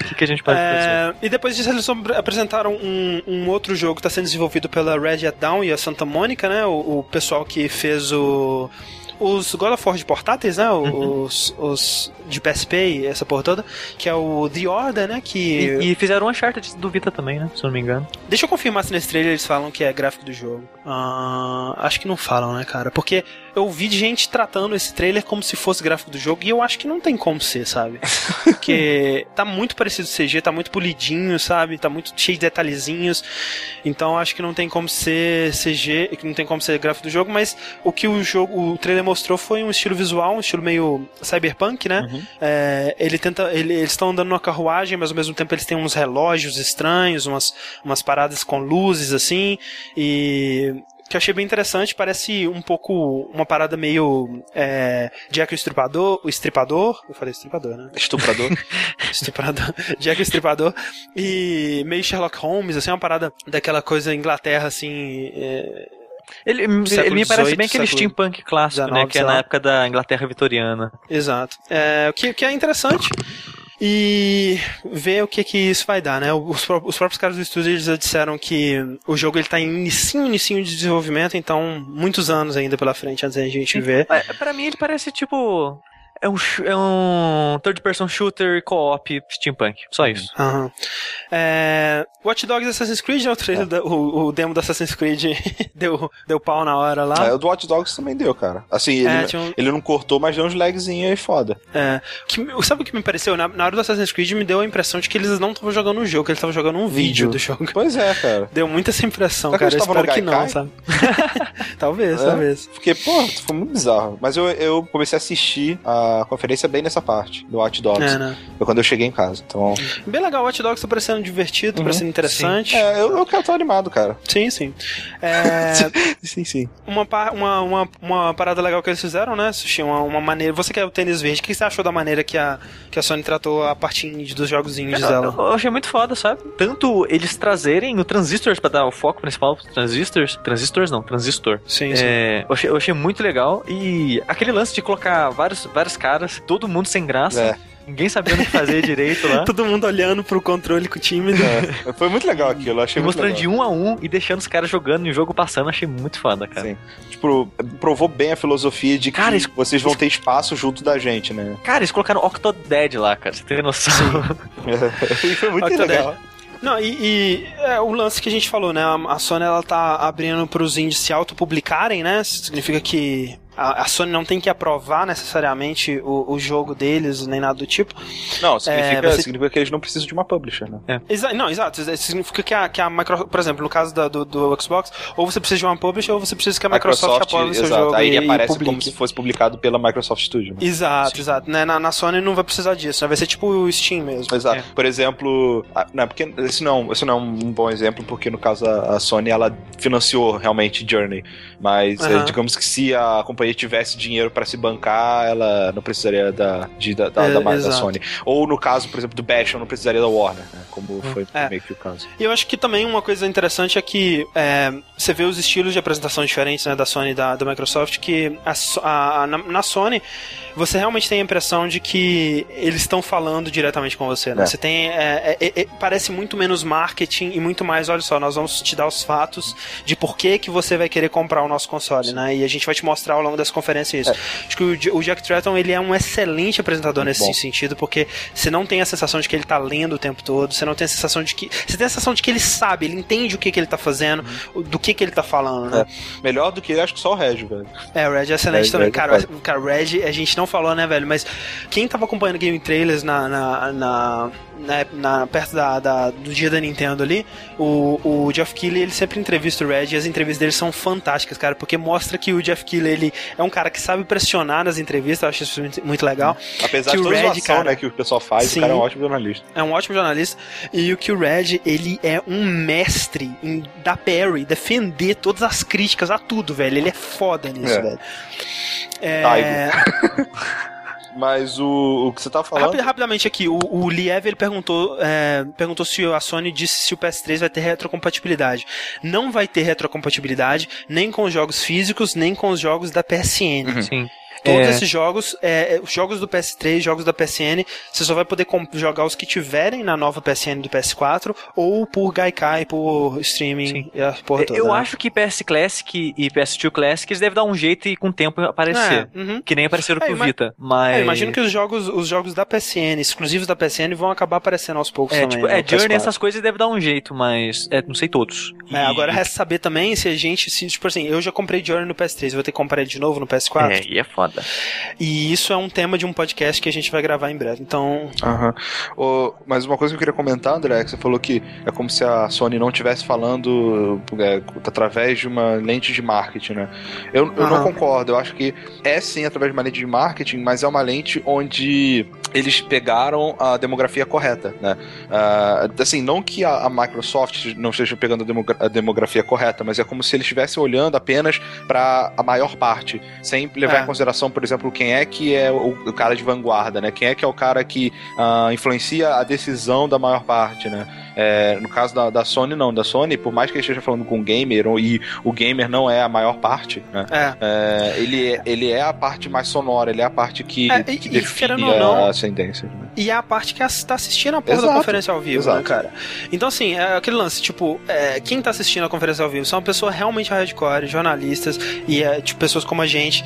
Que, que a gente pode fazer? É, e depois disso eles apresentaram um, um outro jogo que está sendo desenvolvido pela Red Hat Down e a Santa Mônica, né? O, o pessoal que fez o os God of War de portáteis, né? Uhum. Os, os de PSP e essa porra toda, que é o The Order, né? Que E, e fizeram um Uncharted do Vita também, né? Se eu não me engano. Deixa eu confirmar se nesse trailer eles falam que é gráfico do jogo. Ah, acho que não falam, né, cara? Porque eu de gente tratando esse trailer como se fosse gráfico do jogo e eu acho que não tem como ser, sabe? Porque tá muito parecido com CG, tá muito polidinho, sabe? Tá muito cheio de detalhezinhos. Então acho que não tem como ser CG, que não tem como ser gráfico do jogo, mas o que o jogo, o trailer mostrou foi um estilo visual, um estilo meio cyberpunk, né? É, ele tenta, ele- eles estão andando numa carruagem, mas ao mesmo tempo eles têm uns relógios estranhos, umas, umas paradas com luzes assim, e que eu achei bem interessante, parece um pouco uma parada meio é, Jack o Estripador, o Estripador, eu falei Estripador, né? Estuprador. Estripador, Jack o Estripador, e meio Sherlock Holmes, assim, uma parada daquela coisa Inglaterra, assim, é, Ele, ele, me parece 18, bem aquele steampunk clássico, 19, né? Que é na época da Inglaterra vitoriana. Exato. É, o que, que é interessante. E ver o que que isso vai dar, né? Os, os próprios caras do estúdio eles já disseram que o jogo ele tá em inicinho, inicinho de desenvolvimento, então muitos anos ainda pela frente antes da gente ver. Mas, pra mim ele parece tipo. É um, é um third person shooter co-op steampunk. Só isso. Aham. É, Watch Dogs Assassin's Creed, né? O, trailer da- o, o demo do Assassin's Creed deu, deu pau na hora lá. É, o do Watch Dogs também deu, cara. Assim, ele, É, um- ele não cortou, mas deu uns lagzinhos aí foda. É, que, sabe o que me pareceu? Na, na hora do Assassin's Creed me deu a impressão de que eles não estavam jogando um jogo, que eles estavam jogando um vídeo, Vídeo. do jogo. Pois é, cara. Deu muita essa impressão, Será que cara. Eu eles estavam espero que não, sabe? talvez, É? talvez. Porque, pô, foi muito bizarro. Mas eu, eu comecei a assistir a conferência bem nessa parte do Watch Dogs. É, né? Foi quando eu cheguei em casa. Então, Bem legal, o Watch Dogs tá parecendo divertido, tá Uhum, parecendo interessante. é, eu, eu quero estar animado, cara. Sim, sim. É, Sim, sim. uma, uma, uma, uma parada legal que eles fizeram, né, Sushi? Uma, uma maneira. Você que é o tênis verde, o que você achou da maneira que a, que a Sony tratou a parte indie dos jogos indies Eu, dela? eu achei muito foda, sabe? Tanto eles trazerem o Transistors pra dar o foco principal pros Transistors. Transistors não, Transistor. Sim, sim. É, eu, achei, eu achei muito legal. E aquele lance de colocar vários, caras, todo mundo sem graça, É. ninguém sabendo o que fazer direito lá. Todo mundo olhando pro controle com o tímido. É, foi muito legal aquilo, eu achei E muito mostrando legal. de um a um e deixando os caras jogando e o jogo passando, achei muito foda, cara. Sim. Tipo, provou bem a filosofia de que Cara, isso- vocês vão ter espaço junto da gente, né? Cara, eles colocaram Octodad lá, cara. Você tem noção? e foi muito Octodad. legal. Não, e, e, é, o lance que a gente falou, né? A, a Sony ela tá abrindo pros indies se autopublicarem, né? Significa que a, a Sony não tem que aprovar necessariamente o, o jogo deles, nem nada do tipo. Não, significa, É, você- significa que eles não precisam de uma publisher, né? Exa não, exato. Significa que a, que a Microsoft, por exemplo, no caso da- do, do Xbox, ou você precisa de uma publisher, ou você precisa que a Microsoft, aprove o seu exato, jogo aí ele e, aparece e como se fosse publicado pela Microsoft Studio. né? Exato, exato. Né? Na, na Sony não vai precisar disso, né? vai ser tipo o Steam mesmo. Exato. É. Por exemplo, a- não, porque esse não, esse não é um bom exemplo, porque no caso a, a Sony ela financiou realmente Journey, mas Aham. é, digamos que se a companhia companhia tivesse dinheiro para se bancar, ela não precisaria da, de, da, da, é, da, da, Sony. Ou no caso, por exemplo, do Bastion, não precisaria da Warner, né? Como foi é. meio que o caso. E eu acho que também uma coisa interessante é que é, você vê os estilos de apresentação diferentes né, da Sony e da, da Microsoft, que a, a, a, na, na Sony você realmente tem a impressão de que eles estão falando diretamente com você, né? É. Você tem. É, é, é, parece muito menos marketing e muito mais, olha só, nós vamos te dar os fatos de por que, que você vai querer comprar o nosso console, Sim. né? E a gente vai te mostrar ao longo das conferências isso. É. Acho que o, o, Jack Tratton, ele é um excelente apresentador muito nesse bom. sentido, porque você não tem a sensação de que ele tá lendo o tempo todo, você não tem a sensação de que. Você tem a sensação de que ele sabe, ele entende o que, que ele tá fazendo, uhum. do que, que ele tá falando, né? Melhor do que acho que só o Reg, velho. É, o Reg é excelente Reg, também. Reg cara, cara, o Reg, a gente não falou, né, velho? Mas quem tava acompanhando game trailers na, na, na na, na, perto da, da, do dia da Nintendo ali, o, o Jeff Keighley, ele sempre entrevista o Red e as entrevistas dele são fantásticas, cara, porque mostra que o Jeff Keighley, ele é um cara que sabe pressionar nas entrevistas, eu acho isso muito, muito legal. Apesar que de toda a ação, cara, né, que o pessoal faz, sim, o cara é um ótimo jornalista. É um ótimo jornalista, e o que o Red, ele é um mestre em dar parry, defender todas as críticas a tudo, velho, ele é foda nisso, é. velho. É... Mas o, o que você tá falando. Rapid, rapidamente aqui, o, o Liev ele perguntou, é, perguntou se a Sony disse se o PS3 vai ter retrocompatibilidade. Não vai ter retrocompatibilidade nem com os jogos físicos, nem com os jogos da PSN. Uhum. Sim. Todos é. esses jogos, é, é os jogos do PS3, jogos da PSN, você só vai poder jogar os que tiverem na nova PSN do PS4 ou por Gaikai, por streaming e a porra toda. Eu né? acho que PS Classic e PS2 Classic eles devem dar um jeito e com o tempo aparecer. É, uhum. Que nem apareceram pro Vita. Mas... É, imagino que os jogos, os jogos da PSN, exclusivos da PSN, vão acabar aparecendo aos poucos é, também. Tipo, é, Journey, essas coisas deve dar um jeito, mas é, não sei todos. É, agora resta saber também se a gente, se, tipo assim, eu já comprei Journey no PS3, vou ter que comprar ele de novo no PS4. É, e é foda. E isso é um tema de um podcast que a gente vai gravar em breve. Então. Aham. Uhum. mas uma coisa que eu queria comentar, André, é que você falou que é como se a Sony não estivesse falando é, através de uma lente de marketing, né? Eu, eu não concordo. Eu acho que é sim através de uma lente de marketing, mas é uma lente onde eles pegaram a demografia correta, né? Uh, assim, não que a, a, Microsoft não esteja pegando a, demogra a, demografia correta, mas é como se eles estivessem olhando apenas para a maior parte, sem levar é. em consideração, por exemplo, quem é que é o, o, cara de vanguarda, né? Quem é que é o cara que uh, influencia a decisão da maior parte, né? É, no caso da, da, Sony, não. Da Sony, por mais que ele esteja falando com o gamer, e o gamer não é a maior parte, né? É. É, ele, é, ele é a parte mais sonora, ele é a parte que, é, que e, define não, a ascendência. Né? E é a parte que está assistindo a porra exato, da conferência ao vivo, né, exato. né, cara? Então, assim, é aquele lance, tipo, é, quem está assistindo a conferência ao vivo são pessoas realmente hardcore, jornalistas, e tipo, pessoas como a gente,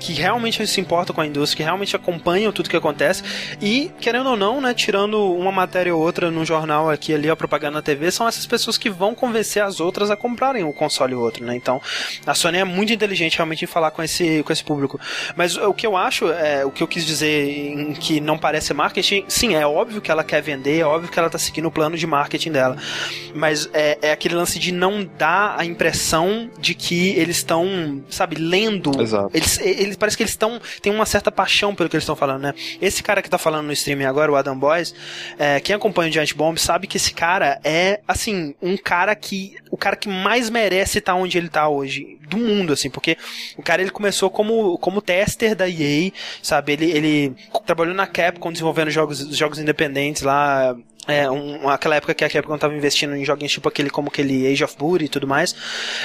que realmente se importam com a indústria, que realmente acompanham tudo que acontece, e, querendo ou não, né, tirando uma matéria ou outra no jornal aqui ali, a propaganda na TV, são essas pessoas que vão convencer as outras a comprarem o console ou outro, né? Então, a Sony é muito inteligente realmente em falar com esse, com esse público. Mas o que eu acho, é, o que eu quis dizer em que não parece marketing, sim, é óbvio que ela quer vender, é óbvio que ela tá seguindo o plano de marketing dela. Mas é, é aquele lance de não dar a impressão de que eles estão, sabe, lendo. Exato. Eles, eles parece que eles estão têm uma certa paixão pelo que eles estão falando, né? Esse cara que tá falando no streaming agora, o Adam Boys, é, quem acompanha o Giant Bomb sabe que esse cara é, assim, um cara que. O cara que mais merece estar onde ele tá hoje. Do mundo, assim, porque o cara ele começou como, como tester da EA, sabe? Ele, ele trabalhou na Capcom desenvolvendo jogos, jogos independentes lá, é, um, aquela época que a Capcom estava investindo em joguinhos tipo aquele como aquele Age of Booty e tudo mais.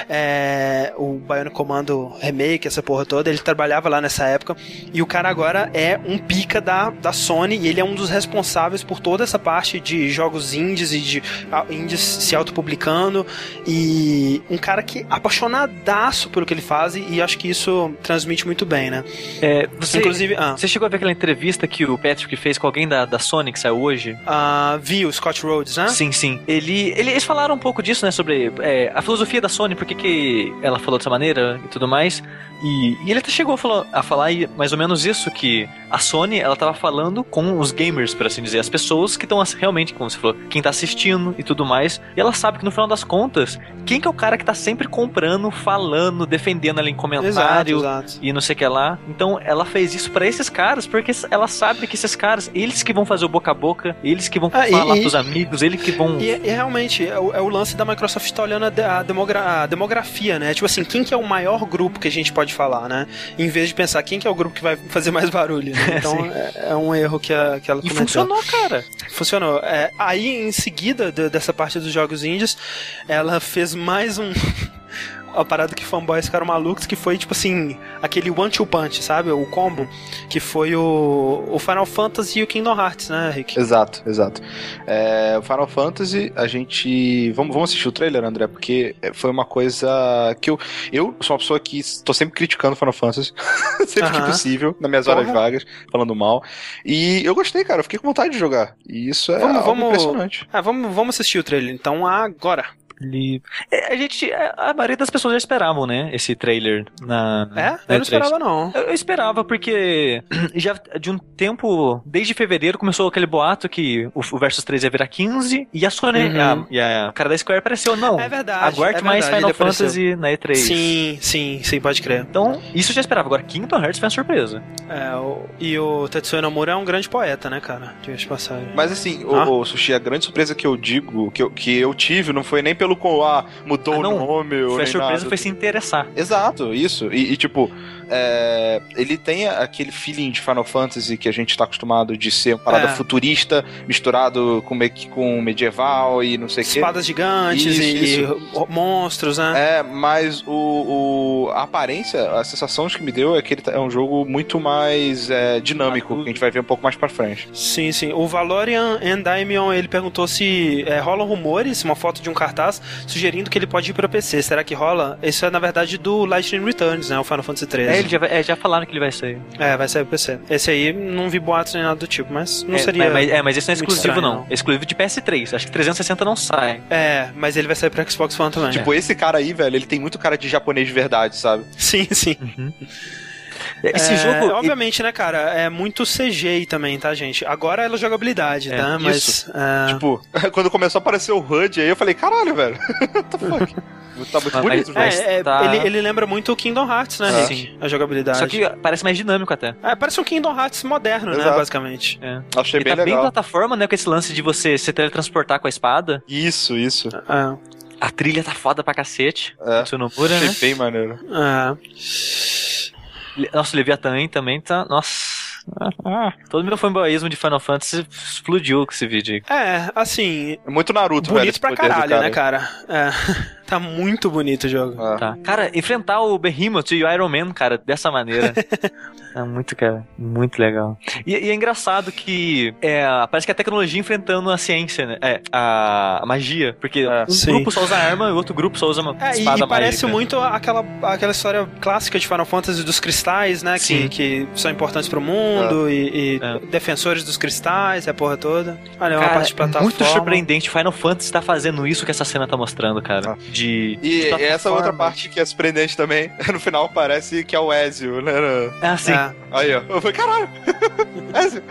É, o Bionic Commando Remake, essa porra toda, ele trabalhava lá nessa época. E o cara agora é um pica da, da Sony e ele é um dos responsáveis por toda essa parte de jogos indies e de indies se autopublicando. E um cara que apaixonadaço pelo que ele faz e acho que isso transmite muito bem, né? É, você, Inclusive, ah. você chegou a ver aquela entrevista que o Patrick fez com alguém da, da Sony que saiu hoje? Ah viu, Scott Rhodes, né? Sim, sim. Ele, ele, eles falaram um pouco disso, né? Sobre é, a filosofia da Sony, por que, que ela falou dessa maneira e tudo mais. E, e ele até chegou a falar, a falar mais ou menos isso, que a Sony, ela tava falando com os gamers, por assim dizer, as pessoas que estão realmente, como você falou, quem tá assistindo e tudo mais. E ela sabe que no final das contas, quem que é o cara que tá sempre comprando, falando, defendendo ali em comentário exato, exato. e não sei o que lá. Então ela fez isso para esses caras, porque ela sabe que esses caras, eles que vão fazer o boca a boca, eles que vão ah, fazer falar e, pros amigos, ele que vão. E, e realmente, é o, é o, lance da Microsoft tá olhando a, demogra, a, demografia, né? Tipo assim, quem que é o maior grupo que a gente pode falar, né? Em vez de pensar quem que é o grupo que vai fazer mais barulho. Né? Então é, é, um erro que, a, que ela E funcionou, cara. Funcionou. É, aí, em seguida de, dessa parte dos jogos indies, ela fez mais um a parada que fanboys ficaram malucos, que foi tipo assim, aquele one-two punch, sabe? O combo, que foi o, o Final Fantasy e o Kingdom Hearts, né, Rick? Exato, exato. É, o Final Fantasy, a gente. Vamos, vamos assistir o trailer, André, porque foi uma coisa que eu. Eu sou uma pessoa que estou sempre criticando Final Fantasy, sempre uh -huh. que possível, nas minhas horas Porra. vagas, falando mal. E eu gostei, cara, eu fiquei com vontade de jogar. E isso é vamos, vamos, impressionante. Ah, vamos, vamos assistir o trailer, então, agora. Ele... É, a gente. A maioria das pessoas já esperavam, né? Esse trailer na. É? Na eu não esperava, não. Eu, eu, esperava, porque já de um tempo. Desde fevereiro começou aquele boato que o, o Versus 3 ia virar 15 e a Sony. Uhum. A, e a cara da Square apareceu, não. É verdade. Aguarde é mais Final Fantasy na E3. Sim, sim, sim, pode crer. Então, isso eu já esperava. Agora, Kingdom Hearts foi uma surpresa. É, o, e o Tetsuya Nomura é um grande poeta, né, cara? De passagem. Mas assim, ah? o, o, Sushi, a grande surpresa que eu digo, que eu, que eu tive, não foi nem pelo. Ah, mudou ah, o nome. Foi a surpresa nada. foi se interessar. Exato, isso. E, e tipo, é, ele tem aquele feeling de Final Fantasy que a gente tá acostumado de ser uma parada é. futurista, misturado com, com medieval e não sei o quê. Espadas gigantes isso, e, isso. monstros, né? É, mas o, o, a aparência, a sensação que me deu é que ele tá, é um jogo muito mais é, dinâmico, ah, que a gente vai ver um pouco mais pra frente. Sim, sim. O Valorian Endymion, ele perguntou se é, rolam rumores, uma foto de um cartaz, sugerindo que ele pode ir pra PC. Será que rola? Isso é, na verdade, do Lightning Returns, né? O Final Fantasy 13. É, já, é, já falaram que ele vai sair. É, vai sair pro PC. Esse aí, não vi boatos nem nada do tipo, mas não é, seria. Mas, é, mas esse não é exclusivo, estranho, não. não. É exclusivo de PS3. Acho que 360 não sai. É, mas ele vai sair pra Xbox One também. Tipo, esse cara aí, velho, ele tem muito cara de japonês de verdade, sabe? Sim, sim. Uhum. Esse é, jogo. Obviamente, né, cara? É muito CGI também, tá, gente? Agora é jogabilidade, é, tá? Mas. É... Tipo, quando começou a aparecer o HUD aí, eu falei, caralho, velho. What the fuck? Tá muito bonito, mas, é, é, tá... ele, ele lembra muito o Kingdom Hearts, né, Sim. A jogabilidade. Só que parece mais dinâmico até. É, parece um Kingdom Hearts moderno, né, Exato. né, basicamente. É. Achei ele bem tá legal. bem plataforma, né, com esse lance de você se teletransportar com a espada. Isso, isso. É. A trilha tá foda pra cacete. É. Tsunomura, Achei né? bem maneiro. É. Nossa, o Leviathan também tá. Nossa. Ah, todo meu fanboyismo de Final Fantasy explodiu com esse vídeo. É, assim. É muito Naruto, bonito velho. Bonito pra caralho, cara. né, cara? É. Tá muito bonito o jogo. Ah. Tá. Cara, enfrentar o Behemoth e o Iron Man, cara, dessa maneira. é muito, cara, muito legal. E, e, é engraçado que é, parece que a tecnologia enfrentando a ciência, né? É, a, a magia. Porque é, um sim. grupo só usa arma e o outro grupo só usa uma é, espada e, parece muito aquela, aquela história clássica de Final Fantasy dos cristais, né? Que, que são importantes pro mundo é. e, e é. defensores dos cristais, a porra toda. Olha, é uma parte de plataforma. muito surpreendente. Final Fantasy tá fazendo isso que essa cena tá mostrando, cara. Ah de. E de essa outra parte que é surpreendente também, no final parece que é o Ezio, né? Ah, sim. É. Aí, ó. Eu falei, caralho! Ezio!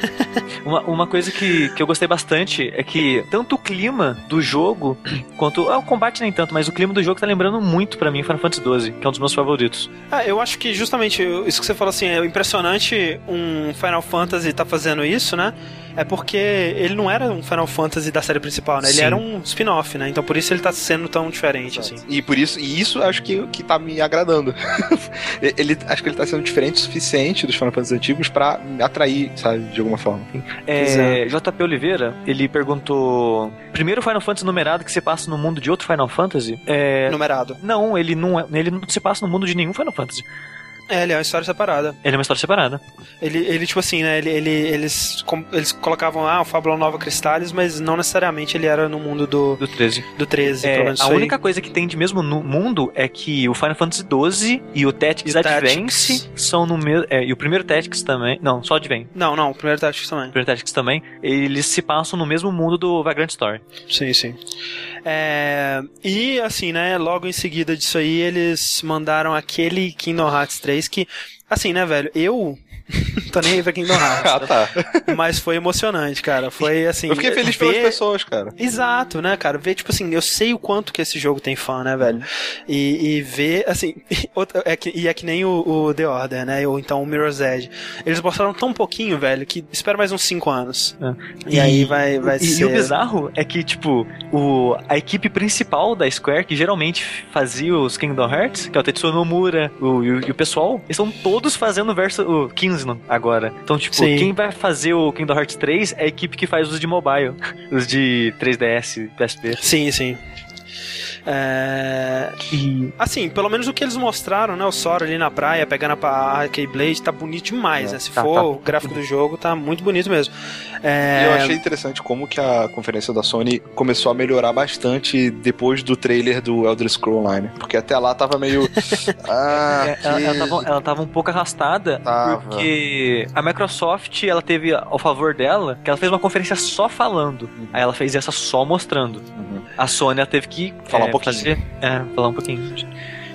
uma, uma coisa que, que eu gostei bastante é que tanto o clima do jogo quanto. Ah, o combate nem tanto, mas o clima do jogo tá lembrando muito para mim Final Fantasy XII, que é um dos meus favoritos. Ah, eu acho que justamente isso que você falou assim, é impressionante um Final Fantasy tá fazendo isso, né? É porque ele não era um Final Fantasy da série principal, né? Ele Sim. era um spin-off, né? Então por isso ele tá sendo tão diferente, Exato. assim. E por isso, e isso acho que, que tá me agradando. ele, acho que ele tá sendo diferente o suficiente dos Final Fantasy antigos pra me atrair, sabe, de alguma forma. É, JP Oliveira, ele perguntou: primeiro Final Fantasy numerado que se passa no mundo de outro Final Fantasy? É... Numerado. Não, ele não, é, ele não se passa no mundo de nenhum Final Fantasy. É, ele é uma história separada. Ele é uma história separada. Ele, ele tipo assim, né? Ele, ele, eles, com, eles colocavam, ah, o Fábula Nova Cristales, mas não necessariamente ele era no mundo do... Do 13. Do 13, é, A única coisa que tem de mesmo no mundo é que o Final Fantasy XII e o Tactics Advance são no mesmo... É, e o primeiro Tactics também... Não, só Advance. Não, não, o primeiro Tactics também. O primeiro Tactics também. Eles se passam no mesmo mundo do Vagrant Story. Sim, sim. É, e assim, né, logo em seguida disso aí, eles mandaram aquele Kingdom Hearts 3 que Assim, né, velho? Eu tô nem aí pra Kingdom Hearts. Ah, tá. Mas foi emocionante, cara. Foi assim. Eu fiquei feliz pelas ver- pessoas, cara. Exato, né, cara? Ver, tipo assim, eu sei o quanto que esse jogo tem fã, né, velho? E, e ver, assim, outra- é que, e é que nem o, o The Order, né? Ou então o Mirror's Edge. Eles mostraram tão pouquinho, velho, que espera mais uns 5 anos. É. E, aí vai, vai e, ser. e o bizarro é que, tipo, o, a equipe principal da Square, que geralmente fazia os Kingdom Hearts, que é o Tetsuo Nomura o, e, o, e o pessoal, eles estão todos fazendo o verso, o 15 no- agora. Então, tipo, Sim. quem vai fazer o Kingdom Hearts 3 é a equipe que faz os de mobile, os de 3DS, PSP. Sim, sim. É... E Assim, pelo menos o que eles mostraram, né? O Sora ali na praia, pegando a a Keyblade, tá bonito demais, É, né? Se tá, for tá. o gráfico do jogo, tá muito bonito mesmo. É... E eu achei interessante como que a conferência da Sony começou a melhorar bastante depois do trailer do Elder Scrolls Online. Porque até lá tava meio. ah, É, ela, que- ela tava, ela tava um pouco arrastada Tava. porque a Microsoft ela teve ao favor dela que ela fez uma conferência só falando. Aí ela fez essa só mostrando. Uhum. A Sony ela teve que Falar é, um pouquinho. fazer- é, falar um pouquinho.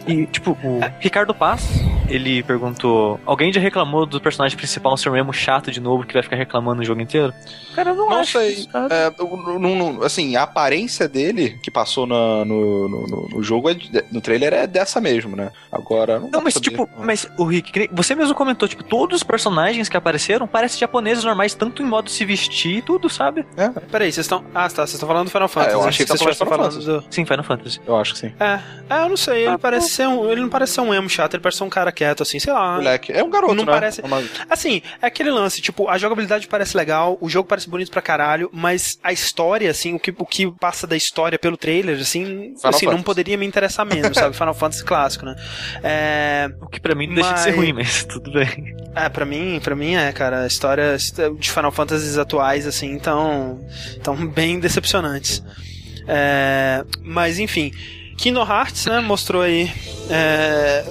E, tipo, o Ricardo Paz, ele perguntou: Alguém já reclamou do personagem principal ser emo chato de novo que vai ficar reclamando o jogo inteiro? Cara, eu não, Não acho. sei. É, o- no- no- assim, a aparência dele que passou na- no, no, no- no jogo, é no trailer, é dessa mesmo, né? Agora, não, Não, mas saber. tipo, mas o Rick, você mesmo comentou, tipo, todos os personagens que apareceram parecem japoneses normais, tanto em modo de se vestir e tudo, sabe? É, Peraí, vocês estão. Ah, tá. Vocês estão falando do Final Fantasy. eu né? achei que vocês tava estivessem falando falando do. Sim, Final Fantasy. eu acho que sim. É, é, eu não sei, ele Ah, parece. Ser um. Ele não parece ser um emo chato, ele parece ser um cara quieto, assim, sei lá. Moleque, é um garoto, Não né? parece- Uma- Assim, é aquele lance, tipo, a jogabilidade parece legal, o jogo parece bonito pra caralho, mas a história, assim, o que, o que passa da história pelo trailer, assim, assim não poderia me interessar menos, sabe? Final Fantasy clássico, né? É, O que pra mim não deixa de ser Mas- ruim, mas tudo bem. é, pra mim, pra mim é, cara, a história de Final Fantasies atuais, assim, tão, tão bem decepcionantes. É, mas, enfim, Kingdom Hearts, né, mostrou aí é,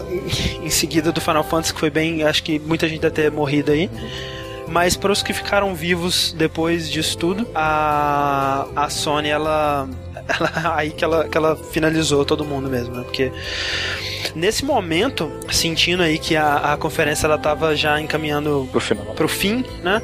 em seguida do Final Fantasy, que foi bem, acho que muita gente deve ter morrido aí. Mas para os que ficaram vivos depois disso tudo, a, a Sony, ela, ela- Aí que ela, que ela finalizou todo mundo mesmo, né? Porque nesse momento, sentindo aí que a, a conferência ela tava já encaminhando Pro final. pro fim, né?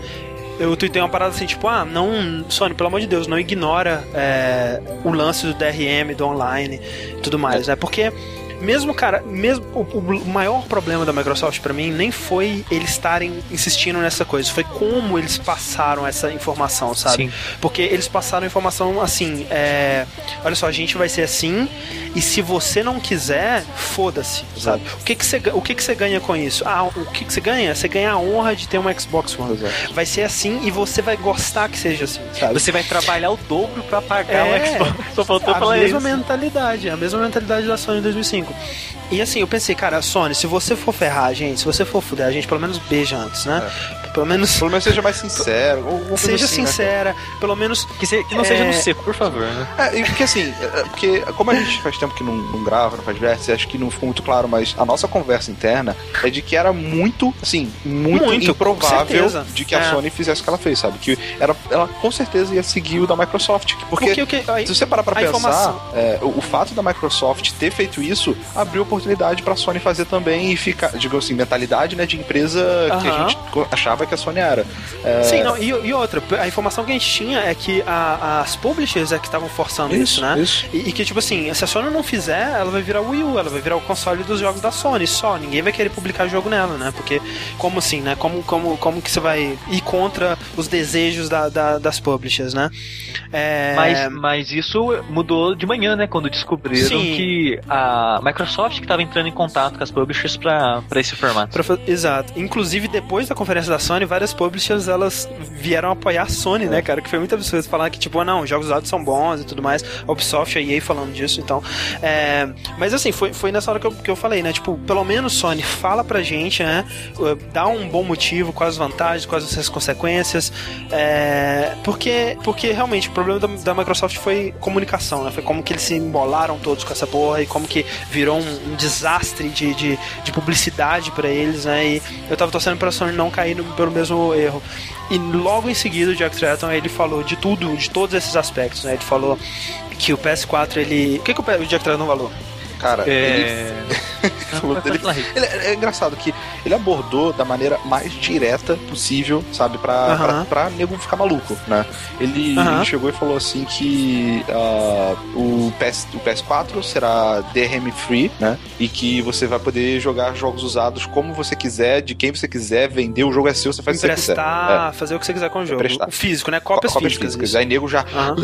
Eu tuitei uma parada assim, tipo, ah, não, Sony, pelo amor de Deus, não ignora é, o lance do DRM, do online e tudo mais, né? Porque mesmo, cara, mesmo o, o maior problema da Microsoft pra mim nem foi eles estarem insistindo nessa coisa, foi como eles passaram essa informação, sabe? Sim. Porque eles passaram a informação assim, é, olha só, a gente vai ser assim, e se você não quiser, foda-se, sabe? O que que você o que que você ganha com isso? Ah, o que que você ganha? Você ganha a honra de ter um Xbox One. Exato. Vai ser assim e você vai gostar que seja assim, sabe? Você vai trabalhar o dobro pra pagar É. o Xbox. Só faltou a falar mesma isso. mentalidade, a mesma mentalidade da Sony em 2005. E assim, eu pensei, cara, Sony, se você for ferrar a gente, se você for fuder a gente, pelo menos beija antes, né? Pelo menos Pelo menos seja mais sincero. seja assim, né, sincera, pelo menos Que, se- que não É. seja no seco, por favor, né? É, porque assim, é, porque como a gente faz tempo que não, não grava, não faz vértice, acho que não ficou muito claro, mas a nossa conversa interna é de que era muito, assim, muito, Muito, improvável de que a É. Sony fizesse o que ela fez, sabe? Que era, ela com certeza ia seguir o da Microsoft. Porque, aí- se você parar pra a pensar, informação- é, o, o fato da Microsoft ter feito isso abriu oportunidade pra Sony fazer também e ficar, digamos assim, mentalidade né, de empresa que a gente co- achava que a Sony era. É, Sim, não, e, e outra, a informação que a gente tinha é que a- as publishers é que estavam forçando isso, Isso, né? isso. E, e que, tipo assim, se a Sony não fizer, ela vai virar o Wii U, ela vai virar o console dos jogos da Sony só. Ninguém vai querer publicar jogo nela, né? Porque, como assim, né? Como, como, como que você vai ir contra os desejos da- da- das publishers, né? É... Mas, mas isso mudou de manhã, né? Quando descobriram Sim. que a Microsoft que estava entrando em contato com as publishers pra, pra esse formato. Pra Exato. Inclusive, depois da conferência da Sony, várias publishers elas vieram apoiar a Sony, né, cara? Que foi muito absurdo falar que, tipo, ah, não, os jogos usados são bons e tudo mais. Ubisoft, a EA falando disso, então. É... Mas assim, foi, foi nessa hora que eu, que eu falei, né? Tipo, pelo menos Sony, fala pra gente, né? Dá um bom motivo, quais as vantagens, quais as consequências. É... Porque, porque realmente o problema da, da Microsoft foi comunicação, né? Foi como que eles se embolaram todos com essa porra e como que virou um, um desastre de, de, de publicidade pra eles, né? E eu tava torcendo pra Sony não cair no, pelo mesmo erro. E logo em seguida o Jack Tretton ele falou de tudo, de todos esses aspectos, né? Ele falou que o PS4 ele. O que, que o Jack Tretton falou? Cara, É. ele, ele- ele é, é engraçado que ele abordou da maneira mais direta possível, sabe? Pra, Aham. pra, pra nego ficar maluco, né? Ele, Aham. ele chegou e falou assim que ah, o, PS, o PS4 será DRM free, né? E que você vai poder jogar jogos usados como você quiser, de quem você quiser, vender o jogo é seu, você faz o que você quiser. Emprestar, fazer o que você quiser com o jogo. Emprestar. O físico, né? É. Cópias, Cópias físicas. físicas. Aí nego já ah,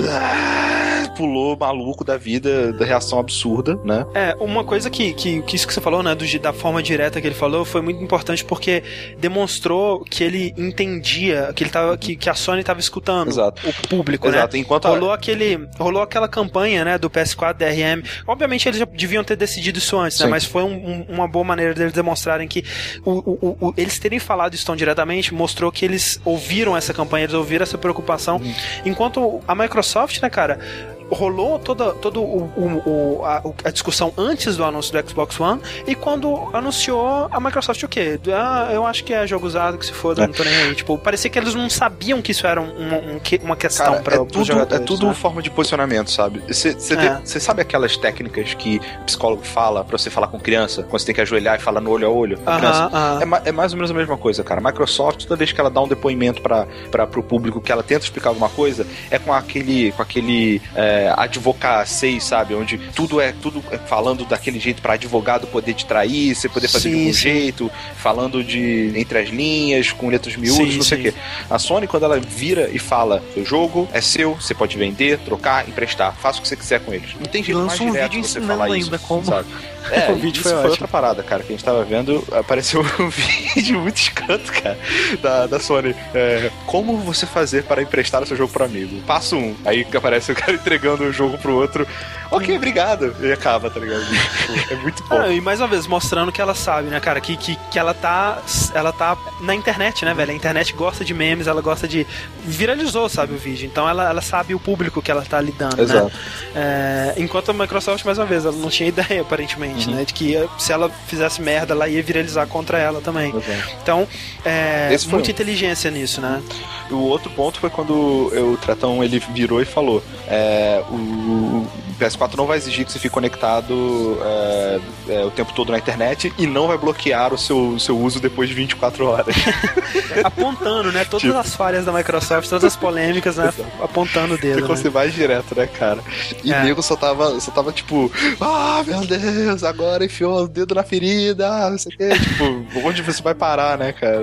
pulou maluco da vida, da reação absurda, né? É, uma coisa que, que, que isso que você falou, né, do, da forma direta que ele falou, foi muito importante porque demonstrou que ele entendia, que, ele tava, que, que a Sony estava escutando Exato. o público, né? Exato. Enquanto a- Rolou, aquele, rolou aquela campanha, né, do PS4 DRM. Obviamente eles já deviam ter decidido isso antes, né? Mas foi um- um- uma boa maneira deles demonstrarem que o, o- o- eles terem falado isso tão diretamente mostrou que eles ouviram essa campanha, eles ouviram essa preocupação. Enquanto a Microsoft, né, cara, rolou toda, todo o, o- o- a, a discussão antes do anúncio do Xbox One e quando anunciou a Microsoft o quê? Ah, eu acho que é jogo usado, que se foda, É. não tô nem aí. Tipo, parecia que eles não sabiam que isso era um- um- um uma questão Cara, pra, é tudo, é tudo né? forma de posicionamento, sabe? Você É. sabe aquelas técnicas que o psicólogo fala pra você falar com criança, quando você tem que ajoelhar e falar no olho a olho com a criança? Aham, aham. É, é mais ou menos a mesma coisa, cara. A Microsoft, toda vez que ela dá um depoimento para o público que ela tenta explicar alguma coisa, é com aquele, com aquele é, advocacei, sabe? Onde tudo é tudo é falando daquele jeito para advogado poder te trair, você poder fazer de Sim, algum sim. jeito, falando de entre as linhas, com letras miúdas, Sim, não sei o quê. A Sony, quando ela vira e fala: o jogo é seu, você pode vender, trocar, emprestar, faça o que você quiser com eles. Não tem jeito Lança mais um direto vídeo de você falar ainda isso, como. sabe? É, O vídeo foi foi, outra parada, cara, que a gente tava vendo. Apareceu um vídeo muito escroto, cara, da, da Sony. É, como você fazer para emprestar o seu jogo pro amigo? Passo um. Aí que aparece o cara entregando o jogo pro outro. Ok, obrigado. E acaba, tá ligado? Tipo, é muito bom. Ah, e mais uma vez, mostrando que ela sabe, né, cara, que, que, que ela tá. Ela tá na internet, né, velho? A internet gosta de memes, ela gosta de. Viralizou, sabe, o vídeo. Então ela, ela sabe o público que ela tá lidando, Exato. né? É, enquanto a Microsoft, mais uma vez, ela não tinha ideia, aparentemente, Uhum. né? De que se ela fizesse merda, ela ia viralizar contra ela também. Exato. Então, é, muita um. inteligência nisso, né? O outro ponto foi quando o Tratão ele virou e falou: é, o PS4 não vai exigir que você fique conectado é, é, o tempo todo na internet e não vai bloquear o seu, o seu uso depois de 24 horas. Apontando, né? Todas Tipo. as falhas da Microsoft, todas as polêmicas, né? Apontando o dedo. Ficou Né? ser mais direto, né, cara? E É. nego só tava, só tava tipo, ah, meu Deus, agora enfiou o dedo na ferida, não sei o quê. tipo, onde você vai parar, né, cara?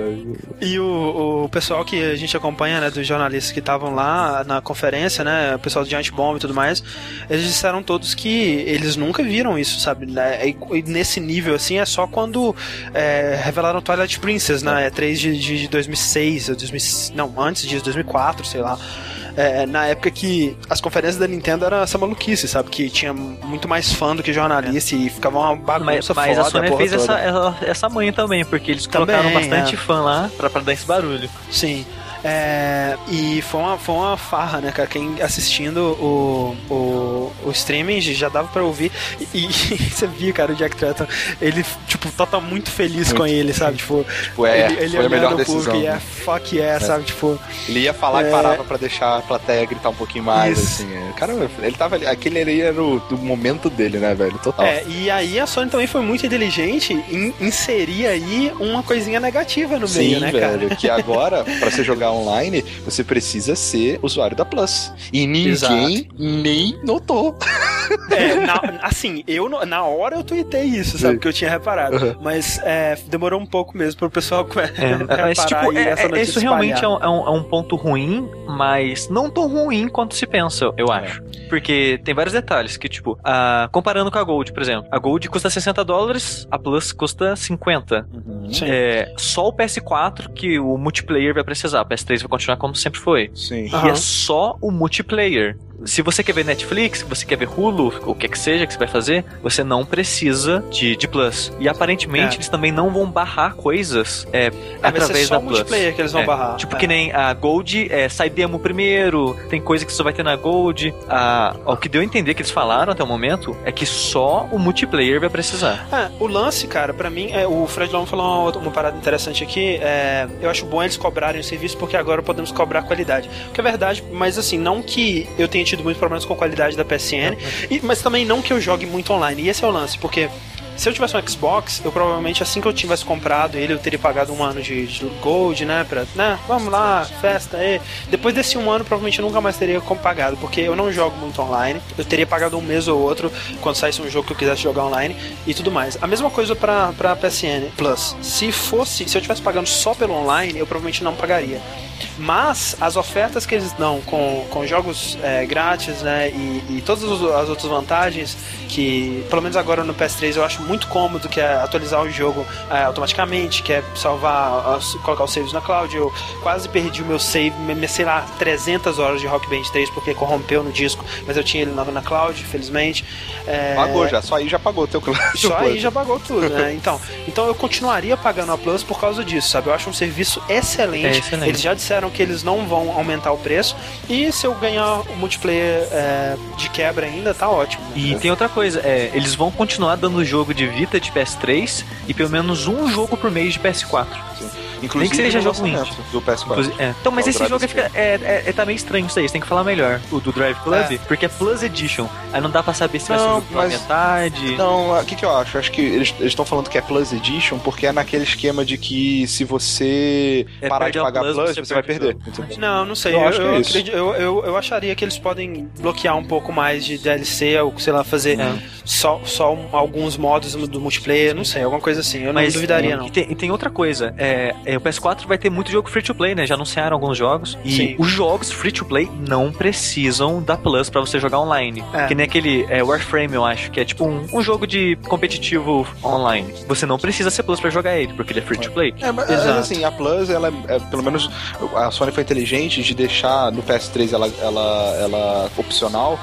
E o, o pessoal que a gente acompanha, né, dos jornalistas que estavam lá na conferência, né, o pessoal do Giant Bomb tudo mais, eles disseram todos que eles nunca viram isso, sabe? né, E, e nesse nível, assim, é só quando é, revelaram Twilight Princess, né, 3 de, de, de 2006, ou 2000, não, antes disso, 2004, sei lá. É, na época que as conferências da Nintendo era essa maluquice, sabe? Que tinha muito mais fã do que jornalista e ficava uma Mas, bagunça mas foda. a Sony fez toda. essa, essa, essa manha também, porque eles Também, colocaram bastante é. fã lá pra, pra dar esse barulho. Sim. É, e foi uma, foi uma farra, né, cara? Quem assistindo o, o, o streaming já dava pra ouvir. E, e você via, cara, o Jack Tratton, ele, tipo, tá, tá muito feliz Muito. com ele, sabe? Tipo, Tipo, é, ele, ele foi a melhor o público decisão. e é fuck yeah, sabe? Tipo, Ele ia falar É. e parava pra deixar a plateia gritar um pouquinho mais, Isso. assim. é. Cara, ele tava ali, aquele ali era o do momento dele, né, velho? Total. é, e aí a Sony também foi muito inteligente em inserir aí uma coisinha negativa no Sim, meio, né, velho. cara? Que agora, pra você jogar online, você precisa ser usuário da Plus. E ninguém Exato. nem notou. É, na- assim, eu na hora eu tuitei isso, sabe? Sim. Que eu tinha reparado. Uhum. Mas é, demorou um pouco mesmo pro pessoal É, reparar mas, tipo, e é- essa é- notícia isso realmente é um, é um- é um ponto ruim, mas não tão ruim quanto se pensa, eu É. acho. Porque tem vários detalhes que, tipo, ah, comparando com a Gold, por exemplo. A Gold custa 60 dólares, a Plus custa 50. Sim. É, só o PS4 que o multiplayer vai precisar. O PS3 vai continuar como sempre foi. Sim. E é só o multiplayer. Se você quer ver Netflix, você quer ver Hulu, o que é que seja que você vai fazer, você não precisa de, de Plus. E aparentemente É. eles também não vão barrar coisas é, É, vai ser através da Plus. multiplayer que eles vão É, barrar. Tipo É. que nem a Gold, é, sai demo primeiro, tem coisa que só vai ter na Gold. A, o que deu a entender que eles falaram até o momento é que só o multiplayer vai precisar. É, o lance, cara, pra mim, é, o Fred Long falou uma, uma parada interessante aqui. é, eu acho bom eles cobrarem o serviço porque agora podemos cobrar qualidade. Que é verdade, mas assim, não que eu tenha tenha tido muitos problemas com a qualidade da PSN, e, mas também não que eu jogue muito online. E esse é o lance, porque se eu tivesse um Xbox, eu provavelmente assim que eu tivesse comprado ele, eu teria pagado um ano de, de Gold, né? Pra, né? Vamos lá, festa aí. Depois desse um ano, provavelmente eu nunca mais teria pagado, porque eu não jogo muito online. Eu teria pagado um mês ou outro quando saísse um jogo que eu quisesse jogar online e tudo mais. A mesma coisa pra, pra PSN Plus. Se fosse, se eu tivesse pagando só pelo online, eu provavelmente não pagaria. Mas as ofertas que eles dão com, com jogos é, grátis, né? E, e todas as outras vantagens que, pelo menos agora no PS3, eu acho muito cômodo, que é atualizar o jogo é, automaticamente, que é salvar, colocar os saves na cloud. Eu quase perdi o meu save, me, sei lá, 300 horas de Rock Band 3 porque corrompeu no disco, mas eu tinha ele na, na cloud, felizmente. É... Pagou já, só aí já pagou o teu cloud. Só aí já pagou tudo, né? Então, então eu continuaria pagando a Plus por causa disso, sabe? Eu acho um serviço excelente. É excelente. Eles já disseram que eles não vão aumentar o preço. E se eu ganhar o multiplayer é, de quebra ainda, tá ótimo. E tem outra coisa, é, eles vão continuar dando jogo de Vita de PS3 e pelo menos um jogo por mês de PS4. Sim. Inclusive, Nem que seja jogo indie. Do PS4. É. Então, mas é esse jogo fica, é, é, é, tá meio estranho isso aí, você tem que falar melhor. O do Drive Club, é. porque é Plus Edition. Aí não dá pra saber se não, vai ser mas... metade. Não, o que, que eu acho? Acho que eles estão falando que é Plus Edition porque é naquele esquema de que se você é, parar de pagar Plus, Plus você, você vai perder. Não, não sei. Eu, eu, acho eu, acredito, eu, eu, eu, acharia que eles podem bloquear um pouco mais de DLC, ou sei lá, fazer é. só, só um, alguns modos do multiplayer, não sei, alguma coisa assim. Eu mas, não duvidaria, não. E tem, e tem outra coisa. É, é, o PS4 vai ter muito jogo free to play, né? Já anunciaram alguns jogos. E Sim. os jogos free to play não precisam da Plus para você jogar online. É. Que nem aquele é, Warframe, eu acho, que é tipo um, um jogo de competitivo online. Você não precisa ser Plus para jogar ele, porque ele é free to play. É, mas, Exato. assim, a Plus, ela é, pelo menos a Sony foi inteligente de deixar no PS3 ela, ela, ela opcional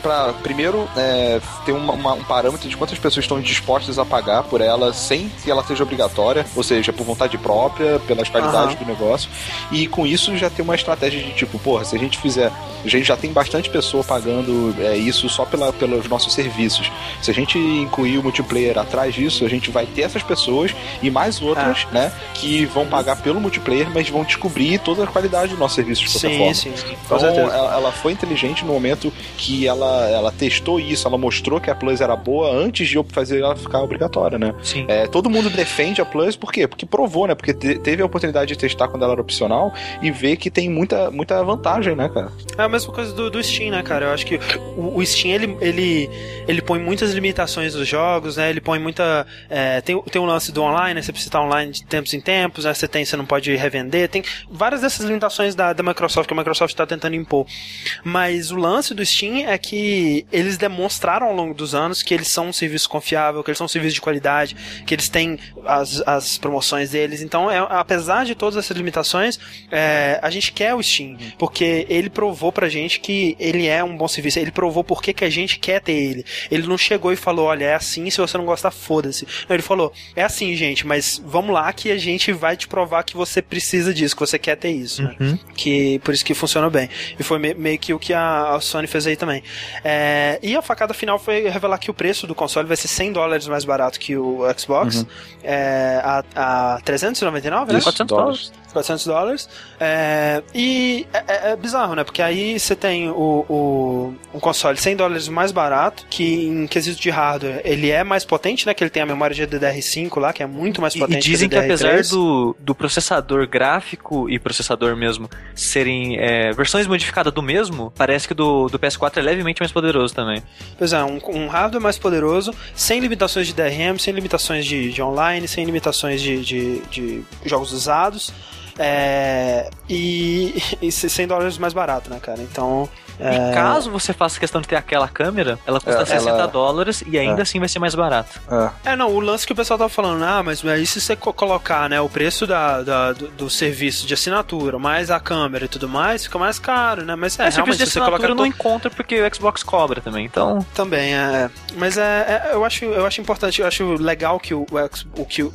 para primeiro é, ter uma, uma, um parâmetro de quantas pessoas estão dispostas a pagar por ela sem que ela seja obrigatória, ou seja, por vontade própria, pelas qualidades uhum. do negócio. E com isso já tem uma estratégia de tipo, porra, se a gente fizer. A gente já tem bastante pessoa pagando é, isso só pela, pelos nossos serviços. Se a gente incluir o multiplayer atrás disso, a gente vai ter essas pessoas e mais outras, ah. né, que vão pagar pelo multiplayer, mas vão descobrir toda a qualidade do nosso serviço de plataforma. Sim, sim, sim. Então ela, ela foi inteligente no momento que ela, ela testou isso, ela mostrou que a Plus era boa antes de eu fazer ela ficar obrigatória, né? Sim. É, todo mundo defende a Plus, por quê? Porque provou, né? Porque te, teve a oportunidade de testar quando ela era opcional e ver que tem muita, muita vantagem, né, cara? É a mesma coisa do, do Steam, né, cara? Eu acho que o, o, Steam, ele, ele, ele põe muitas limitações dos jogos, né? Ele põe muita... É, tem, tem um lance do online, né? Você precisa estar online de tempos em tempos, né? Você tem, você não pode revender, tem várias dessas limitações da, da Microsoft que a Microsoft está tentando impor. Mas o lance do Steam é que eles demonstraram ao longo dos anos que eles são um serviço confiável, que eles são um serviço de qualidade, que eles têm as, as promoções deles. Então, é, apesar de todas essas limitações, é, a gente quer o Steam, porque ele provou pra gente que ele é um bom serviço, ele provou por que, a gente quer ter ele. Ele não chegou e falou, olha, é assim, se você não gostar, foda-se. Ele falou, é assim, gente, mas vamos lá que a gente vai te provar que você precisa disso, que você quer ter isso, né? uhum. Que, por isso que funcionou bem. E foi meio que o que a, a Sony fez aí também. É, e a facada final foi revelar que o preço do console vai ser 100 dólares mais barato que o Xbox, uhum. é, a, a 399, né? 400 dólares. 400 dólares. É, e é, é, é, bizarro, né? Porque aí você tem o, o, um console 100 dólares mais barato, que em quesito de hardware ele é mais potente, né? Que ele tem a memória GDDR5 lá, que é muito mais potente. E, dizem que, que apesar do, do processador gráfico e processador mesmo serem é, versões modificadas do mesmo, parece que do, do PS4 é levemente mais poderoso também. Pois é, um, um hardware mais poderoso, sem limitações de DRM, sem limitações de, de online, sem limitações de, de, de jogos usados. É, e, e 100 dólares mais barato, né, cara? Então. E caso você faça questão de ter aquela câmera, ela custa é, 60 ela... dólares e ainda é. assim vai ser mais barato. É. é. não, o lance que o pessoal tava falando, ah, mas aí se você colocar, né, o preço da, da do, do, serviço de assinatura, mais a câmera e tudo mais, fica mais caro, né? Mas é, é realmente, se você coloca não encontra porque o Xbox cobra também, então... Também, é. Mas é, é, eu, acho, eu acho importante, eu acho legal que o, o, que o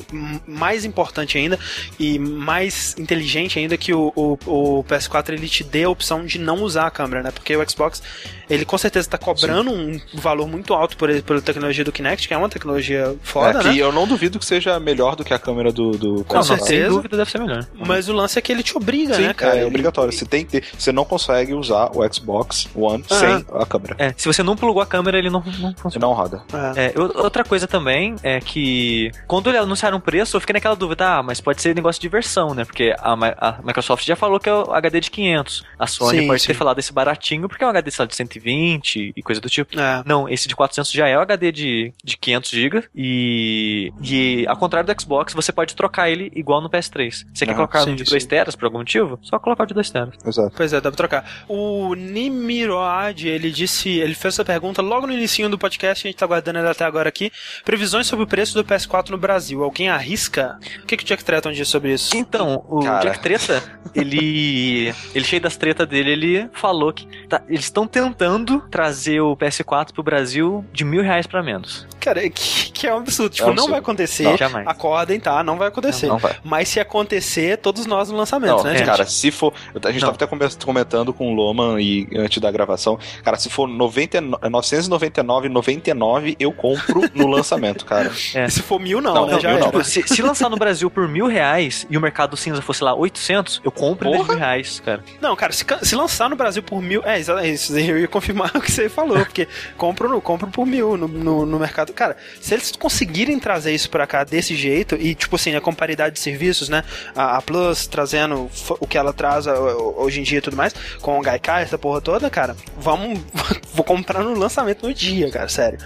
mais importante ainda e mais inteligente ainda que o, o, o PS4 ele te dê a opção de não usar a câmera, né? Porque o Xbox, ele com certeza tá cobrando Sim. um valor muito alto por, pela tecnologia do Kinect, que é uma tecnologia foda, é, né? E eu não duvido que seja melhor do que a câmera do. do com certeza. Sem dúvida deve ser melhor. Mas o lance é que ele te obriga, Sim, né, cara? É obrigatório. Você tem que ter, Você não consegue usar o Xbox One sem a câmera. É, se você não plugou a câmera, ele não, não funciona. Não roda. É. é outra coisa também é que quando eles anunciaram o preço, eu fiquei naquela dúvida, ah, mas pode ser negócio de versão, né? Porque a, a Microsoft já falou que é o HD de 500. A Sony sim, pode sim. ter falado esse baratinho porque é um HD só de 120 e coisa do tipo. É. Não, esse de 400 já é o HD de, de 500 GB e, e ao contrário do Xbox, você pode trocar ele igual no PS3. Você ah, quer colocar sim, um de 2 teras por algum motivo? Só colocar o de 2 teras. Exato. Pois é, dá pra trocar. O Nimiroad, ele disse, ele fez essa pergunta logo no início do podcast, a gente tá guardando ele até agora aqui. Previsões sobre o preço do PS4 no Brasil. Alguém arrisca? O que, que o Jack Tretton disse sobre isso? Então, o Cara. Jack Treta, ele. ele cheio das tretas dele, ele falou que tá, eles estão tentando trazer o PS4 pro Brasil de mil reais pra menos. Cara, que, que é um absurdo. Tipo, é um não vai acontecer. Não, jamais. Acordem, tá? Não vai acontecer. Não, não vai. Mas se acontecer, todos nós no lançamento, não, né, gente? Cara, se for. A gente não. tava até comentando com o Loman e antes da gravação. Cara, se for 999,99, eu compro no lançamento, cara. É. Se for mil, não, não né? Já mil, não. Se, se, lançar no Brasil por mil reais e o mercado cinza fosse lá 800, eu compro Porra? mil reais, cara. Não, cara, se, se lançar no Brasil por mil. É, isso, eu ia confirmar o que você falou, porque compro, compro por mil no, no, no mercado. Cara, se eles conseguirem trazer isso pra cá desse jeito, e tipo assim, né, com paridade de serviços, né? A, a Plus trazendo o que ela traz hoje em dia e tudo mais, com o Gaikai, essa porra toda, cara, vamos. vou comprar no lançamento no dia, cara, sério.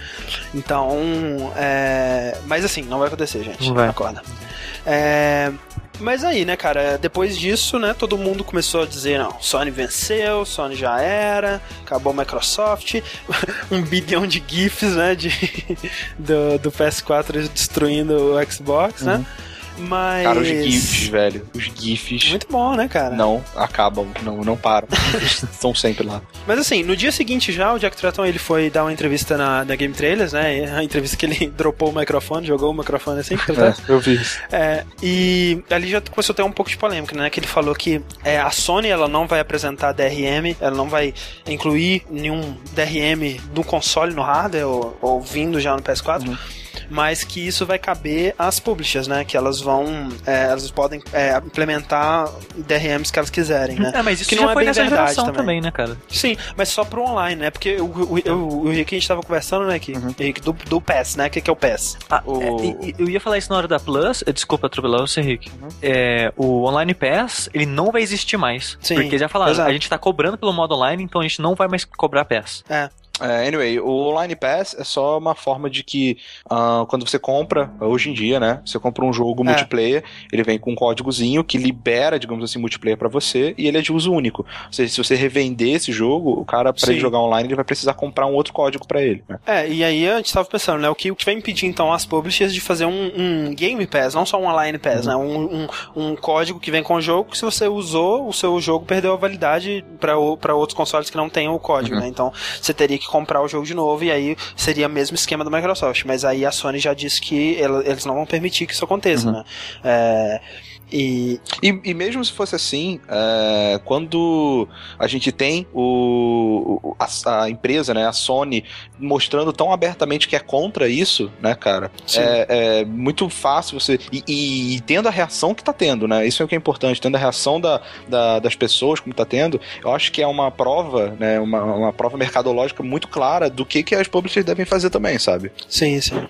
Então, é. Mas assim, não vai acontecer, gente. Não vai. Acorda. É. Mas aí, né, cara, depois disso, né, todo mundo começou a dizer, não, Sony venceu, Sony já era, acabou a Microsoft, um bilhão de GIFs, né, de, do, do PS4 destruindo o Xbox, né? uhum. né? Mas. Cara, os GIFs, velho. Os GIFs. Muito bom, né, cara? Não acabam, não, não param. Estão sempre lá. Mas assim, no dia seguinte já, o Jack Tratton ele foi dar uma entrevista na, na Game Trailers, né? A entrevista que ele dropou o microfone, jogou o microfone assim. é, eu vi isso. É, e ali já começou a ter um pouco de polêmica, né? Que ele falou que é, a Sony ela não vai apresentar DRM, ela não vai incluir nenhum DRM no console, no hardware, ou, ou vindo já no PS4. Uhum mas que isso vai caber às publishers, né? Que elas vão, é, elas podem é, implementar DRMs que elas quiserem, né? É, mas isso que já não é foi nessa geração também. também. né, cara? Sim, mas só pro online, né? Porque o, o, o, o Rick a gente tava conversando, né, aqui, uhum. do, do PASS, né? O que, que é o PASS? Ah, o... É, eu ia falar isso na hora da Plus, eh, desculpa atropelar você, Rick. Uhum. É, o Online Pass, ele não vai existir mais. Sim, porque já falaram, exato. a gente tá cobrando pelo modo online, então a gente não vai mais cobrar Pass. É. É, anyway, o Online Pass é só uma forma de que uh, quando você compra, hoje em dia, né? Você compra um jogo é. multiplayer, ele vem com um códigozinho que libera, digamos assim, multiplayer para você e ele é de uso único. Ou seja, se você revender esse jogo, o cara, para ele jogar online, ele vai precisar comprar um outro código para ele. Né? É, e aí a gente tava pensando, né? O que, o que vai impedir então as publishers de fazer um, um Game Pass, não só um Online Pass, uhum. né? Um, um, um, código que vem com o jogo que se você usou, o seu jogo perdeu a validade para outros consoles que não tenham o código, uhum. né? Então você teria que comprar o jogo de novo e aí seria o mesmo esquema do Microsoft. Mas aí a Sony já disse que ela, eles não vão permitir que isso aconteça, uhum. né? É, e... e... E, mesmo se fosse assim, é, quando a gente tem o, a, a, empresa, né, a Sony, mostrando tão abertamente que é contra isso, né, cara? É, é, muito fácil você. E, e, e, tendo a reação que tá tendo, né? Isso é o que é importante, tendo a reação da, da, das pessoas, como tá tendo, eu acho que é uma prova, né? Uma, uma prova mercadológica muito clara do que, que as publishers devem fazer também, sabe? Sim, sim.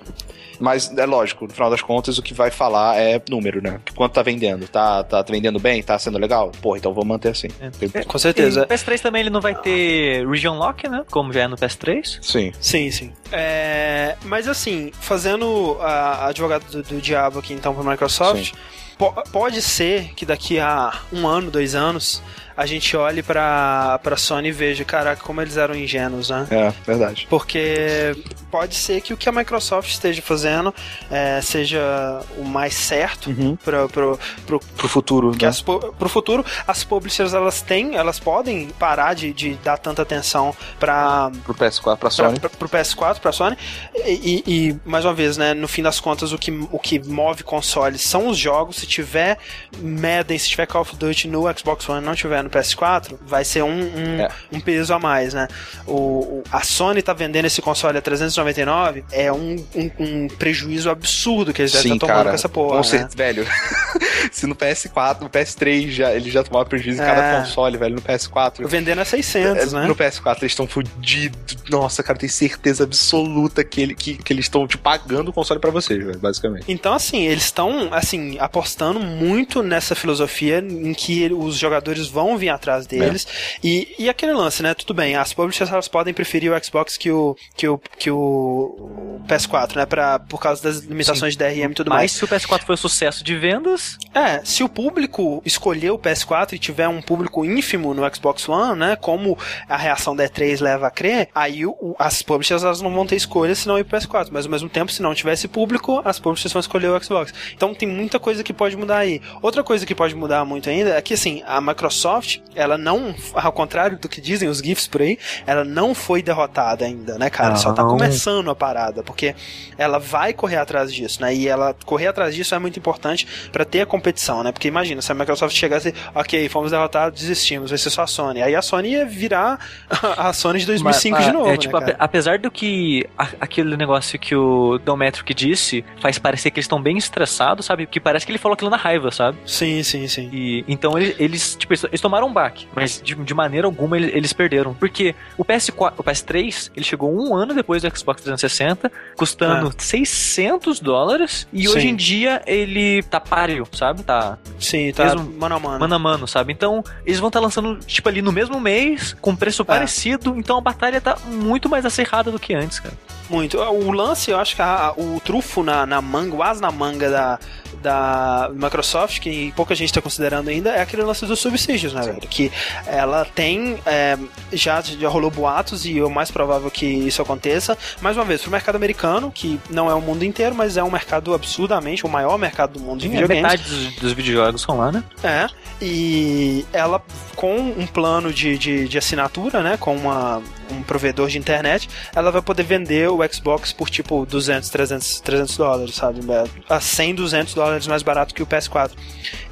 Mas é lógico, no final das contas, o que vai falar é número, né? Quanto tá vendendo? Tá, tá vendendo bem? Tá sendo legal? Pô, então vou manter assim. É. Com certeza. E o PS3 também ele não vai ter Region Lock, né? Como já é no PS3. Sim. Sim, sim. É, mas assim, fazendo a advogado do, do diabo aqui então para Microsoft, po pode ser que daqui a um ano, dois anos, a gente olhe pra, pra Sony e veja, caraca, como eles eram ingênuos, né? É, verdade. Porque pode ser que o que a Microsoft esteja fazendo é, seja o mais certo uhum. pro, pro, pro, pro futuro. Que né? as, pro futuro, as publishers elas têm, elas podem parar de, de dar tanta atenção para pro PS4 pra Sony. Pra, pro PS4 pra Sony. E, e, mais uma vez, né, no fim das contas, o que, o que move consoles são os jogos. Se tiver Madden, se tiver Call of Duty no Xbox One, não tiver no no PS4, vai ser um, um, é. um peso a mais, né? O, o, a Sony tá vendendo esse console a 399, é um, um, um prejuízo absurdo que eles devem estar tomando cara, com essa porra. Com certeza, né? velho. Se no PS4, no PS3 já, ele já tomava prejuízo em cada é. console, velho, no PS4. Vendendo a 600, é, né? No PS4 eles estão fodidos. Nossa, cara, tem certeza absoluta que, ele, que, que eles estão te pagando o console para vocês, velho, basicamente. Então, assim, eles estão, assim, apostando muito nessa filosofia em que os jogadores vão vir atrás deles. É. E, e aquele lance, né? Tudo bem, as publishers elas podem preferir o Xbox que o, que o, que o PS4, né? Pra, por causa das limitações Sim. de DRM e tudo Mas mais. Mas se o PS4 foi um sucesso de vendas. É, se o público escolher o PS4 e tiver um público ínfimo no Xbox One, né? Como a reação da E3 leva a crer, aí o, as publishers elas não vão ter escolha senão ir pro PS4. Mas ao mesmo tempo, se não tivesse público, as publishers vão escolher o Xbox. Então tem muita coisa que pode mudar aí. Outra coisa que pode mudar muito ainda é que assim, a Microsoft, ela não, ao contrário do que dizem os GIFs por aí, ela não foi derrotada ainda, né, cara? Não. Só tá começando a parada, porque ela vai correr atrás disso, né? E ela correr atrás disso é muito importante para ter a competição, né? Porque imagina, se a Microsoft chegasse, ok, fomos derrotados, desistimos, vai ser só a Sony. Aí a Sony ia virar a Sony de 2005 mas, de novo, é, né, tipo, né, apesar do que a, aquele negócio que o Dometric disse faz parecer que eles estão bem estressados, sabe? Que parece que ele falou aquilo na raiva, sabe? Sim, sim, sim. E, então eles, eles, tipo, eles tomaram um baque, mas de, de maneira alguma eles, perderam. Porque o, PS4, o PS3, ele chegou um ano depois do Xbox 360, custando ah. 600 dólares, e Sim. hoje em dia ele tá páreo, sabe? Tá. Sim, tá mesmo, mano a mano. Mano a mano, sabe? Então, eles vão estar tá lançando, tipo, ali no mesmo mês, com preço é. parecido, então a batalha tá muito mais acirrada do que antes, cara. Muito. O lance, eu acho que a, o trufo na, na manga, o as na manga da, da Microsoft, que pouca gente está considerando ainda, é aquele lance dos subsídios, né, velho? Que ela tem. É, já, já rolou boatos e o mais provável que isso aconteça. Mais uma vez, pro mercado americano, que não é o mundo inteiro, mas é um mercado absurdamente, o maior mercado do mundo de videogames. Metade dos, dos videojogos são lá, né? É. E ela, com um plano de, de, de assinatura, né? Com uma, um provedor de internet, ela vai poder vender o Xbox por tipo 200, 300, 300 dólares, sabe? A 100, 200 dólares mais barato que o PS4.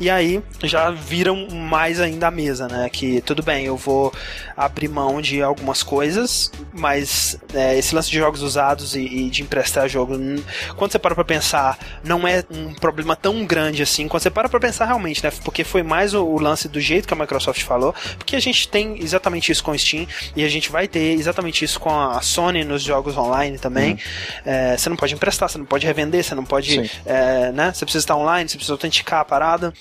E aí já viram mais ainda a mesa, né? Que tudo bem, eu vou abrir mão de algumas coisas, mas é, esse lance de jogos usados e, e, de emprestar jogo, quando você para pra pensar, não é um problema tão grande assim. Quando você para pra pensar realmente, né? Porque foi mais o, o lance do jeito que a Microsoft falou, porque a gente tem exatamente isso com o Steam e a gente vai ter exatamente isso com a Sony nos jogos online também. Uhum. É, você não pode emprestar, você não pode revender, você não pode. É, né? Você precisa estar online, você precisa autenticar a parada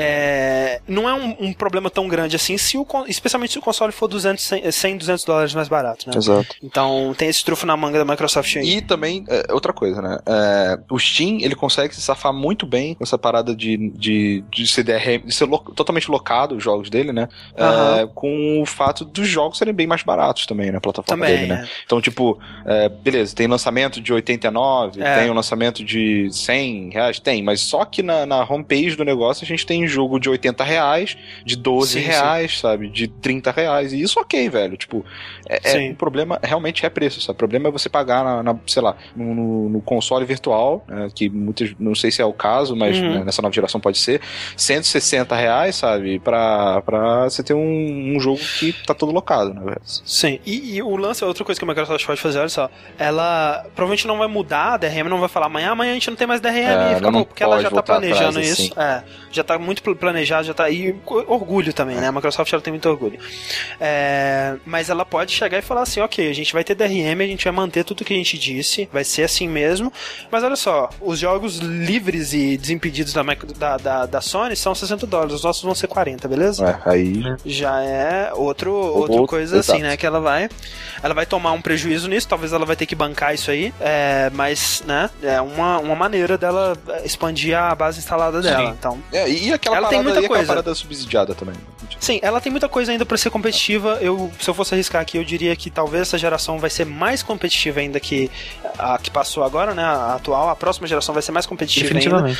é, não é um, um, problema tão grande assim, se o, especialmente se o console for 200, 100, 200 dólares mais barato, né? Exato. Então tem esse trufo na manga da Microsoft aí. E também, é, outra coisa, né? É, o Steam, ele consegue se safar muito bem com essa parada de, de, de ser DRM, de ser lo, totalmente locado os jogos dele, né? Uhum. com o fato dos jogos serem bem mais baratos também na né? plataforma também, dele, né? É. Então, tipo, é, beleza, tem lançamento de 89, é. tem o um lançamento de 100 reais, tem, mas só que na, na homepage do negócio a gente tem jogo de 80 reais, de 12 sim, reais, sim. sabe? De 30 reais. E isso ok, velho. Tipo, é, é, o problema realmente é preço, sabe? O problema é você pagar na, na sei lá, no, no console virtual, né, que muitas, não sei se é o caso, mas uhum. né, nessa nova geração pode ser, 160 reais, sabe? Pra, pra você ter um, um jogo que tá todo locado, né? Sim. E, e, o lance, outra coisa que a Microsoft pode fazer, olha só, ela provavelmente não vai mudar a DRM, não vai falar amanhã, amanhã a gente não tem mais DRM, é, acabou, porque ela já tá planejando isso. Assim. É, já tá muito planejado, já tá aí. Orgulho também, né? A Microsoft ela tem muito orgulho. É, mas ela pode chegar e falar assim: ok, a gente vai ter DRM, a gente vai manter tudo que a gente disse, vai ser assim mesmo. Mas olha só, os jogos livres e desimpedidos da, da, da, da Sony são 60 dólares, os nossos vão ser 40, beleza? É, aí. Já é outro, outra outro, coisa exato. assim, né? Que ela vai. Ela vai tomar um prejuízo nisso, talvez ela vai ter que bancar isso aí. É, mas, né, é uma, uma maneira dela expandir a base instalada dela. Sim. Então. É, e aquela ela tem muita coisa. parada subsidiada também. Sim, ela tem muita coisa ainda para ser competitiva. Eu, se eu fosse arriscar aqui, eu diria que talvez essa geração vai ser mais competitiva ainda que a que passou agora, né? A atual. A próxima geração vai ser mais competitiva ainda.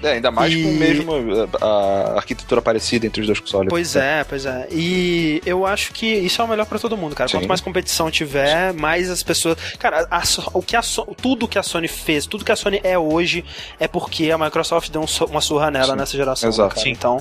É, ainda mais e... com mesmo a, a, arquitetura parecida entre os dois consoles. Pois é, pois é. E eu acho que isso é o melhor para todo mundo, cara. Sim. Quanto mais competição tiver, mais as pessoas. Cara, a, o que a tudo que a Sony fez, tudo que a Sony é hoje, é porque a Microsoft deu um, uma surra nela Sim. nessa geração. Exato. Né, Então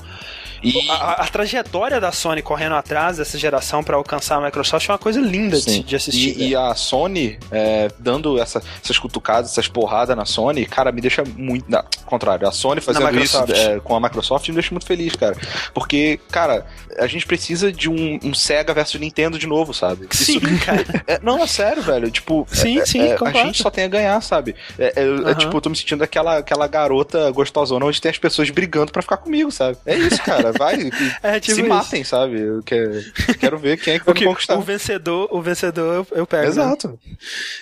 E... A, a, trajetória da Sony correndo atrás dessa geração para alcançar a Microsoft é uma coisa linda de, de, assistir. E, e a Sony é, dando essa, essas cutucadas, essas porradas na Sony, cara, me deixa muito. Não, contrário, a Sony fazendo isso é, com a Microsoft me deixa muito feliz, cara. Porque, cara, a gente precisa de um, um Sega versus Nintendo de novo, sabe? Sim, isso, cara. É, não, é sério, velho. Tipo, sim, é, sim, é, a gente só tem a ganhar, sabe? Uhum. tipo, eu tô me sentindo aquela, aquela garota gostosona onde tem as pessoas brigando para ficar comigo, sabe? É isso, cara. Vai. É, tipo se isso. matem, sabe? Eu quero, quero ver quem é que vai me conquistar. O vencedor, o vencedor eu, pego. Né? Exato. Né?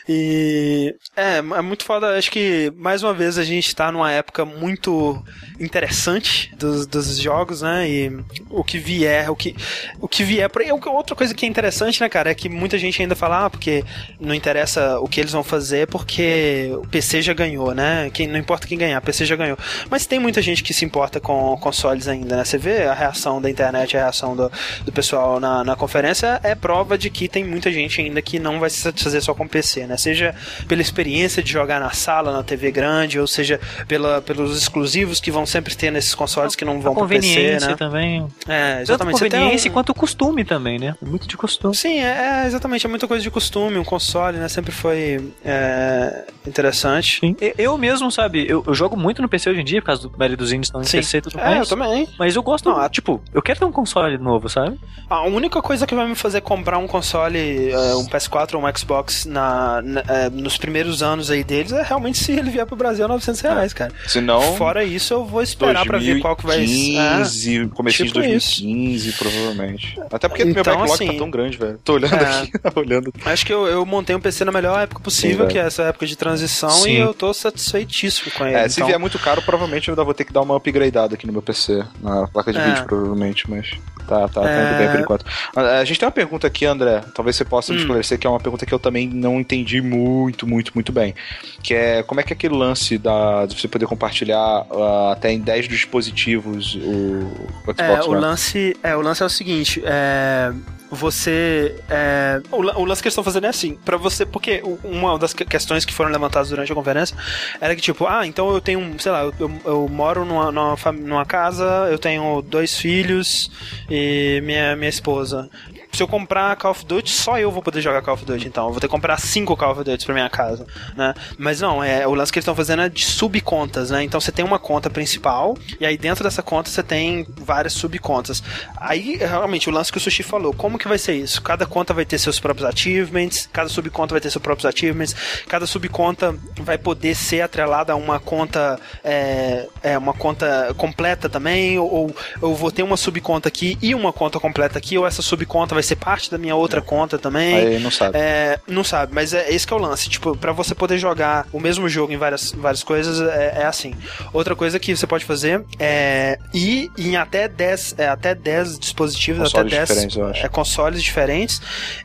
E. É, é muito foda. Acho que, mais uma vez, a gente tá numa época muito interessante dos, dos jogos, né? E o que vier, o que, o que vier. Outra coisa que é interessante, né, cara, é que muita gente ainda fala, ah, porque não interessa o que eles vão fazer, porque o PC já ganhou, né? Quem, não importa quem ganhar, o PC já ganhou. Mas tem muita gente que se importa com consoles ainda, né? Você vê a reação da internet, a reação do, do pessoal na, na conferência, é prova de que tem muita gente ainda que não vai se satisfazer só com PC, né? Seja pela experiência de jogar na sala, na TV grande, ou seja pela, pelos exclusivos que vão sempre ter nesses consoles que não vão para PC, né? também. É, exatamente. Tanto conveniência um... quanto costume também, né? Muito de costume. Sim, é, é, exatamente. É muita coisa de costume. Um console, né? Sempre foi é, interessante. Sim. Eu mesmo, sabe, eu, eu, jogo muito no PC hoje em dia, por causa do maioria dos indies estão em PC e tudo mais. É, eu também. Mas eu gosto, não, tipo, eu quero ter um console novo, sabe? A única coisa que vai me fazer comprar um console, é, um PS4 ou um Xbox na, na é, nos primeiros anos aí deles é realmente se ele vier pro Brasil a 900 reais, cara. Se não... Fora isso, eu vou esperar para ver qual que vai ser. 2015, é, comecinho tipo de 2015, isso. provavelmente. Até porque então, meu backlog tá assim, tá tão grande, velho. Tô olhando é, aqui, olhando. Acho que eu, eu montei um PC na melhor época possível, Sim, que é essa época de transição, Sim. e eu tô satisfeitíssimo com ele. É, se então... vier muito caro, provavelmente eu ainda vou ter que dar uma upgradeada aqui no meu PC, na placa de é. provavelmente, mas tá, tá, tá indo bem por é. enquanto. A gente tem uma pergunta aqui, André, talvez você possa hum. me esclarecer, que é uma pergunta que eu também não entendi muito, muito, muito bem. Que é como é que é aquele lance da, de você poder compartilhar uh, até em 10 dispositivos o, o Xbox é, o lance é O lance é o seguinte, é, você. É, o, o, lance que eles estão fazendo é assim, para você. Porque uma das questões que foram levantadas durante a conferência era que, tipo, ah, então eu tenho, sei lá, eu, eu, eu moro numa, numa, numa, casa, eu tenho dois filhos e minha, minha esposa se eu comprar Call of Duty, só eu vou poder jogar Call of Duty, então. Eu vou ter que comprar cinco Call of Duty pra minha casa, né? Mas não, é, o lance que eles estão fazendo é de subcontas, né? Então você tem uma conta principal, e aí dentro dessa conta você tem várias subcontas. Aí, realmente, o lance que o Sushi falou, como que vai ser isso? Cada conta vai ter seus próprios achievements, cada subconta vai ter seus próprios achievements, cada subconta vai poder ser atrelada a uma conta, é, é uma conta completa também, ou eu vou ter uma subconta aqui e uma conta completa aqui, ou essa subconta vai ser parte da minha outra é. conta também. Aí não sabe. É, não sabe, mas é esse que é o lance. Tipo, para você poder jogar o mesmo jogo em várias, várias coisas, é, é, assim. Outra coisa que você pode fazer é ir em até 10, é, até 10 dispositivos, consoles até 10 diferentes, é, consoles diferentes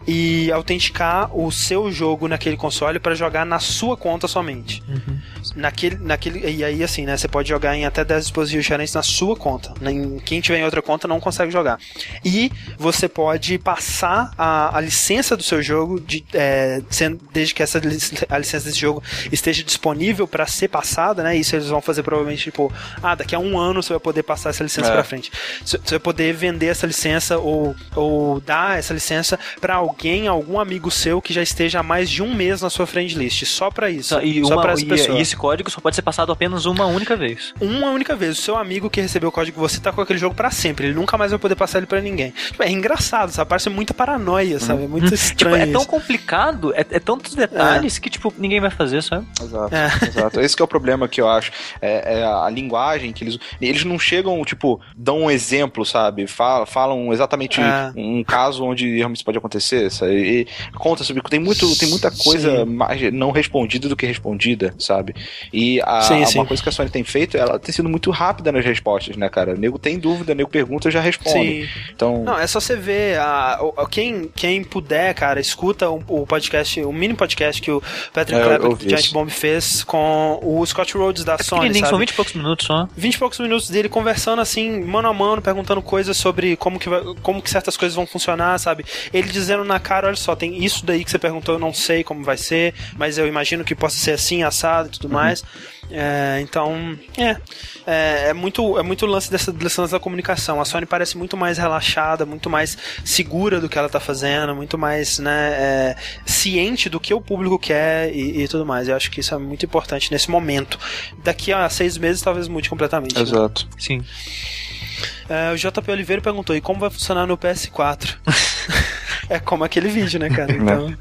e autenticar o seu jogo naquele console para jogar na sua conta somente. Uhum. Naquele, naquele, e aí, assim, né? Você pode jogar em até 10 dispositivos diferentes na sua conta. Quem tiver em outra conta não consegue jogar. E você pode passar a, a licença do seu jogo, de, é, sendo, desde que essa a licença desse jogo esteja disponível para ser passada, né? Isso eles vão fazer provavelmente tipo, ah, daqui a um ano você vai poder passar essa licença é. para frente. Você vai poder vender essa licença ou, ou dar essa licença para alguém, algum amigo seu que já esteja há mais de um mês na sua friend list, só para isso. E, só para essa pessoa. E esse código só pode ser passado apenas uma única vez. Uma única vez. O seu amigo que recebeu o código, você tá com aquele jogo para sempre. Ele nunca mais vai poder passar ele para ninguém. Tipo, é engraçado, sabe? Parece muita paranoia, uhum. sabe? É muito estranho. Tipo, é tão complicado, é, é tantos detalhes é. que, tipo, ninguém vai fazer, sabe? Exato, é. exato. Esse é o problema que eu acho. É, é, a linguagem que eles. Eles não chegam, tipo, dão um exemplo, sabe? Falam, falam exatamente é. um caso onde realmente pode acontecer, sabe? E conta sobre. Tem, muito, tem muita coisa sim. mais não respondida do que respondida, sabe? E a, sim, sim. uma coisa que a Sony tem feito, ela tem sido muito rápida nas respostas, né, cara? O nego tem dúvida, o nego pergunta, já responde. Sim. Então... Não, é só você ver a, quem, quem puder, cara, escuta o, o podcast, o mini podcast que o Patrick é, do Giant Bomb fez com o Scott Rhodes da é Sony. Sabe? São 20 e poucos minutos só. 20 e poucos minutos dele conversando assim, mano a mano, perguntando coisas sobre como que, vai, como que certas coisas vão funcionar, sabe? Ele dizendo na cara, olha só, tem isso daí que você perguntou, eu não sei como vai ser, mas eu imagino que possa ser assim, assado e tudo tudo mais. É, então, é, é, é, muito é muito lance dessa lance da comunicação. A Sony parece muito mais relaxada, muito mais segura do que ela tá fazendo, muito mais né, é, ciente do que o público quer e, e, tudo mais. Eu acho que isso é muito importante nesse momento. Daqui a seis meses talvez mude completamente. Né? Exato. Né? Sim. É, o JP Oliveira perguntou: e como vai funcionar no PS4? é como aquele vídeo, né, cara? Então.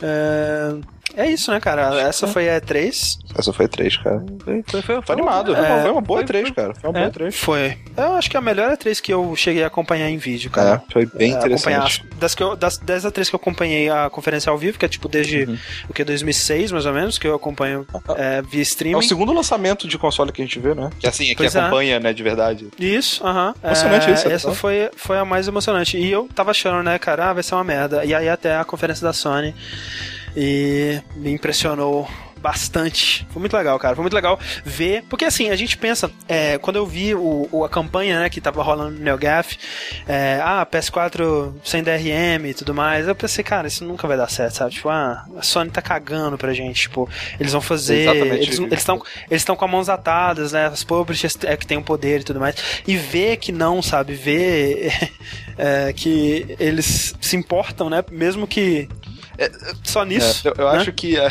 É, é isso, né, cara? Essa foi a E3. Essa foi a E3, cara. Foi, foi, foi, foi animado. É, foi uma boa foi, E3, cara. Foi uma é, boa E3. Foi. Eu acho que é a melhor E3 que eu cheguei a acompanhar em vídeo, cara. É, foi bem é, interessante. Das, que eu, das 10 A3 que eu acompanhei a conferência ao vivo, que é tipo desde uhum. o que 2006, mais ou menos, que eu acompanho é, via streaming. É o segundo lançamento de console que a gente vê, né? Que assim, é que acompanha, né, de verdade. Isso, aham. Uh -huh. Emocionante isso. Essa foi, foi a mais emocionante. E eu tava achando, né, cara, ah, vai ser uma merda. E aí até a conferência da Sony e me impressionou bastante. Foi muito legal, cara. Foi muito legal ver. Porque assim, a gente pensa, é, quando eu vi o, o, a campanha né, que tava rolando no NeoGaf, é, ah, PS4 sem DRM e tudo mais, eu pensei, cara, isso nunca vai dar certo, sabe? Tipo, ah, a Sony tá cagando pra gente. Tipo, eles vão fazer. Exatamente. Eles estão eles estão com as mãos atadas, né? As publishers é que tem o poder e tudo mais. E ver que não, sabe? Ver é, que eles se importam, né? Mesmo que é, só nisso. É, eu, eu né? acho que é,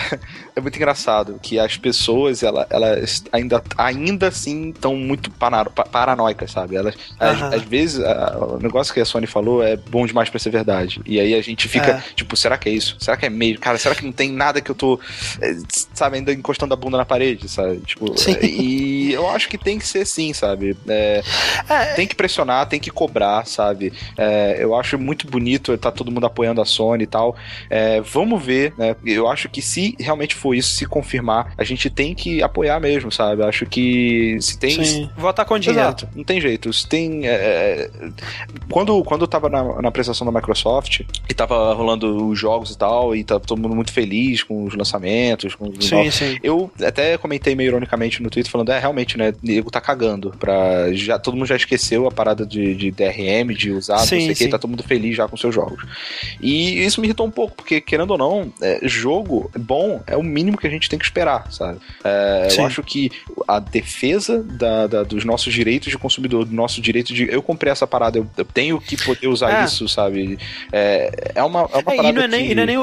é, muito engraçado que as pessoas, ela, elas ainda, ainda assim estão muito paranoicas, sabe? Elas, às, às, vezes, a, o negócio que a Sony falou é bom demais pra ser verdade. E aí a gente fica, é. tipo, será que é isso? Será que é mesmo? Cara, será que não tem nada que eu tô, é, sabe, ainda encostando a bunda na parede, sabe? Tipo, Sim. e eu acho que tem que ser assim, sabe? tem que pressionar, tem que cobrar, sabe? eu acho muito bonito tá todo mundo apoiando a Sony e tal. É, é, vamos ver, né? Eu acho que se realmente for isso, se confirmar, a gente tem que apoiar mesmo, sabe? Acho que se tem. Sim, votar com dinheiro. Exato, não tem jeito. Se tem. É, é... Quando, quando eu tava na, na apresentação da Microsoft e tava rolando os jogos e tal, e tá todo mundo muito feliz com os lançamentos, com os sim, sim. Eu até comentei meio ironicamente no Twitter falando, é, realmente, né? Nego tá cagando. Pra, já, todo mundo já esqueceu a parada de, de DRM, de usar, sim, não sei o que, tá todo mundo feliz já com seus jogos. E isso me irritou um pouco, porque querendo ou não, é, jogo bom é o mínimo que a gente tem que esperar, sabe? É, eu acho que a defesa da, da, dos nossos direitos de consumidor, do nosso direito de. Eu comprei essa parada, eu, eu tenho que poder usar é. isso, sabe? É, é uma, é uma parada. E não é nem, que... e não é nem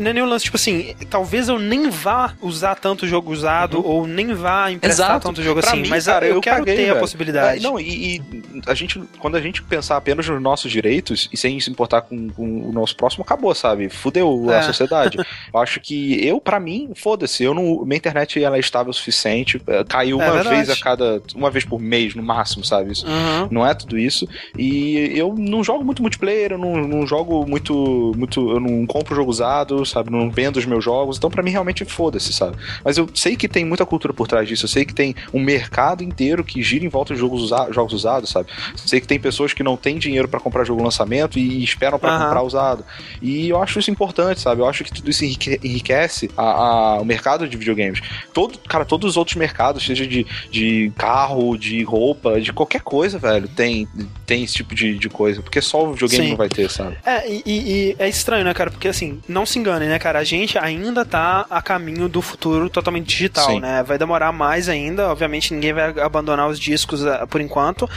não é nem um lance, tipo assim, talvez eu nem vá usar tanto jogo usado uhum. ou nem vá emprestar Exato. tanto jogo pra assim, mim, mas cara, eu, eu quero ter velho. a possibilidade. É, não, e, e, a gente, quando a gente pensar apenas nos nossos direitos e sem se importar com, com o nosso próximo, acabou, sabe? Fudeu é. a sociedade. eu acho que eu, para mim, foda-se, eu não, minha internet ela é estável o suficiente, é, caiu é uma vez a cada, uma vez por mês no máximo, sabe? Isso, uhum. Não é tudo isso. E eu não jogo muito multiplayer, eu não, não jogo muito, muito, eu não compro jogo usado, sabe? Não vendo os meus jogos. Então, para mim, realmente foda-se, sabe? Mas eu sei que tem muita cultura por trás disso. Eu sei que tem um mercado inteiro que gira em volta de jogos, usa jogos usados, sabe? Eu sei que tem pessoas que não têm dinheiro para comprar jogo lançamento e esperam para uhum. comprar usado. E eu acho isso importante, sabe? Eu acho que tudo isso enriquece a, a, o mercado de videogames. Todo, cara, todos os outros mercados, seja de, de carro, de roupa, de qualquer coisa, velho, tem, tem esse tipo de, de coisa. Porque só o videogame Sim. não vai ter, sabe? É, e, e, é estranho, né, cara? Porque assim, não se enganem, né, cara? A gente ainda tá a caminho do futuro totalmente digital, Sim. né? Vai demorar mais ainda, obviamente ninguém vai abandonar os discos uh, por enquanto,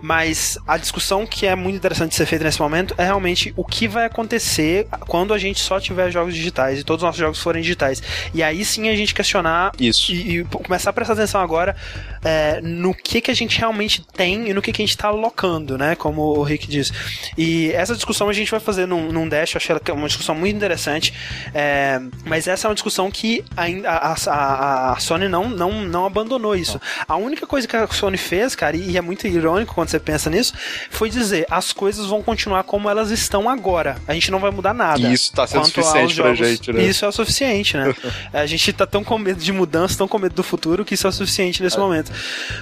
mas a discussão que é muito interessante de ser feita nesse momento é realmente o que vai acontecer quando a gente só tiver jogos digitais e todos os nossos jogos forem digitais. E aí sim a gente questionar Isso. E, e começar a prestar atenção agora é, no que que a gente realmente tem e no que que a gente tá alocando, né? Como o Rick disse. E essa discussão a gente vai fazer num, num Dash, eu achei ela uma discussão muito interessante. É, mas essa é uma discussão que a, a, a, a, Sony não, não, não abandonou isso. A única coisa que a Sony fez, cara, e é muito irônico quando você pensa nisso, foi dizer as coisas vão continuar como elas estão agora. A gente não vai mudar nada. Isso tá sendo suficiente pra gente, né? Isso é o suficiente, né? a gente tá tão com medo de mudança, tão com medo do futuro, que isso é o suficiente nesse é. momento.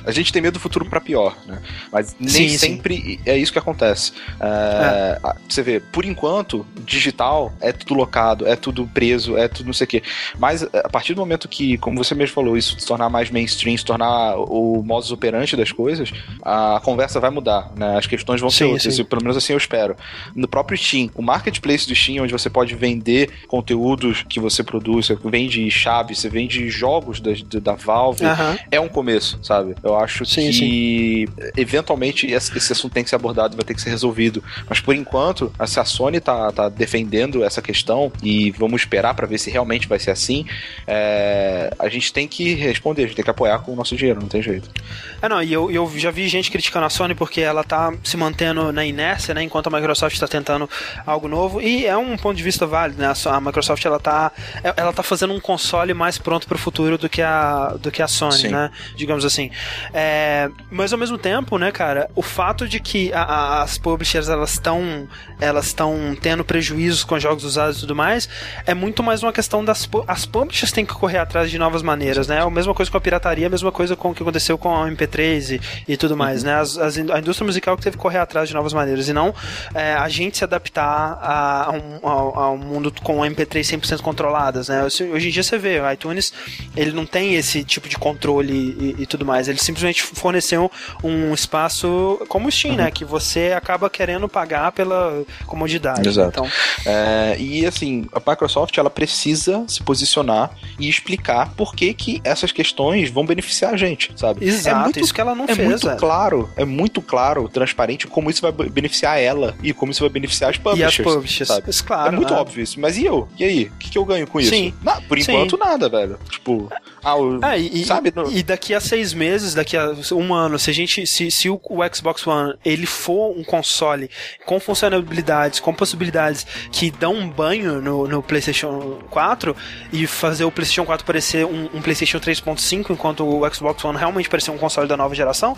A gente tem medo do futuro para pior, né? Mas nem sim, sempre sim. é isso que acontece. É, é. Você vê, por enquanto, digital é tudo locado separado, é tudo preso, é tudo não sei o quê. Mas a partir do momento que, como você mesmo falou, isso se tornar mais mainstream, se tornar o modus operandi das coisas, a conversa vai mudar, né? As questões vão sim, ser outras, sim. pelo menos assim eu espero. No próprio Steam, o marketplace do Steam, onde você pode vender conteúdos que você produz, você vende chaves, você vende jogos da, da Valve, é um começo, sabe? Eu acho sim, que eventualmente esse, esse assunto tem que ser abordado, vai ter que ser resolvido. Mas por enquanto, se a Sony tá, tá defendendo essa questão e vamos esperar para ver se realmente vai ser assim, é, a gente tem que responder, a gente tem que apoiar com o nosso dinheiro, não tem jeito. É, não, e eu, eu já vi gente criticando a Sony porque ela tá se mantendo na inércia, né, enquanto a Microsoft está tentando algo novo, e é um ponto de vista válido, né, a Microsoft, ela tá, ela tá fazendo um console mais pronto para o futuro do que a, do que a Sony, Sim. né, digamos assim. É, mas ao mesmo tempo, né, cara, o fato de que a, a, as publishers, elas estão elas estão tendo prejuízos com jogos usados e tudo mais, é muito mais uma questão das as publishers têm que correr atrás de novas maneiras, né? A mesma coisa com a pirataria, a mesma coisa com o que aconteceu com a MP3 e, e tudo mais, uhum. né? As, as, a indústria musical que teve que correr atrás de novas maneiras e não é, a gente se adaptar a, a, um, a, a um mundo com MP3 100% controladas, né? Hoje em dia você vê, o iTunes, ele não tem esse tipo de controle e, e tudo mais, ele simplesmente forneceu um espaço como o Steam, né? uhum. né? Que você acaba querendo pagar pela comodidade. Exato. Então... É, e assim, a Microsoft ela precisa se posicionar e explicar por que, que essas questões vão beneficiar a gente, sabe? Exato, é muito, isso que ela não é fez. Muito é. claro, é muito claro, transparente como isso vai beneficiar ela e como isso vai beneficiar as publishers. E as publishers, sabe? Isso, claro. É muito né? óbvio isso. Mas e eu? E aí? O que, que eu ganho com isso? Sim. Por enquanto, Sim. nada, velho. Tipo. Ah, o, é, e, sabe? No... E daqui a seis meses, daqui a um ano, se a gente. Se, se o, o Xbox One ele for um console com funcionalidades, com possibilidades que dão um banho no, no PlayStation 4 e fazer o PlayStation 4 parecer um, um PlayStation 3.5 enquanto o Xbox One realmente parecer um console da nova geração,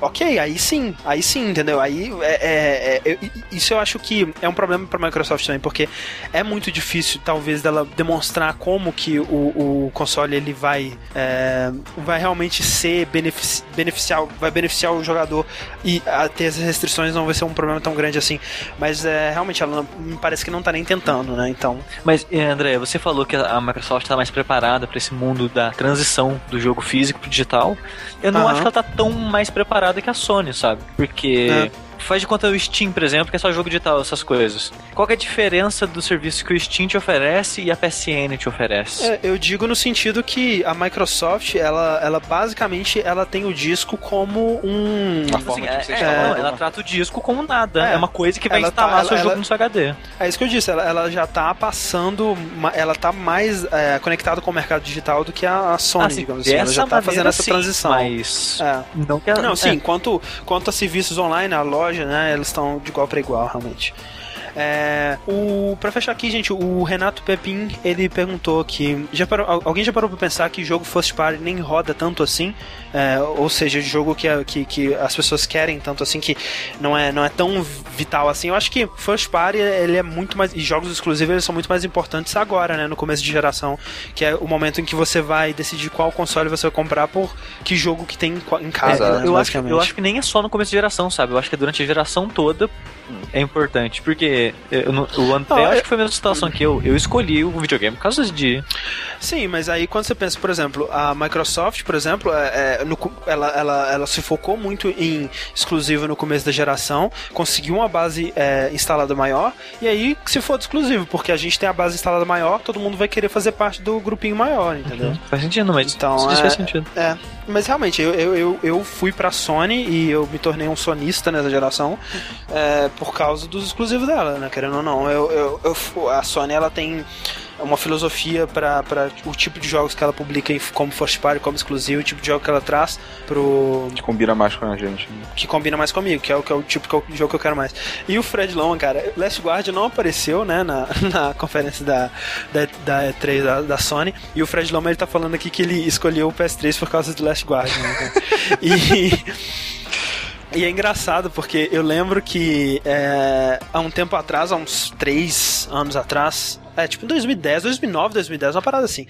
ok, aí sim, aí sim, entendeu? Aí é, é, é, isso eu acho que é um problema para a Microsoft também, porque é muito difícil talvez dela demonstrar como que o, o console ele vai é, vai realmente ser benefici beneficiar vai beneficiar o jogador e a, ter as restrições não vai ser um problema tão grande assim, mas é, realmente ela não, me parece que não tá nem tentando, né? Então. Mas André, você falou que a Microsoft está mais preparada para esse mundo da transição do jogo físico pro digital. Eu não uhum. acho que ela tá tão mais preparada que a Sony, sabe? Porque é faz de conta o Steam, por exemplo, que é só jogo digital, essas coisas. Qual é a diferença do serviço que o Steam te oferece e a PSN te oferece? É, eu digo no sentido que a Microsoft, ela, ela basicamente ela tem o disco como um. Uma forma assim, é, é, ela, ela trata o disco como nada. É, é uma coisa que vai tá- instalar tá, seu ela, jogo no seu HD. É isso que eu disse, ela, ela já tá passando. Ela tá mais é, conectada com o mercado digital do que a Sony, assim, digamos assim. Ela já tá fazendo essa sim, transição. Mas. É. Não, que ela, não sim, quanto, quanto a serviços online, a loja né? Eles estão de igual para igual, realmente. É, o, pra fechar aqui, gente, o Renato Pepin, ele perguntou que já parou, alguém já parou pra pensar que jogo First Party nem roda tanto assim? É, ou seja, jogo que, que, que as pessoas querem tanto assim, que não é, não é tão vital assim. Eu acho que First Party, ele é muito mais... E jogos exclusivos, eles são muito mais importantes agora, né? No começo de geração, que é o momento em que você vai decidir qual console você vai comprar por que jogo que tem em casa, né, eu, acho, eu acho que nem é só no começo de geração, sabe? Eu acho que é durante a geração toda é importante, porque eu, o André, eu acho que foi a mesma situação que eu. Eu escolhi o videogame por causa de. Sim, mas aí quando você pensa, por exemplo, a Microsoft, por exemplo, é, é, no, ela, ela, ela se focou muito em exclusivo no começo da geração, conseguiu uma base é, instalada maior, e aí se for exclusivo, porque a gente tem a base instalada maior, todo mundo vai querer fazer parte do grupinho maior, entendeu? Uhum. Faz sentido, mas então, isso faz sentido. É, mas realmente, eu, eu, eu, eu, fui pra Sony e eu me tornei um sonista nessa geração é, por causa dos exclusivos dela, né? Querendo ou não. Eu, eu, eu, a Sony ela tem uma filosofia para o tipo de jogos que ela publica como first party, como exclusivo, o tipo de jogo que ela traz pro. Que combina mais com a gente. Né? Que combina mais comigo, que é o, que é o tipo de jogo que eu quero mais. E o Fred Long, cara, Last Guard não apareceu, né, na, na conferência da, da, da E3 da, da Sony. E o Fred Long ele tá falando aqui que ele escolheu o PS3 por causa do Last Guard, né, e. E é engraçado porque eu lembro que é, há um tempo atrás, há uns três anos atrás, é, tipo em 2010, 2009, 2010, uma parada assim.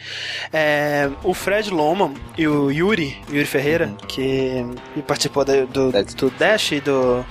É, o Fred Loman e o Yuri, Yuri Ferreira, uhum. que participou do, do, do, Dash e do,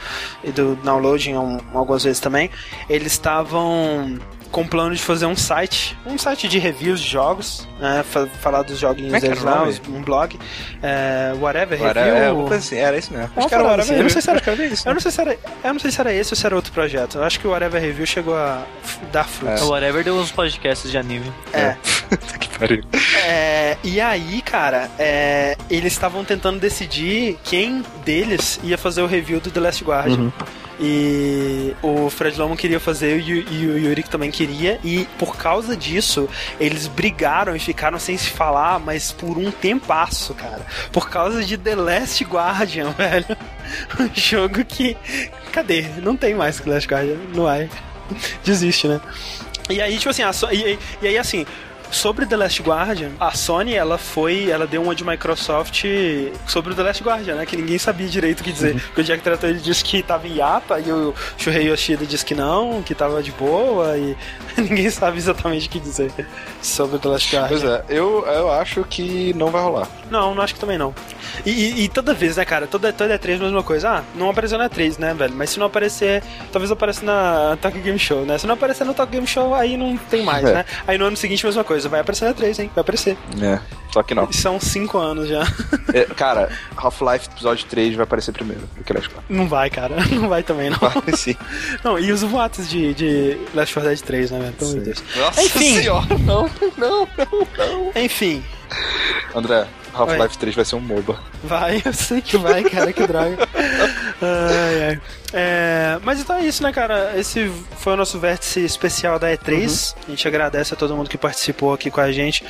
e do Downloading algumas vezes também, eles estavam com o plano de fazer um site, um site de reviews de jogos, né? fa- Falar dos joguinhos é deles lá, um blog. É, whatever, review. é, assim, era isso mesmo. Acho que era assim, eu não sei se era- Acho que era isso. Eu não, sei se era, eu não sei se era esse ou se era outro projeto. Eu acho que o Whatever Review chegou a dar frutos. O Whatever deu uns podcasts de anime. É. que pariu. É, e aí, cara, é, eles estavam tentando decidir quem deles ia fazer o review do The Last Guardian. Uhum. E o Fred Loman queria fazer e o- Yurik também queria. E por causa disso, eles brigaram e ficaram sem se falar, mas por um tempasso, cara. Por causa de The Last Guardian, velho. Um jogo que. Cadê? Não tem mais The Last Guardian no ar. Desiste, né? E aí, tipo assim, a e- e aí assim, sobre The Last Guardian, a Sony, ela foi, ela deu uma de Microsoft sobre o The Last Guardian, né? Que ninguém sabia direito o que dizer. Porque o Jack Trattor ele disse que tava em hiata e o Shuhei Yoshida disse que não, que tava de boa e ninguém sabe exatamente o que dizer sobre The Last Guardian. Pois é, eu, eu acho que não vai rolar. Não, não acho que também não. E, e- e toda vez, né, cara? Toda, toda E3 a mesma coisa. Ah, não apareceu na E3, né, velho? Mas se não aparecer, talvez apareça na Tokyo Game Show, né? Se não aparecer no Tokyo Game Show, aí não tem mais, É. né? Aí no ano seguinte, mesma coisa. Vai aparecer na E3, hein? Vai aparecer. É, só que não. São cinco anos já. É, cara, Half-Life episódio 3 vai aparecer primeiro do que Last Guardian. Não vai, cara. Não vai também, não. Vai sim. Não, e os boatos de, de Last 4 Dead 3, né, velho? Pelo amor de Deus. Nossa Enfim. senhora, não, não, não, não. Enfim, André, Half-Life 3 vai ser um MOBA. vai, eu sei que vai, cara, que droga. Ai, ai. É, mas então é isso, né, cara? Esse foi o nosso vértice especial da E3. A gente agradece a todo mundo que participou aqui com a gente.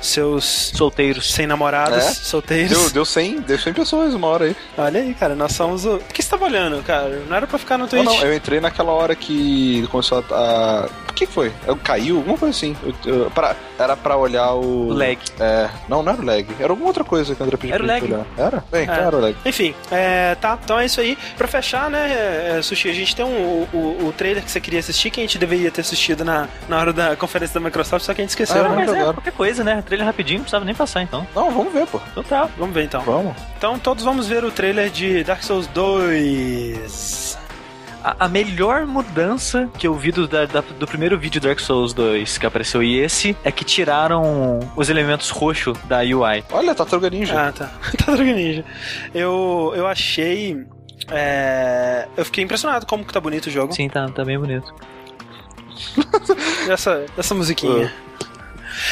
Seus Solteiros. sem namorados, É? solteiros. Deu, deu, 100, deu 100 pessoas uma hora aí. Olha aí, cara, nós somos o. Por que você tava olhando, cara? Não era pra ficar no Não, Twitch? não, eu entrei naquela hora que começou a. O que foi? Eu, caiu? Alguma coisa assim. Eu, eu- pra- era pra olhar o. Lag. É. Não, não era o lag. Era alguma outra coisa que o André pediu Era pra lag. olhar. Era? Bem, É. era o lag. Enfim, é, tá, então é isso aí. Pra fechar, né, é, Sushi, a gente tem um, o, o, o trailer que você queria assistir, que a gente deveria ter assistido na, na hora da conferência da Microsoft, só que a gente esqueceu, Ah, né? Mas é agora. qualquer coisa, né? Trailer rapidinho, não precisava nem passar então. Não, vamos ver, pô. Então tá. Vamos ver então. Vamos. Então todos vamos ver o trailer de Dark Souls 2. A, melhor mudança que eu vi do, da- do primeiro vídeo Dark Souls 2 que apareceu e esse é que tiraram os elementos roxos da UI. Olha, Tartaruga Ninja. Ah, tá. Tartaruga Ninja. Eu, eu achei. É, eu fiquei impressionado como que tá bonito o jogo. Sim, tá, tá bem bonito. Essa, essa musiquinha.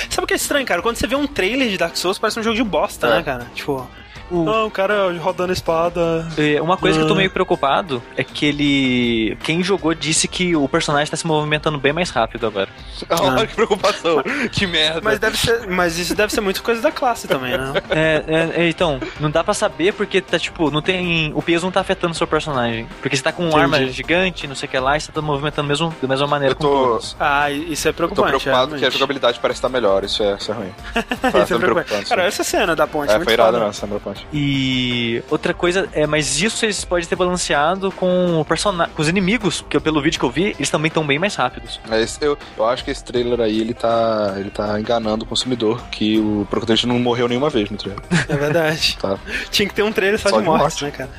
Sabe o que é estranho, cara? Quando você vê um trailer de Dark Souls, parece um jogo de bosta, É. né, cara? Tipo, O- ah, o cara rodando a espada. É, Uma coisa que eu tô Ah. meio preocupado é que ele. Quem jogou disse que o personagem tá se movimentando bem mais rápido agora. Olha que preocupação. que merda. Mas deve ser. Mas isso deve ser muito coisa da classe também, né? É, é, é, então, não dá pra saber porque tá tipo, não tem. O peso não tá afetando o seu personagem. Porque você tá com uma Entendi. arma gigante, não sei o que lá, e você tá movimentando mesmo, da mesma maneira Eu com tô- todos. Ah, isso é Eu tô preocupante. preocupado que a jogabilidade parece estar melhor. Isso é, isso é ruim. Isso é preocupante. Cara, essa cena da ponte. É, muito foi irado, foda. não, Sandra Ponte. E outra coisa é, mas isso eles podem ter balanceado com o persona com os inimigos, porque pelo vídeo que eu vi, eles também estão bem mais rápidos. Mas eu, eu acho que esse trailer aí, ele tá, ele tá enganando o consumidor, que o protagonista não morreu nenhuma vez no trailer. É verdade. Tá? Tinha que ter um trailer só, Só de de morte, morte. né, cara?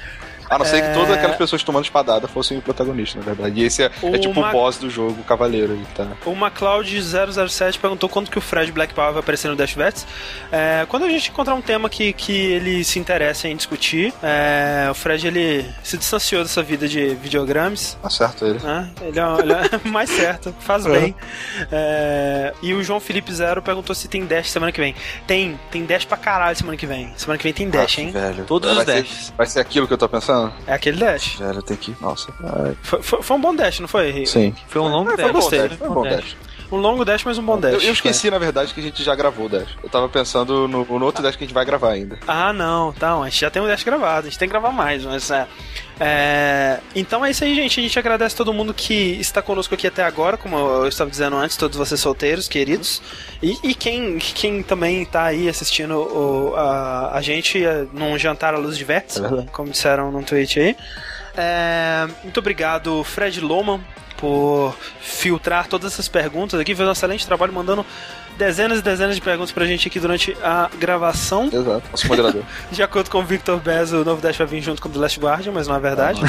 A não ser É. que todas aquelas pessoas tomando espadada fossem o protagonista, na verdade. E esse é, é tipo Ma- o boss do jogo, o cavaleiro. Ele tá... O MacLeod007 perguntou quando que o Fred Black Power vai aparecer no Dash Vets. É, quando a gente encontrar um tema que, que ele se interessa em discutir, é, o Fred ele se distanciou dessa vida de videogames. Tá certo ele. né? Ele, é, ele é mais certo, faz bem. É, e o João Felipe Zero perguntou se tem Dash semana que vem. Tem, tem Dash pra caralho semana que vem. Semana que vem tem Dash, Ah, hein? velho. Todos vai os dashes. Vai ser aquilo que eu tô pensando? É aquele Dash. Velho, tem que. Nossa. Ai. Foi, foi- foi um bom Dash, não foi? Sim. Foi um longo Ah, foi dash. gostei. Foi um bom Dash. Foi um bom Dash. Um longo Dash, mas um bom Dash. Eu, eu esqueci, na verdade, que a gente já gravou o Dash. Eu tava pensando no, no outro Dash que a gente vai gravar ainda. Ah, não, tá. A gente já tem um Dash gravado, a gente tem que gravar mais, mas é. É, então é isso aí, gente. A gente agradece todo mundo que está conosco aqui até agora, como eu estava dizendo antes, todos vocês solteiros, queridos. E, e quem, quem também está aí assistindo o- a, a gente é, num jantar à luz de vértice, É como disseram no tweet aí. É, muito obrigado, Fred Loman, por filtrar todas essas perguntas aqui, fez um excelente trabalho mandando dezenas e dezenas de perguntas pra gente aqui durante a gravação. Exato. Nosso moderador. De acordo com o Victor Bez, o novo Dash vai vir junto com o The Last Guardian, mas não é verdade.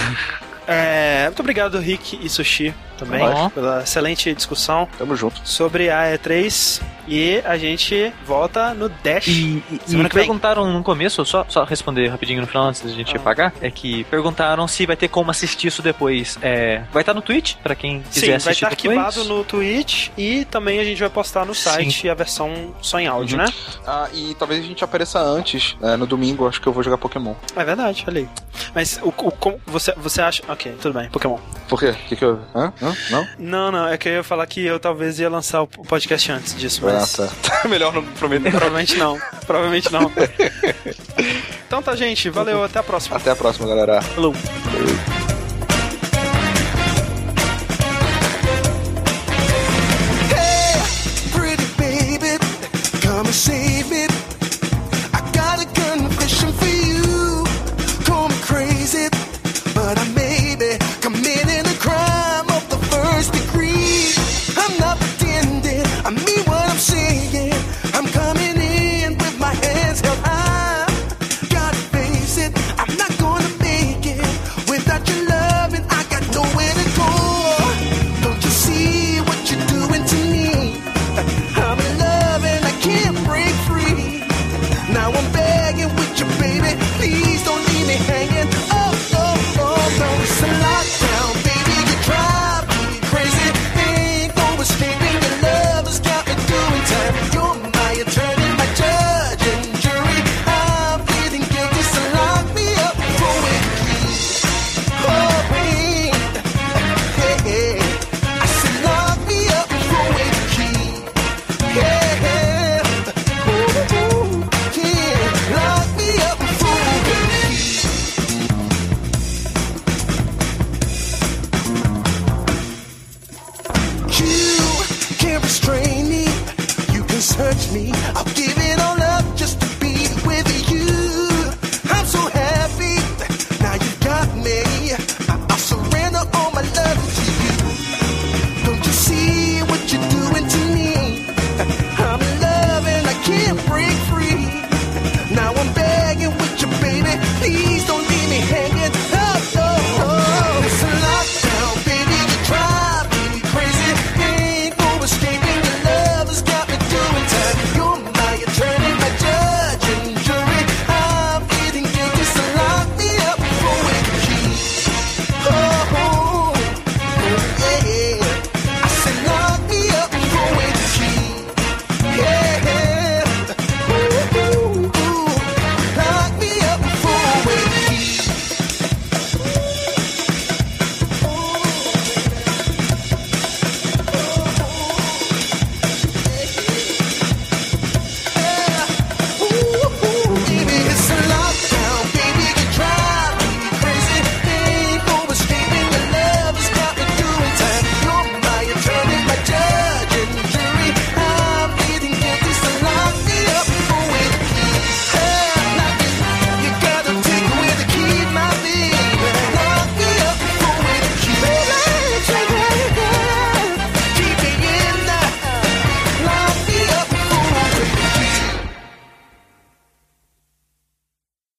É, muito obrigado, Rick e Sushi, também, Bom. pela excelente discussão Tamo junto. sobre a E3. E a gente volta no Dash. E, e- Semana e que vem. perguntaram no começo, só, só responder rapidinho no final antes da gente Ah. apagar, é que perguntaram se vai ter como assistir isso depois. É, vai estar no Twitch, pra quem quiser Sim, vai assistir estar arquivado no Twitch e também a gente vai postar no Sim. site a versão só em áudio, Uhum. né? Ah, e talvez a gente apareça antes, né, no domingo, acho que eu vou jogar Pokémon. É verdade, olha aí. Mas o, o- como você, você acha. Ok, tudo bem, Pokémon. Por quê? O que que eu... Hã? Hã? Não? Não, não, é que eu ia falar que eu talvez ia lançar o podcast antes disso, mas. Ah, tá. Melhor não prometer. Provavelmente não. Provavelmente não. então tá, gente. Valeu. Até a próxima. Até a próxima, galera. Falou. Falou.